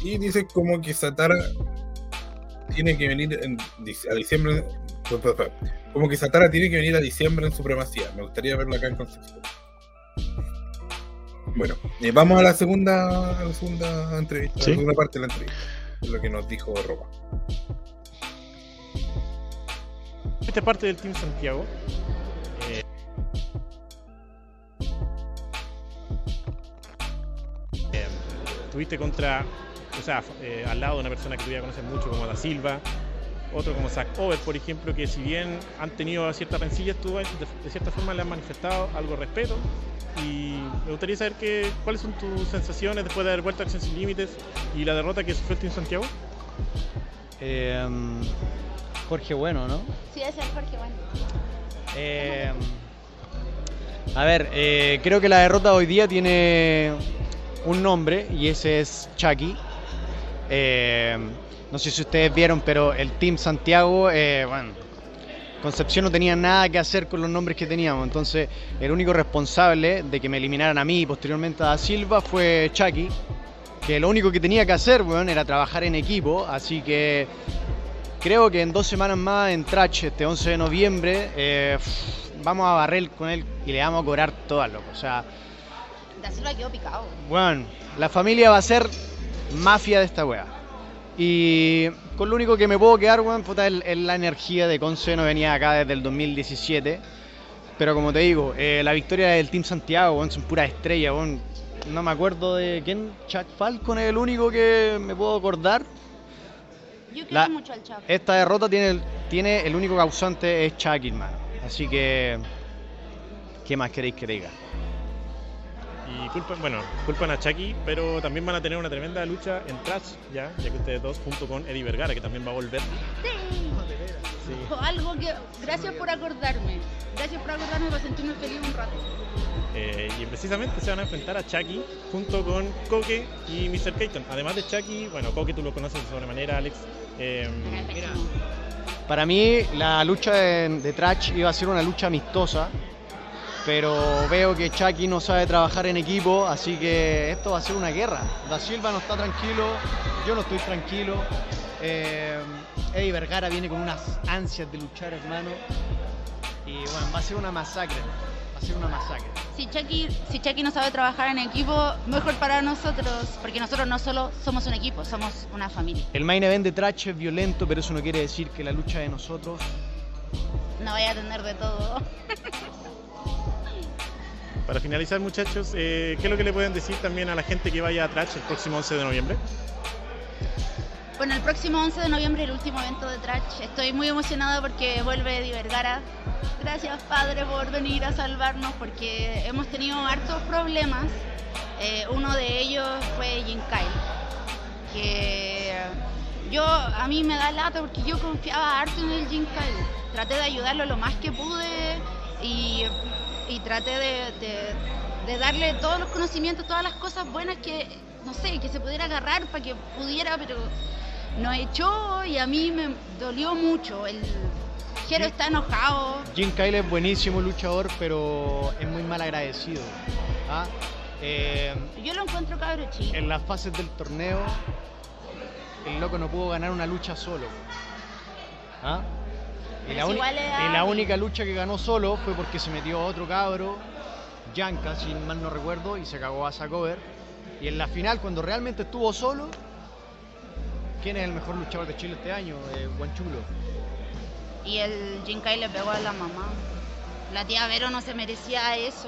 S2: Y dice como que Satara tiene que venir en a diciembre. Como que Satara tiene que venir a diciembre en supremacía. Me gustaría verlo acá en Concepción. Bueno, eh, vamos a la segunda, a la segunda entrevista, a
S6: Sí.
S2: la segunda parte de la entrevista. Lo que nos dijo Roba.
S7: Esta es parte del Team Santiago. Eh, eh, tuviste contra, o sea, eh, al lado de una persona que tú ya conoces mucho como Da Silva, otro como Zack Over, por ejemplo, que si bien han tenido ciertas rencillas, tú de, de cierta forma le han manifestado algo de respeto y me gustaría saber que, cuáles son tus sensaciones después de haber vuelto a Acción Sin Límites y la derrota que sufrió el Team Santiago.
S9: Eh, Jorge Bueno, ¿no?
S8: Sí, es el Jorge, bueno.
S9: Eh, a ver, eh, creo que la derrota hoy día tiene un nombre y ese es Chucky. Eh, no sé si ustedes vieron, pero el Team Santiago, eh, bueno, Concepción no tenía nada que hacer con los nombres que teníamos. Entonces, el único responsable de que me eliminaran a mí y posteriormente a Da Silva fue Chucky. Que lo único que tenía que hacer, weón, era trabajar en equipo. Así que creo que en dos semanas más, en Trash, este 11 de noviembre, eh, vamos a barrer con él y le vamos a cobrar todas, loco. O sea,
S8: Da Silva quedó picado.
S9: bueno, la familia va a ser mafia de esta wea. Y con lo único que me puedo quedar, weón, puta, es es la energía de Conce. No venía acá desde el 2017. Pero como te digo, eh, la victoria del Team Santiago, weón, son puras estrellas, weón. No me acuerdo de quién. Chuck Falcon es el único que me puedo acordar.
S8: Yo quiero
S9: La-
S8: mucho al Chapo.
S9: Esta derrota tiene el, tiene el único causante es Chucky, hermano. Así que. ¿Qué más queréis que diga?
S7: Y culpan, bueno, culpan a Chucky, pero también van a tener una tremenda lucha en Trash, ya, ya que ustedes dos, junto con Eddie Vergara, que también va a volver. Sí.
S8: Algo que. Gracias por acordarme. Gracias por acordarme para sentirme feliz un rato.
S7: Eh, y precisamente se van a enfrentar a Chucky junto con Koke y Mr. Keaton. Además de Chucky, bueno, Koke tú lo conoces de sobremanera, Alex. Eh,
S9: Para mí, la lucha de, de Trash iba a ser una lucha amistosa. Pero veo que Chucky no sabe trabajar en equipo, así que esto va a ser una guerra. Da Silva no está tranquilo, yo no estoy tranquilo. Eh, Eddie Vergara viene con unas ansias de luchar, hermano. Y bueno, va a ser una masacre. Va a ser una masacre.
S8: Si Chucky, si Chucky no sabe trabajar en equipo, mejor para nosotros, porque nosotros no solo somos un equipo, somos una familia.
S9: El main event de Trash es violento, pero eso no quiere decir que la lucha de nosotros
S8: No vaya a tener de todo.
S7: para finalizar, muchachos, eh, ¿qué es lo que le pueden decir también a la gente que vaya a Trash el próximo 11 de noviembre?
S8: Bueno, el próximo 11 de noviembre, el último evento de Trash. Estoy muy emocionada porque vuelve Eddie Vergara. Gracias, padre, por venir a salvarnos porque hemos tenido hartos problemas. Eh, uno de ellos fue Jim Kyle, que yo a mí me da lata porque yo confiaba harto en el Jim Kyle. Traté de ayudarlo lo más que pude y, y traté de, de- de darle todos los conocimientos, todas las cosas buenas que, no sé, que se pudiera agarrar para que pudiera, pero nos echó y a mí me dolió mucho. El Jero está enojado.
S9: Jim Kyle es buenísimo luchador, pero es muy mal agradecido. ¿ah? Eh,
S8: Yo lo encuentro cabro chico.
S9: en las fases del torneo, el loco no pudo ganar una lucha solo. ¿Ah? Y
S8: Pero
S9: la,
S8: si
S9: uni-
S8: igual es
S9: y la única lucha que ganó solo fue porque se metió otro cabro, Yanka, si mal no recuerdo, y se cagó a Sacover. Y en la final, cuando realmente estuvo solo, ¿quién es el mejor luchador de Chile este año? Eh, Guanchulo.
S8: Y el Kyle le pegó a la mamá. La tía Vero no se merecía eso.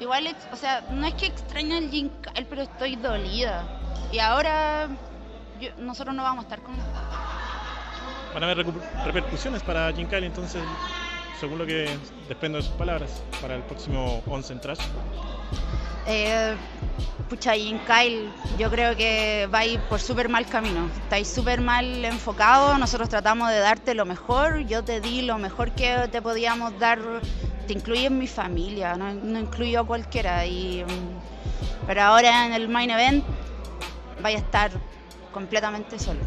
S8: Igual, o sea, no es que extrañe al Kyle, pero estoy dolida. Y ahora yo- nosotros no vamos a estar con.
S7: Van a haber repercusiones para Kyle, entonces, según lo que desprendo de sus palabras, para el próximo 11 en Trash.
S8: Eh, pucha, Kyle, yo creo que va a ir por súper mal camino. Estáis súper mal enfocado. Nosotros tratamos de darte lo mejor. Yo te di lo mejor que te podíamos dar. Te incluí en mi familia, no, no incluyo a cualquiera. Y, mm, pero ahora en el main event vaya a estar completamente solo.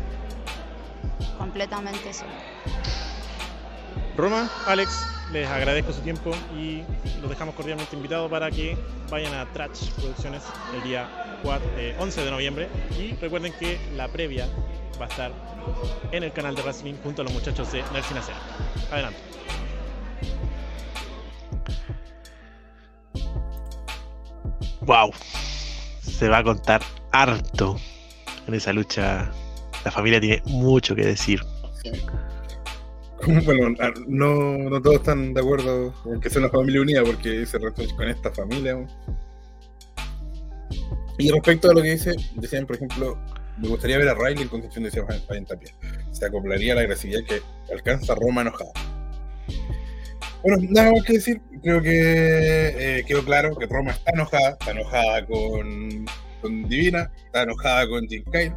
S8: Completamente solo.
S7: Roma, Alex, les agradezco su tiempo y los dejamos cordialmente invitados para que vayan a Trash Producciones el día 4 eh, 11 de noviembre. Y recuerden que la previa va a estar en el canal de Wrestling junto a los muchachos de Nercy Nacer. Adelante.
S6: Wow. Se va a contar harto en esa lucha. La familia tiene mucho que decir.
S2: Bueno, no, no todos están de acuerdo con que sea una familia unida porque se refiere con esta familia. Y respecto a lo que dice, decían, por ejemplo, me gustaría ver a Riley en Concepción, decía Fabián Tapia. Se acoplaría a la agresividad que alcanza Roma enojado. Bueno, nada más que decir, creo que eh, quedó claro que Roma está enojada, está enojada con, con Divina, está enojada con Jim Kyle,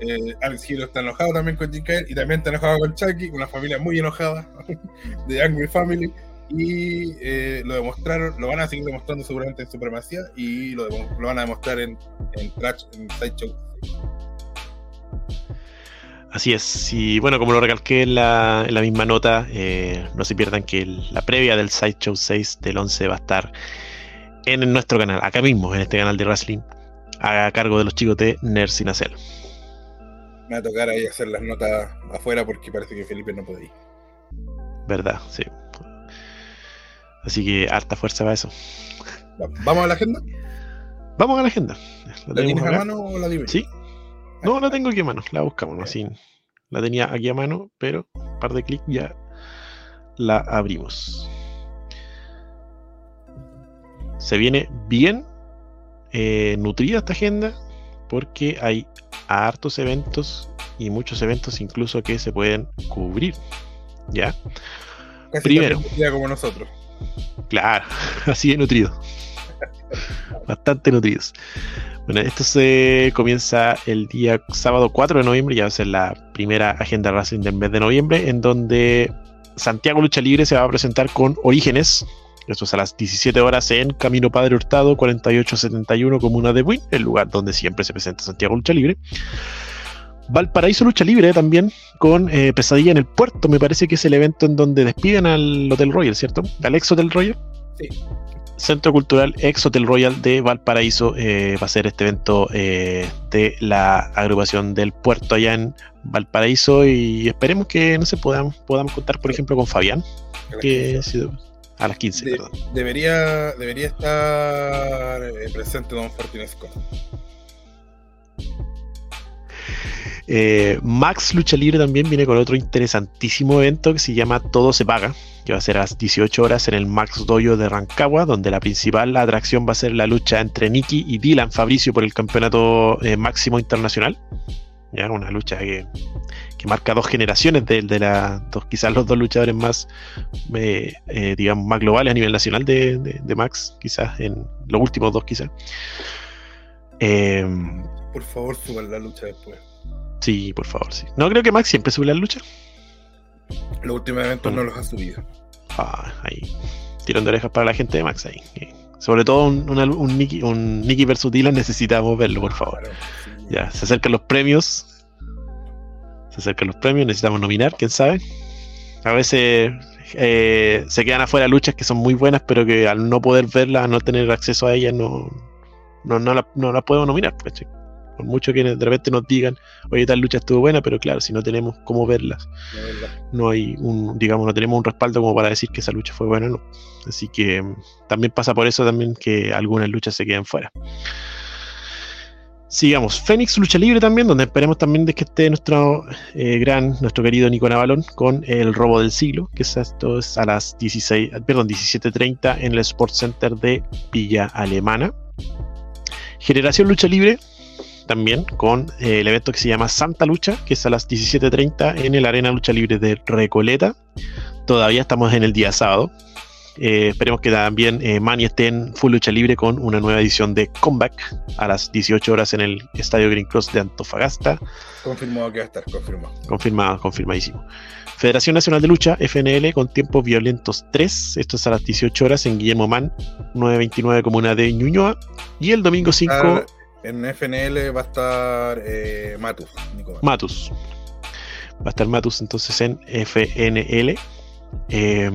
S2: eh, Alex Hero está enojado también con Jim y también está enojado con Chucky, una familia muy enojada de Angry Family y eh, lo demostraron, lo van a seguir demostrando seguramente en Supremacía y lo, van a demostrar en, en en Sideshow.
S6: Así es, y bueno, como lo recalqué en la, misma nota, eh, no se pierdan que la previa del Sideshow 6 del 11 va a estar en nuestro canal, acá mismo, en este canal de Wrestling, a cargo de los chicos de Nerd Sin Hacer.
S2: Me va a tocar ahí hacer las notas afuera porque parece que Felipe no puede ir.
S6: ¿Verdad? Sí. Así que harta fuerza para eso.
S2: Va- ¿Vamos a la agenda?
S6: Vamos a la agenda.
S2: ¿La
S6: tenemos
S2: tienes a mano o la yo?
S6: Sí. No, la tengo aquí a mano, la buscamos. Así, la tenía aquí a mano, pero un par de clics ya la abrimos. Se viene bien eh, nutrida esta agenda porque hay hartos eventos y muchos eventos incluso que se pueden cubrir. ¿Ya?
S2: Casi
S6: Primero.
S2: como nosotros.
S6: Claro, así de nutrido. Bastante nutridos. Bueno, esto se comienza el día sábado 4 de noviembre, ya va a ser la primera agenda Racing del mes de noviembre, en donde Santiago Lucha Libre se va a presentar con Orígenes. Esto es a las 17 horas en Camino Padre Hurtado, 4871, Comuna de Buin, el lugar donde siempre se presenta Santiago Lucha Libre. Valparaíso Lucha Libre también, con eh, Pesadilla en el Puerto, me parece que es el evento en donde despiden al Hotel Royal, ¿cierto? Al ex Hotel Royal.
S2: Sí.
S6: Centro Cultural Ex Hotel Royal de Valparaíso eh, va a ser este evento eh, de la agrupación del puerto allá en Valparaíso y esperemos que no se podamos, podamos contar por ejemplo con Fabián que
S2: 15.
S6: ha sido- a las 15
S2: De-
S6: perdón.
S2: debería, debería estar eh, presente Don Fortunesco.
S6: Eh, Max Lucha Libre también viene con otro interesantísimo evento que se llama Todo se paga, que va a ser a las 18 horas en el Max Dojo de Rancagua, donde la principal atracción va a ser la lucha entre Nicky y Dylan Fabricio por el campeonato eh, máximo internacional. Ya, una lucha que, que marca dos generaciones de, de la, dos, quizás los dos luchadores más, eh, eh, digamos, más globales a nivel nacional de, de- de Max, quizás en los últimos dos, quizás. Eh,
S2: Por favor, suban la lucha después.
S6: sí, por favor, sí. No creo que Max siempre sube las luchas.
S2: Los últimos eventos
S6: Bueno.
S2: no los ha subido.
S6: Ah, ahí. Tirón de orejas para la gente de Max ahí. Eh, Sobre todo un, una- un, Nicky, un Nicky versus Dylan necesitamos verlo, por favor.
S2: Claro, sí.
S6: Ya, se acercan los premios. Se acercan los premios, necesitamos nominar, quién sabe. A veces eh, se quedan afuera luchas que son muy buenas, pero que al no poder verlas, al no tener acceso a ellas, no, no, no, la, no las podemos nominar. Por mucho que de repente nos digan, oye, tal lucha estuvo buena, pero claro, si no tenemos cómo verlas,
S2: La
S6: no hay un, digamos, no tenemos un respaldo como para decir que esa lucha fue buena, no. Así que mm, también pasa por eso también que algunas luchas se quedan fuera. Sigamos, Fénix Lucha Libre también, donde esperemos también de que esté nuestro eh, gran, nuestro querido Nico Navalón con el robo del siglo, que es esto es a las 16, perdón, 17.30 en el Sports Center de Villa Alemana. Generación Lucha Libre, también con eh, el evento que se llama Santa Lucha, que es a las 17.30 en el Arena Lucha Libre de Recoleta. Todavía estamos en el día sábado. Eh, esperemos que también eh, Mani esté en Full Lucha Libre con una nueva edición de Comeback a las 18 horas en el Estadio Green Cross de Antofagasta.
S2: Confirmado que va a estar, confirmado.
S6: Confirmado, confirmadísimo. Federación Nacional de Lucha, FNL, con tiempos violentos 3. Esto es a las 18 horas en Guillermo Man, 929 Comuna de Ñuñoa. Y el domingo 5,
S2: Ah, En FNL va a estar eh, Matus, Nicolás.
S6: Matus. Va a estar Matus entonces en FNL. Eh,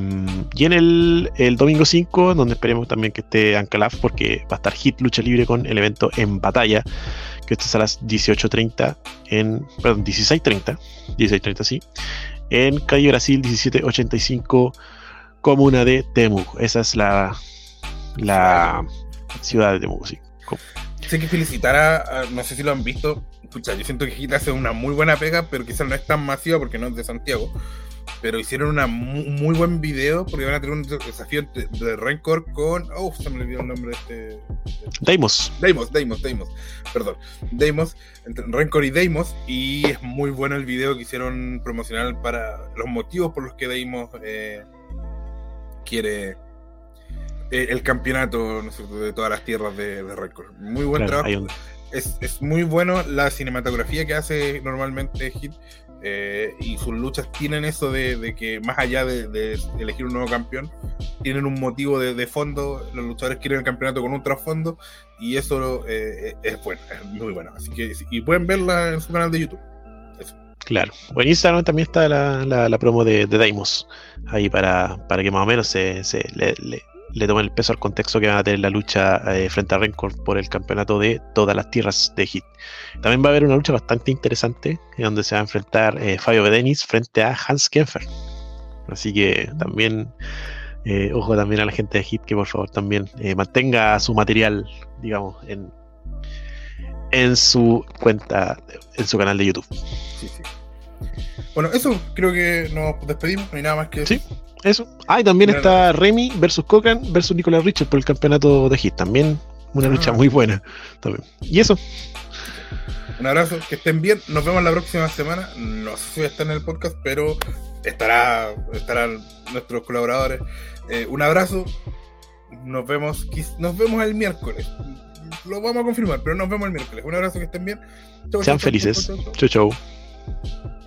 S6: y en el, el domingo 5, donde esperemos también que esté Ancalaf, porque va a estar Hit Lucha Libre con el evento en batalla, que esto es a las 18.30 en. Perdón, 16.30. 16.30, sí. En Calle Brasil 1785, comuna de Temuco. Esa es la, la ciudad de Temuco, sí.
S2: Sé que felicitar a, a- no sé si lo han visto. Escucha, yo siento que Hit hace una muy buena pega, pero quizás no es tan masiva porque no es de Santiago. Pero hicieron una mu- muy, buen video porque van a tener un desafío de, de Rencor con. Oh, se me olvidó el nombre de este.
S6: Deimos.
S2: Deimos, Deimos, Deimos, perdón. Deimos, entre Rencor y Deimos. Y es muy bueno el video que hicieron promocional para los motivos por los que Deimos eh, quiere eh, el campeonato de todas las tierras de, de Record. Muy buen
S6: Claro,
S2: trabajo.
S6: un-
S2: Es, es muy bueno la cinematografía que hace normalmente Hit. Eh, y sus luchas tienen eso de, que más allá de, elegir un nuevo campeón, tienen un motivo de, fondo. Los luchadores quieren el campeonato con un trasfondo y eso eh, es bueno, es muy bueno. Así que y pueden verla en su canal de YouTube.
S6: Claro. O en Instagram también está la, la- promo de, Daimos. Ahí para, para que más o menos se, se- le- le tomen el peso al contexto que van a tener la lucha eh, frente a Rencor por el campeonato de todas las tierras de Hit. También va a haber una lucha bastante interesante en donde se va a enfrentar eh, Fabio Bedenis frente a Hans Kempfer. Así que también, eh, ojo también a la gente de Hit que por favor también mantenga su material, digamos, en, en su cuenta, en su canal de YouTube.
S2: Sí, sí. Bueno, eso creo que nos despedimos. No hay nada más que
S6: Sí. Eso. Ah, y también está Remy versus Cocan versus Nicolas Richard por el campeonato de Hit. También una
S2: Ah.
S6: lucha muy buena. También. Y eso.
S2: Un abrazo, que estén bien. Nos vemos la próxima semana. No sé si voy a estar en el podcast, pero estará, estarán nuestros colaboradores. Eh, un abrazo. Nos vemos, nos vemos el miércoles. Lo vamos a confirmar, pero nos vemos el miércoles. Un abrazo, que estén bien. Chau,
S6: Sean
S2: chau,
S6: felices.
S2: chau.
S6: Chau, chau.